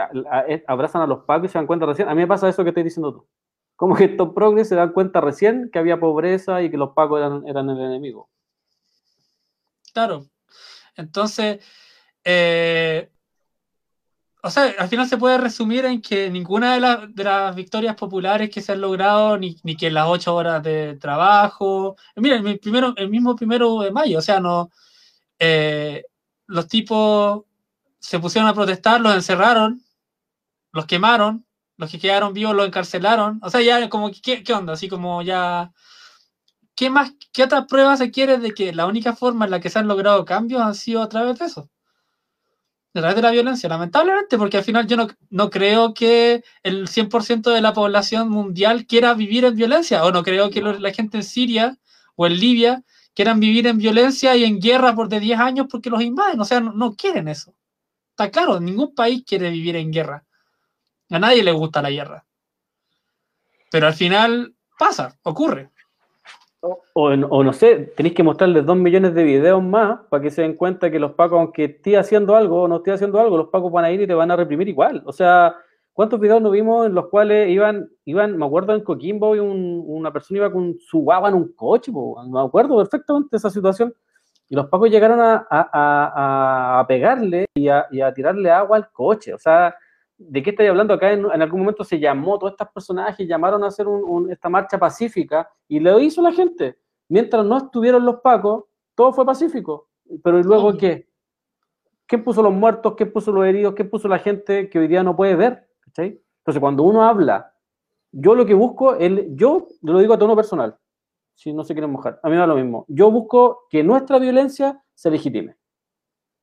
abrazan a los pacos y se dan cuenta recién. A mí me pasa eso que estoy diciendo tú. Como que estos progres se dan cuenta recién que había pobreza y que los pacos eran, eran el enemigo. Claro. Entonces, eh, o sea, al final se puede resumir en que ninguna de, de las victorias populares que se han logrado, ni, ni, que las ocho horas de trabajo. Mira, el, primero, el mismo primero de mayo, o sea, no eh, los tipos se pusieron a protestar, los encerraron, los quemaron, los que quedaron vivos los encarcelaron. O sea, ya como, ¿qué, qué onda? Así como ya... ¿Qué más, qué otras pruebas se quiere de que la única forma en la que se han logrado cambios han sido a través de eso? A través de la violencia, lamentablemente, porque al final yo no, no creo que el 100% de la población mundial quiera vivir en violencia, o no creo que la gente en Siria o en Libia quieran vivir en violencia y en guerra por de 10 años porque los invaden. O sea, no, quieren eso. Está claro, ningún país quiere vivir en guerra. A nadie le gusta la guerra. Pero al final pasa, ocurre. O, no sé, tenéis que mostrarles dos millones de videos más para que se den cuenta que los pacos, aunque esté haciendo algo o no esté haciendo algo, los pacos van a ir y te van a reprimir igual. O sea, ¿Cuántos videos nos vimos en los cuales iban, iban me acuerdo en Coquimbo, y una persona iba con su guagua en un coche, me acuerdo perfectamente de esa situación, y los pacos llegaron a, pegarle y, a, tirarle agua al coche, o sea, ¿de qué estoy hablando? Acá en, algún momento se llamó, todos estos personajes llamaron a hacer esta marcha pacífica, y lo hizo la gente, mientras no estuvieron los pacos, todo fue pacífico. Pero ¿y luego qué? ¿Quién puso los muertos? ¿Quién puso los heridos? ¿Quién puso la gente que hoy día no puede ver? Entonces, cuando uno habla, yo lo que busco, el, yo lo digo a tono personal, si no se quieren mojar, a mí me da lo mismo. Yo busco que nuestra violencia se legitime.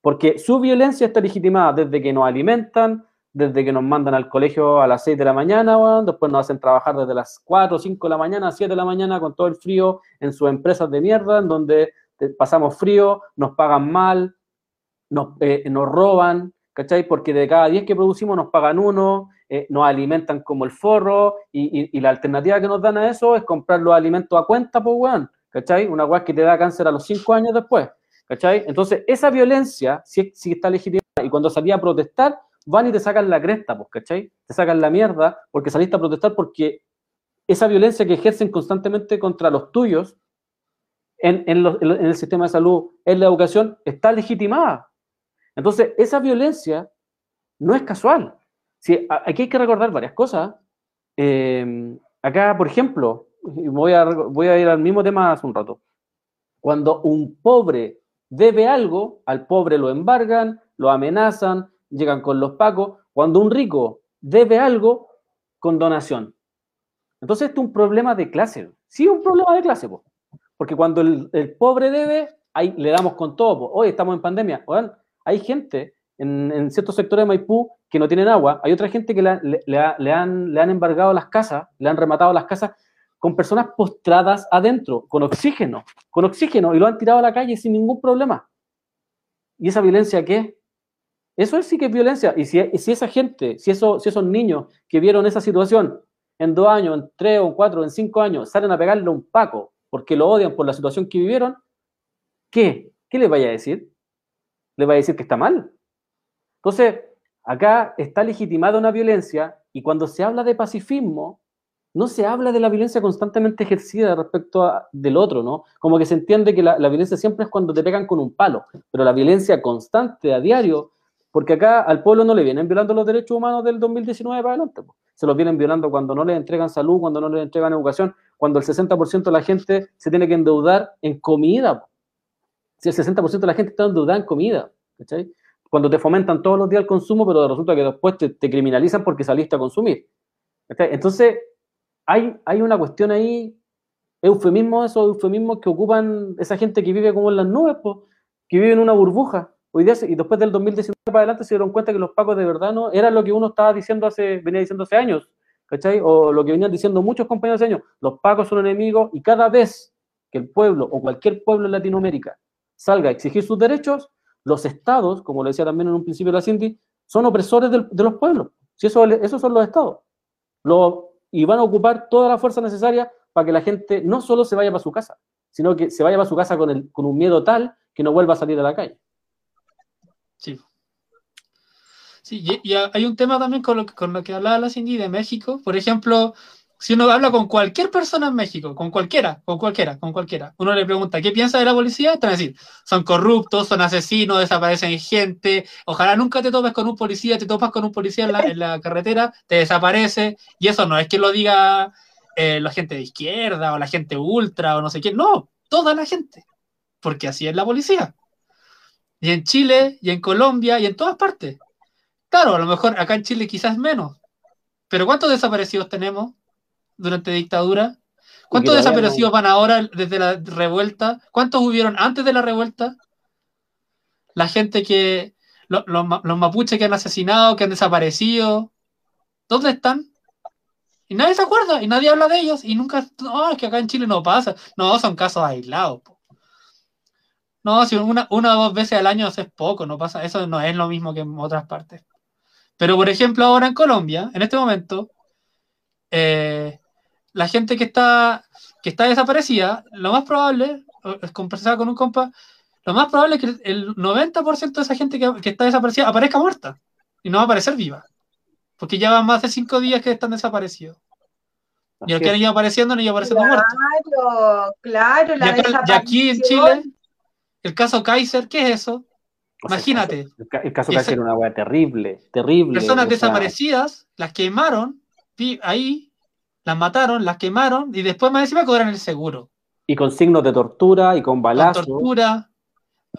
Porque su violencia está legitimada desde que nos alimentan, desde que nos mandan al colegio a las 6 de la mañana, después nos hacen trabajar desde las 4 o 5 de la mañana, 7 de la mañana con todo el frío en sus empresas de mierda, en donde pasamos frío, nos pagan mal, nos, eh, nos roban, ¿cachai? Porque de cada 10 que producimos nos pagan uno, eh, nos alimentan como el forro, y, la alternativa que nos dan a eso es comprar los alimentos a cuenta, pues, weón, ¿cachai? Una weá que te da cáncer a los 5 años después, ¿cachai? Entonces, esa violencia sí, está legitimada, y cuando salía a protestar, van y te sacan la cresta, pues, ¿cachai? Te sacan la mierda porque saliste a protestar porque esa violencia que ejercen constantemente contra los tuyos en, el sistema de salud, en la educación, está legitimada. Entonces, esa violencia no es casual. Si, aquí hay que recordar varias cosas. Eh, acá, por ejemplo, voy a, voy a ir al mismo tema hace un rato. Cuando un pobre debe algo, al pobre lo embargan, lo amenazan, llegan con los pacos, cuando un rico debe algo con donación. Entonces, esto es un problema de clase. Sí, un problema de clase, porque cuando el, pobre debe, le damos con todo. Hoy estamos en pandemia. hay gente en, ciertos sectores de Maipú que no tienen agua. Hay otra gente que le, han, le han embargado las casas, le han rematado las casas con personas postradas adentro, con oxígeno, con oxígeno, y lo han tirado a la calle sin ningún problema. ¿Y esa violencia qué? Eso sí que es violencia. Y si, esa gente, si, eso, si esos niños que vieron esa situación en dos años, en tres o cuatro, en cinco años, salen a pegarle un paco porque lo odian por la situación que vivieron, ¿qué? ¿Qué le vaya a decir? ¿Le va a decir que está mal? Entonces, acá está legitimada una violencia y cuando se habla de pacifismo, no se habla de la violencia constantemente ejercida respecto del otro, ¿no? Como que se entiende que la, violencia siempre es cuando te pegan con un palo, pero la violencia constante a diario porque acá al pueblo no le vienen violando los derechos humanos del 2019 para adelante. Se los vienen violando cuando no le entregan salud, cuando no le entregan educación, cuando el 60% de la gente se tiene que endeudar en comida. Si el 60% de la gente está endeudada en comida. Cuando te fomentan todos los días el consumo, pero resulta que después te, criminalizan porque saliste a consumir. Entonces, hay, hay una cuestión ahí, eufemismo, esos eufemismos que ocupan esa gente que vive como en las nubes, que vive en una burbuja. Hoy día, y después del 2019 para adelante, se dieron cuenta que los pacos de verdad no eran lo que uno estaba diciendo hace, venía diciendo hace años, ¿cachai? O lo que venían diciendo muchos compañeros hace años. Los pacos son enemigos y cada vez que el pueblo o cualquier pueblo en Latinoamérica salga a exigir sus derechos, los estados, como lo decía también en un principio la Cindy, son opresores de, los pueblos. Si eso, esos son los estados. Lo, y van a ocupar toda la fuerza necesaria para que la gente no solo se vaya para su casa, sino que se vaya para su casa con, el, con un miedo tal que no vuelva a salir a la calle. Sí. Sí, y, hay un tema también con lo, con lo que hablaba la Cindy de México. Por ejemplo, si uno habla con cualquier persona en México, con cualquiera, con cualquiera, con cualquiera, uno le pregunta, ¿qué piensa de la policía? Van a decir, son corruptos, son asesinos, desaparecen gente, ojalá nunca te topes con un policía, te topas con un policía en la, carretera, te desaparece, y eso no es que lo diga eh, la gente de izquierda o la gente ultra o no sé quién, no, toda la gente, porque así es la policía y en Chile, y en Colombia, y en todas partes. Claro, a lo mejor acá en Chile quizás menos. Pero ¿cuántos desaparecidos tenemos durante dictadura? ¿Cuántos desaparecidos van ahora desde la revuelta? ¿Cuántos hubieron antes de la revuelta? La gente que. Los, mapuches que han asesinado, que han desaparecido. ¿Dónde están? Y nadie se acuerda, y nadie habla de ellos, y nunca. No, es que acá en Chile no pasa. No, son casos aislados. No, si una, una o dos veces al año es poco, no pasa, eso no es lo mismo que en otras partes. Pero, por ejemplo, ahora en Colombia, en este momento, eh, la gente que está, que está desaparecida, lo más probable, conversaba con un compa, lo más probable es que el 90% de esa gente que, está desaparecida aparezca muerta y no va a aparecer viva. Porque ya van más de cinco días que están desaparecidos. Y el que han ido apareciendo no ido apareciendo. Claro, claro. La y, aquí en Chile el caso Kaiser, ¿qué es eso? Imagínate. El, caso Kaiser era una weá terrible, terrible. Personas desaparecidas, las quemaron, ahí, las mataron, las quemaron y después más encima cobran el seguro. Y con signos de tortura y con balazos. tortura.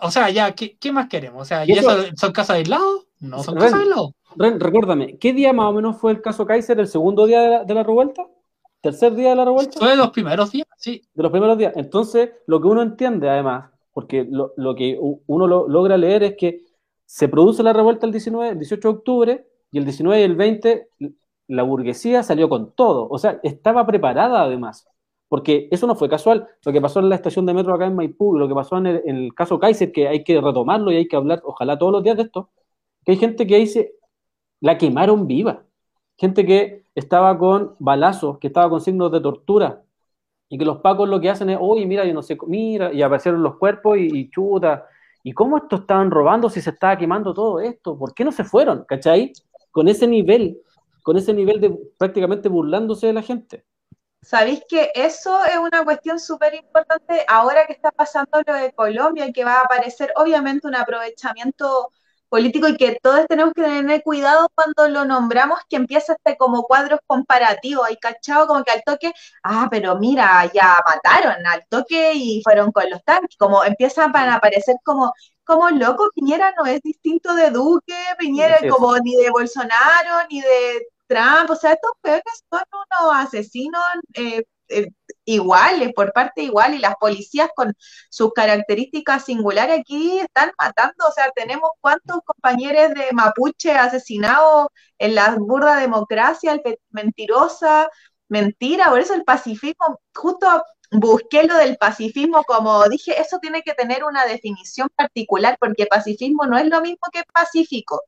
O sea, ya, ¿qué, más queremos? O sea, ¿y eso, son casos aislados? No son casos aislados. recuérdame, ¿qué día más o menos fue el caso Kaiser? ¿El segundo día de la, revuelta? ¿Tercer día de la revuelta? Fue de los primeros días, sí. De los primeros días. Entonces, lo que uno entiende, además, porque lo, que uno logra leer es que se produce la revuelta el 19, el 18 de octubre, y el 19 y el 20 la burguesía salió con todo. O sea, estaba preparada además. Porque eso no fue casual. Lo que pasó en la estación de metro acá en Maipú, lo que pasó en el, caso Kaiser, que hay que retomarlo y hay que hablar, ojalá todos los días de esto, que hay gente que dice, la quemaron viva. Gente que estaba con balazos, que estaba con signos de tortura, y que los pacos lo que hacen es, oye, mira, yo no sé, mira, y aparecieron los cuerpos y, y chuta. ¿Y cómo esto estaban robando si se estaba quemando todo esto? ¿Por qué no se fueron? ¿Cachai? Con ese nivel, con ese nivel de prácticamente burlándose de la gente. Sabéis que eso es una cuestión súper importante ahora que está pasando lo de Colombia y que va a aparecer obviamente un aprovechamiento político y que todos tenemos que tener cuidado cuando lo nombramos, que empieza este como cuadros comparativos, hay cachado como que al toque, ah, pero mira, ya mataron al toque y fueron con los tanques, como empiezan a aparecer como, como loco, Piñera no es distinto de Duque, Piñera como ni de Bolsonaro, ni de Trump, o sea, estos peores son unos asesinos eh, eh, iguales, por parte igual, y las policías con sus características singulares aquí están matando, o sea, tenemos cuántos compañeros de Mapuche asesinados en la burda democracia, el mentirosa, mentira, por eso el pacifismo, justo busqué lo del pacifismo, como dije, eso tiene que tener una definición particular, porque pacifismo no es lo mismo que pacífico.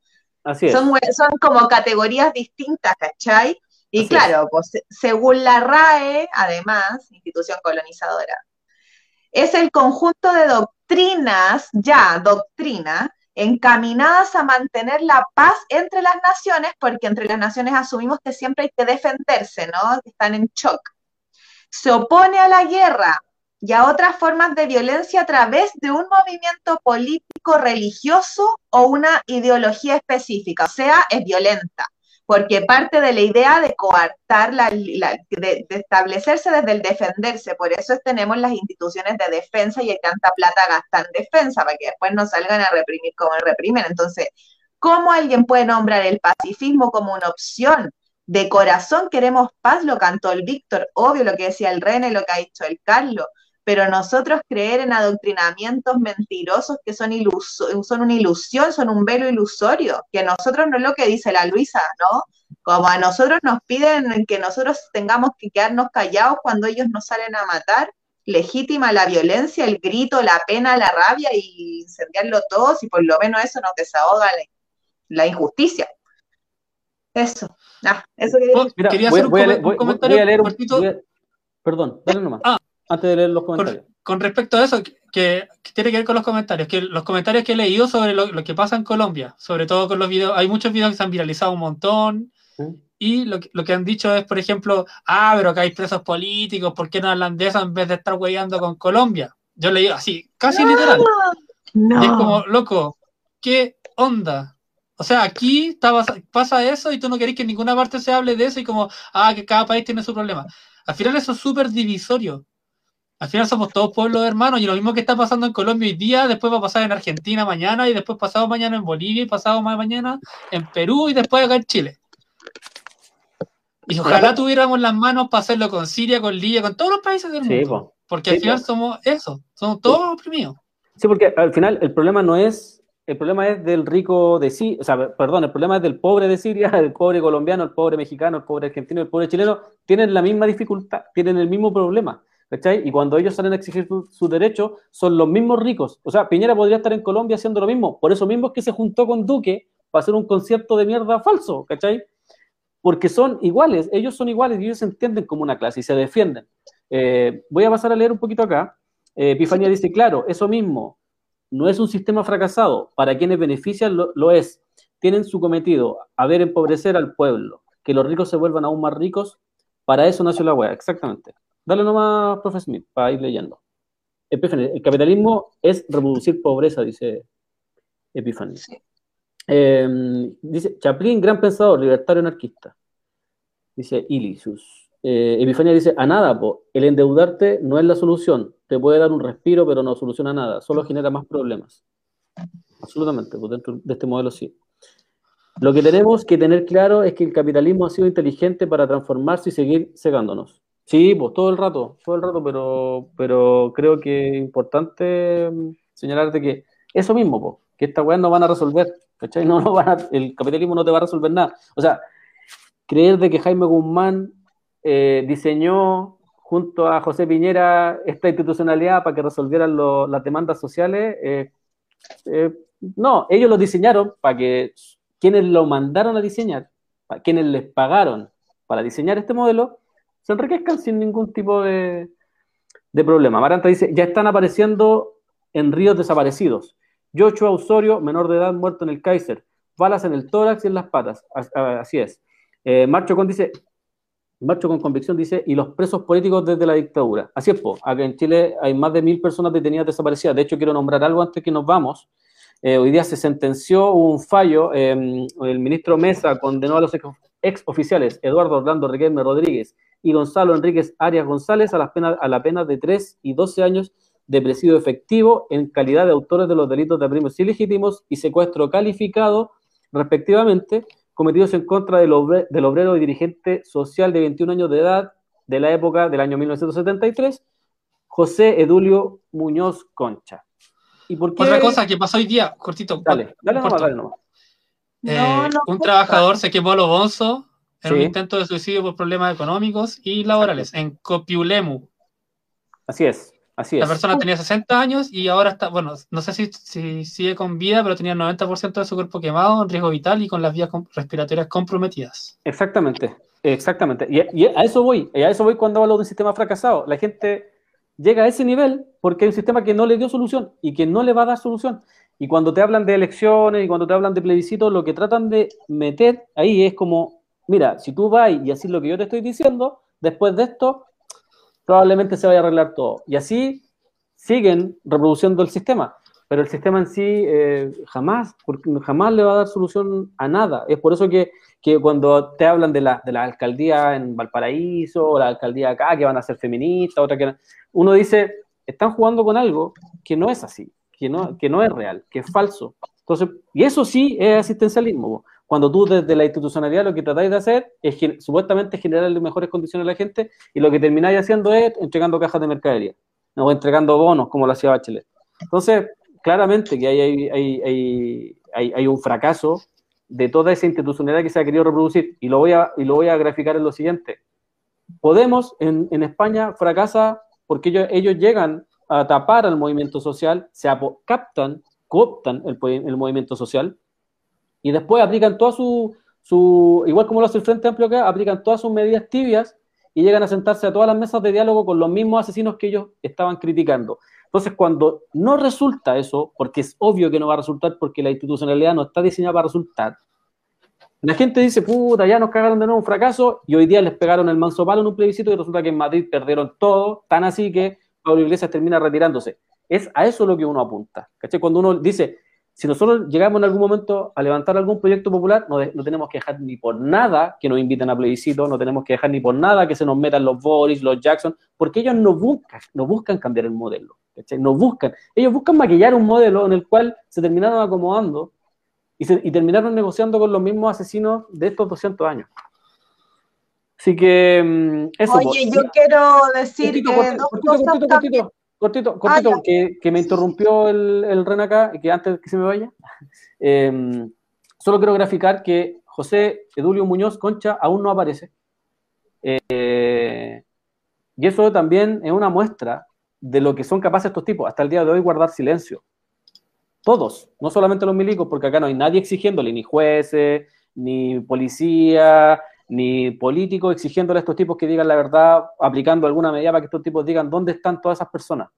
Son, son como categorías distintas, ¿cachai? Y claro, pues según la RAE, además, institución colonizadora, es el conjunto de doctrinas, ya doctrina, encaminadas a mantener la paz entre las naciones, porque entre las naciones asumimos que siempre hay que defenderse, ¿no? Están en shock. Se opone a la guerra, y a otras formas de violencia a través de un movimiento político, religioso o una ideología específica, o sea, es violenta, porque parte de la idea de coartar, la, de, establecerse desde el defenderse, por eso tenemos las instituciones de defensa y hay tanta plata gastada en defensa, para que después no salgan a reprimir como reprimen. Entonces, ¿cómo alguien puede nombrar el pacifismo como una opción? De corazón queremos paz, lo cantó el Víctor, obvio lo que decía el René, lo que ha dicho el Carlos, pero nosotros creer en adoctrinamientos mentirosos que son, son una ilusión, son un velo ilusorio, que nosotros no es lo que dice la Luisa, ¿no? Como a nosotros nos piden que nosotros tengamos que quedarnos callados cuando ellos nos salen a matar, legítima la violencia, el grito, la pena, la rabia y incendiarlo todo, si por lo menos eso nos desahoga la, injusticia. Eso. Ah, eso quería, hacer un, comentario. perdón, dale nomás. Ah, antes de leer los comentarios. Con, respecto a eso, que, tiene que ver con los comentarios, que los comentarios que he leído sobre lo, que pasa en Colombia, sobre todo con los videos, hay muchos videos que se han viralizado un montón, y lo, que han dicho es, por ejemplo, ah, pero acá hay presos políticos, ¿por qué no hablan de eso en vez de estar hueveando con Colombia? Yo leí así, casi literal. Y es como, loco, ¿qué onda? O sea, aquí pasa eso y tú no querés que en ninguna parte se hable de eso y como, ah, que cada país tiene su problema. Al final eso es súper divisorio. Al final somos todos pueblos hermanos y lo mismo que está pasando en Colombia hoy día, después va a pasar en Argentina mañana y después pasado mañana en Bolivia y pasado mañana en Perú y después acá en Chile. Y ojalá tuviéramos las manos para hacerlo con Siria, con Libia, con todos los países del mundo. porque al final somos eso, somos todos oprimidos. Sí, porque al final el problema no es, el problema es del rico de Siria, o sea, perdón, el problema es del pobre de Siria, el pobre colombiano, el pobre mexicano, el pobre argentino, el pobre chileno, tienen la misma dificultad, tienen el mismo problema. ¿cachai? Y cuando ellos salen a exigir sus derechos, son los mismos ricos. O sea, Piñera podría estar en Colombia haciendo lo mismo. Por eso mismo es que se juntó con Duque para hacer un concierto de mierda falso, ¿cachai? Porque son iguales, ellos son iguales y ellos se entienden como una clase y se defienden. Eh, voy a pasar a leer un poquito acá. Eh, Epifanía dice, claro, eso mismo, no es un sistema fracasado. Para quienes benefician lo, lo es. Tienen su cometido, a ver empobrecer al pueblo, que los ricos se vuelvan aún más ricos. Para eso nació la wea, exactamente. Dale nomás, profe Smith, para ir leyendo. el capitalismo es reproducir pobreza, dice Epifanio. Em, dice Chaplin, gran pensador, libertario anarquista. Dice Ilicius. Eh, Epifania dice, a nada, po. el endeudarte no es la solución, te puede dar un respiro, pero no soluciona nada, solo genera más problemas. Absolutamente, pues dentro de este modelo sí. Lo que tenemos que tener claro es que el capitalismo ha sido inteligente para transformarse y seguir cegándonos. Sí, pues todo el rato, todo el rato, pero, pero creo que es importante mm, señalarte que eso mismo, pues, que estas weas no van a resolver, ¿cachai? No, no van el capitalismo no te va a resolver nada. O sea, creer de que Jaime Guzmán eh, diseñó junto a José Piñera esta institucionalidad para que resolvieran las demandas sociales, eh, eh, no, ellos lo diseñaron para que quienes lo mandaron a diseñar, para quienes les pagaron para diseñar este modelo, se enriquezcan sin ningún tipo de, problema. Maranta dice, ya están apareciendo en ríos desaparecidos. Yocho Osorio, menor de edad, muerto en el Kaiser. Balas en el tórax y en las patas. Así es. Eh, Marcho Con dice, Marcho con convicción dice, y los presos políticos desde la dictadura. Así es, po. acá en Chile hay más de mil personas detenidas desaparecidas. De hecho, quiero nombrar algo antes que nos vamos. Eh, hoy día se sentenció un fallo, em, el ministro Mesa condenó a los ex oficiales Eduardo Orlando Riquelme Rodríguez y Gonzalo Enríquez Arias González a, las penas, a la pena de 3 y 12 años de presidio efectivo en calidad de autores de los delitos de primos ilegítimos y secuestro calificado, respectivamente, cometidos en contra del, del obrero y dirigente social de 21 años de edad de la época del año 1973, José Edulio Muñoz Concha. Otra cosa que pasó hoy día, cortito. Dale, dale nomás, dale nomás. Eh, un trabajador se quemó a lo bonzo en un intento de suicidio por problemas económicos y laborales en Copiulemu. Así es, así es. La persona tenía 60 años y ahora está, bueno, no sé si, si sigue con vida, pero tenía el 90% de su cuerpo quemado, en riesgo vital y con las vías respiratorias comprometidas. Exactamente, exactamente. Y, y, a eso voy, a eso voy cuando hablo de un sistema fracasado. La gente llega a ese nivel porque hay un sistema que no le dio solución y que no le va a dar solución. Y cuando te hablan de elecciones y cuando te hablan de plebiscitos, lo que tratan de meter ahí es como, mira, si tú vas y así lo que yo te estoy diciendo, después de esto, probablemente se vaya a arreglar todo. Y así siguen reproduciendo el sistema. Pero el sistema en sí eh, jamás, jamás le va a dar solución a nada. Es por eso que, que cuando te hablan de la, de la alcaldía en Valparaíso o la alcaldía acá, que van a ser feministas, otra que uno dice, están jugando con algo que no es así, que no, que no es real, que es falso. Entonces, y eso sí es asistencialismo. Cuando tú desde la institucionalidad lo que tratáis de hacer es supuestamente generarle mejores condiciones a la gente y lo que termináis haciendo es entregando cajas de mercadería o entregando bonos como lo hacía Bachelet. Entonces, claramente que hay, hay, hay, hay, un fracaso de toda esa institucionalidad que se ha querido reproducir y lo voy a, y lo voy a graficar en lo siguiente. Podemos en, en España fracasa porque ellos, ellos llegan a tapar al movimiento social, se captan, cooptan el, el movimiento social y después aplican toda su, su, igual como lo hace el Frente Amplio acá, aplican todas sus medidas tibias y llegan a sentarse a todas las mesas de diálogo con los mismos asesinos que ellos estaban criticando. Entonces, cuando no resulta eso, porque es obvio que no va a resultar porque la institucionalidad no está diseñada para resultar, la gente dice, puta, ya nos cagaron de nuevo un fracaso y hoy día les pegaron el manso palo en un plebiscito y resulta que en Madrid perdieron todo, tan así que Pablo Iglesias termina retirándose. Es a eso lo que uno apunta. ¿cachai? Cuando uno dice, si nosotros llegamos en algún momento a levantar algún proyecto popular, no, no, tenemos que dejar ni por nada que nos inviten a plebiscito, no tenemos que dejar ni por nada que se nos metan los Boris, los Jackson, porque ellos no buscan, no buscan cambiar el modelo, ¿cachai? No buscan, ellos buscan maquillar un modelo en el cual se terminaron acomodando y, terminaron negociando con los mismos asesinos de estos 200 años. Así que mm, eso. Oye, pues. yo quiero decir que cortito, cortito, ah, que, que, me interrumpió el, el Ren acá, que antes que se me vaya. Em, solo quiero graficar que José Edulio Muñoz Concha aún no aparece. Eh, y eso también es una muestra de lo que son capaces estos tipos, hasta el día de hoy, guardar silencio. Todos, no solamente los milicos, porque acá no hay nadie exigiéndole, ni jueces, ni policía, ni políticos exigiéndole a estos tipos que digan la verdad, aplicando alguna medida para que estos tipos digan dónde están todas esas personas.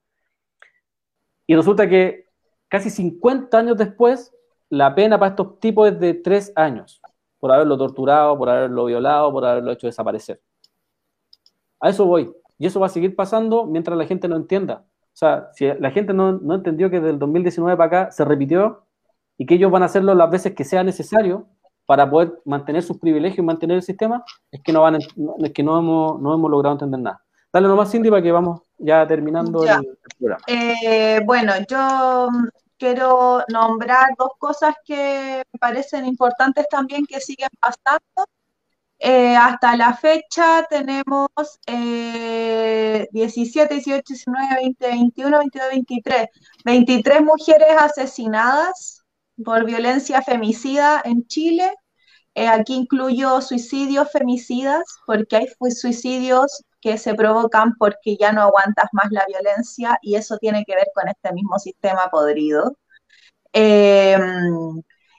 Y resulta que casi 50 años después, la pena para estos tipos es de 3 años, por haberlo torturado, por haberlo violado, por haberlo hecho desaparecer. A eso voy. Y eso va a seguir pasando mientras la gente no entienda o sea, si la gente no, entendió que del 2019 para acá se repitió y que ellos van a hacerlo las veces que sea necesario, para poder mantener sus privilegios y mantener el sistema, es que no, van, es que no, hemos, no hemos logrado entender nada. Dale nomás, Cindy, para que vamos ya terminando El, programa. Eh, bueno, yo quiero nombrar dos cosas que me parecen importantes también que siguen pasando. Eh, hasta la fecha tenemos 17, 18, 19, 20, 21, 22, 23. 23 mujeres asesinadas por violencia femicida en Chile. Eh, aquí incluyo suicidios femicidas, porque hay suicidios que se provocan porque ya no aguantas más la violencia y eso tiene que ver con este mismo sistema podrido. Eh,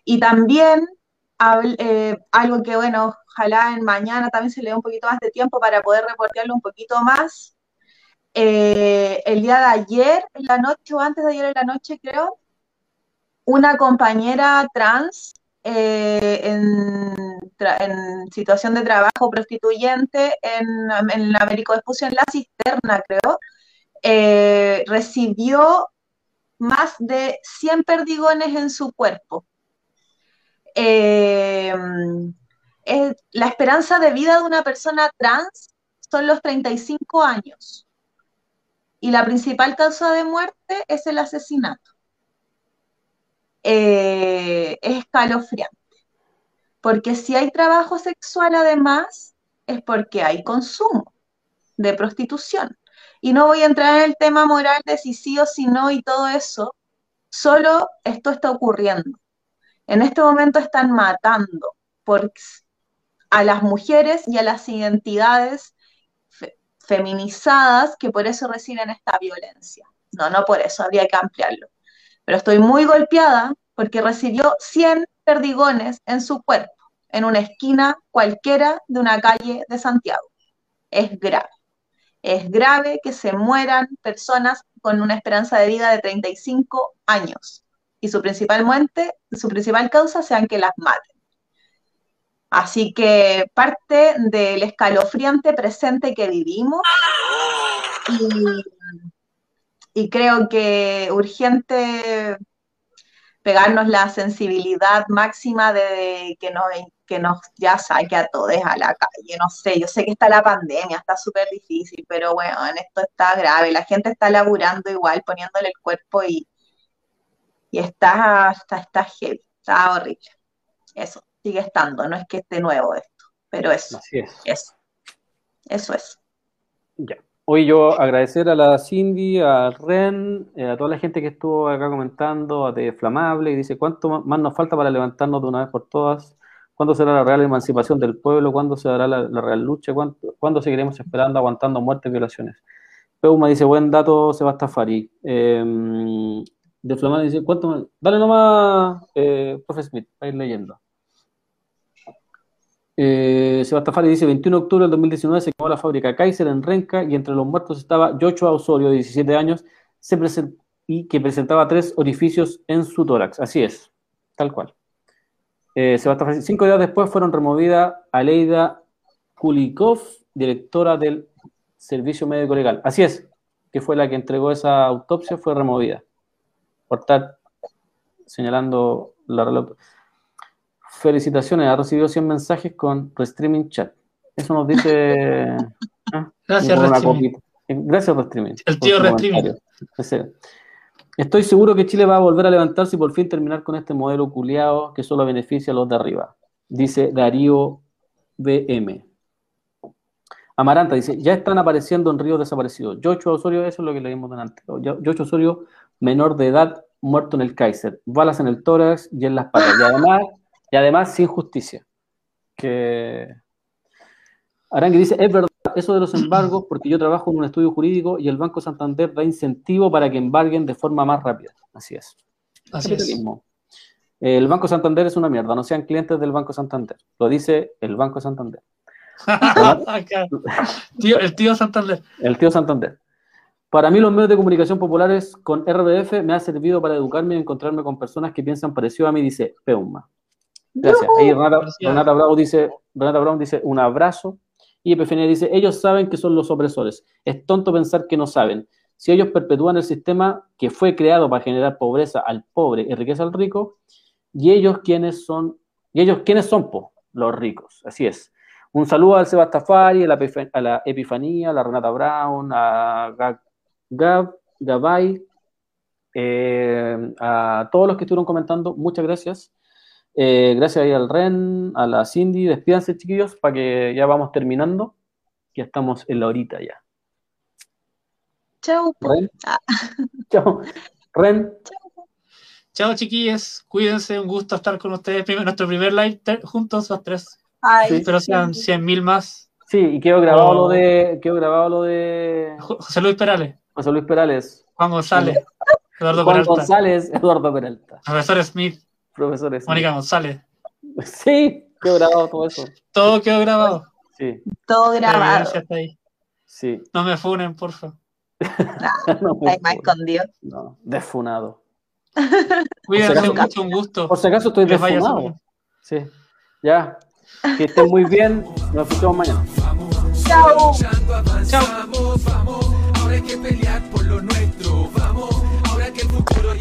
y también eh, algo que, bueno, ojalá en mañana también se le dé un poquito más de tiempo para poder reportearlo un poquito más. Eh, el día de ayer, en la noche, o antes de ayer en la noche, creo, una compañera trans en, situación de trabajo prostituyente en, en Américo Vespucio, en la cisterna, creo, recibió más de 100 perdigones en su cuerpo. Eh, la esperanza de vida de una persona trans son los 35 años y la principal causa de muerte es el asesinato. Eh, es escalofriante, porque si hay trabajo sexual además es porque hay consumo de prostitución. Y no voy a entrar en el tema moral de si sí o si no y todo eso, solo esto está ocurriendo. En este momento están matando a las mujeres y a las identidades feminizadas que por eso reciben esta violencia. No, no por eso, habría que ampliarlo. Pero estoy muy golpeada porque recibió 100 perdigones en su cuerpo, en una esquina cualquiera de una calle de Santiago. Es grave. Es grave que se mueran personas con una esperanza de vida de 35 años y su principal muerte, su principal causa sean que las maten. Así que parte del escalofriante presente que vivimos y creo que urgente pegarnos la sensibilidad máxima de que nos, que nos ya saque a todos a la calle, no sé, yo sé que está la pandemia, está súper difícil, pero bueno, en esto está grave, la gente está laburando igual, poniéndole el cuerpo y, y está, está, está heavy, está horrible. Eso, sigue estando, no es que esté nuevo esto, pero eso, Así es. eso, eso es. Ya. Hoy yo agradecer a la Cindy, a Ren, eh, a toda la gente que estuvo acá comentando, a de Flamable, y dice, ¿cuánto más nos falta para levantarnos de una vez por todas? ¿Cuándo será la real emancipación del pueblo? ¿Cuándo se dará la, real lucha? ¿Cuándo, seguiremos esperando, aguantando muertes, violaciones? Peuma dice, buen dato, Sebastafari. Eh, de Flamable dice, ¿cuánto más? Dale nomás, eh, profe Smith, para ir leyendo. Eh, Sebastafari dice, 21 de octubre del 2019 se quemó la fábrica Kaiser en Renca y entre los muertos estaba Joshua Osorio, de 17 años, y que presentaba tres orificios en su tórax. Así es, tal cual. Eh, Sebastafari, cinco días después fueron removidas Aleida Kulikov, directora del Servicio Médico Legal. Así es, que fue la que entregó esa autopsia, fue removida. Por estar señalando la Felicitaciones, ha recibido 100 mensajes con Restreaming Chat. Eso nos dice. ¿ah? Gracias, Restreaming. Gracias, Restreaming. El tío Restreaming. Estoy seguro que Chile va a volver a levantarse y por fin terminar con este modelo culiado que solo beneficia a los de arriba. Dice Darío BM. Amaranta dice, ya están apareciendo en ríos desaparecidos. Yocho Osorio, eso es lo que leímos delante. Yocho Osorio, menor de edad, muerto en el Kaiser. Balas en el tórax y en las patas. Y además y además sin justicia. Que Arangui dice, es verdad eso de los embargos porque yo trabajo en un estudio jurídico y el Banco Santander da incentivo para que embarguen de forma más rápida. Así es. Así es. El Banco Santander es una mierda, no sean clientes del Banco Santander. Lo dice el Banco Santander. el tío Santander. El tío Santander. Para mí los medios de comunicación populares con RBF me ha servido para educarme y encontrarme con personas que piensan parecido a mí, dice Peuma. Gracias. Ahí Renata, Bravo dice, Renata Brown dice un abrazo. Y Epifania dice, ellos saben que son los opresores. Es tonto pensar que no saben. Si ellos perpetúan el sistema que fue creado para generar pobreza al pobre y riqueza al rico, y ellos quienes son ¿Y ellos quiénes son? Po? Los ricos, así es. Un saludo al Sebastafari, a la, a la Epifanía, a la Renata Brown, a Gab, Gabay, eh, a todos los que estuvieron comentando, muchas gracias. Eh, gracias ahí al Ren, a la Cindy, despídanse chiquillos para que ya vamos terminando. Ya estamos en la horita ya. Chau. Ren. Chau. Ren. Chao chiquillos, cuídense, un gusto estar con ustedes. nuestro primer live juntos los tres. Ay, Espero sean 100 mil más. Sí, y quedó grabado lo de. Quedó grabado lo de. José Luis Perales. José Luis Perales. Juan González. Eduardo Juan Peralta. González, Eduardo Peralta. Profesor Smith. Profesor Smith. Mónica González. Sí, quedó grabado todo eso. Todo quedó grabado. Sí. Todo grabado. Ahí. Sí. No me funen, porfa. No, no está más escondido. No, desfunado. Cuídense mucho, un gusto. Por si acaso estoy desfunado. Sí. Ya. Que estén muy bien. Nos escuchamos mañana. Chao. Chao. Ahora hay que pelear por lo nuestro.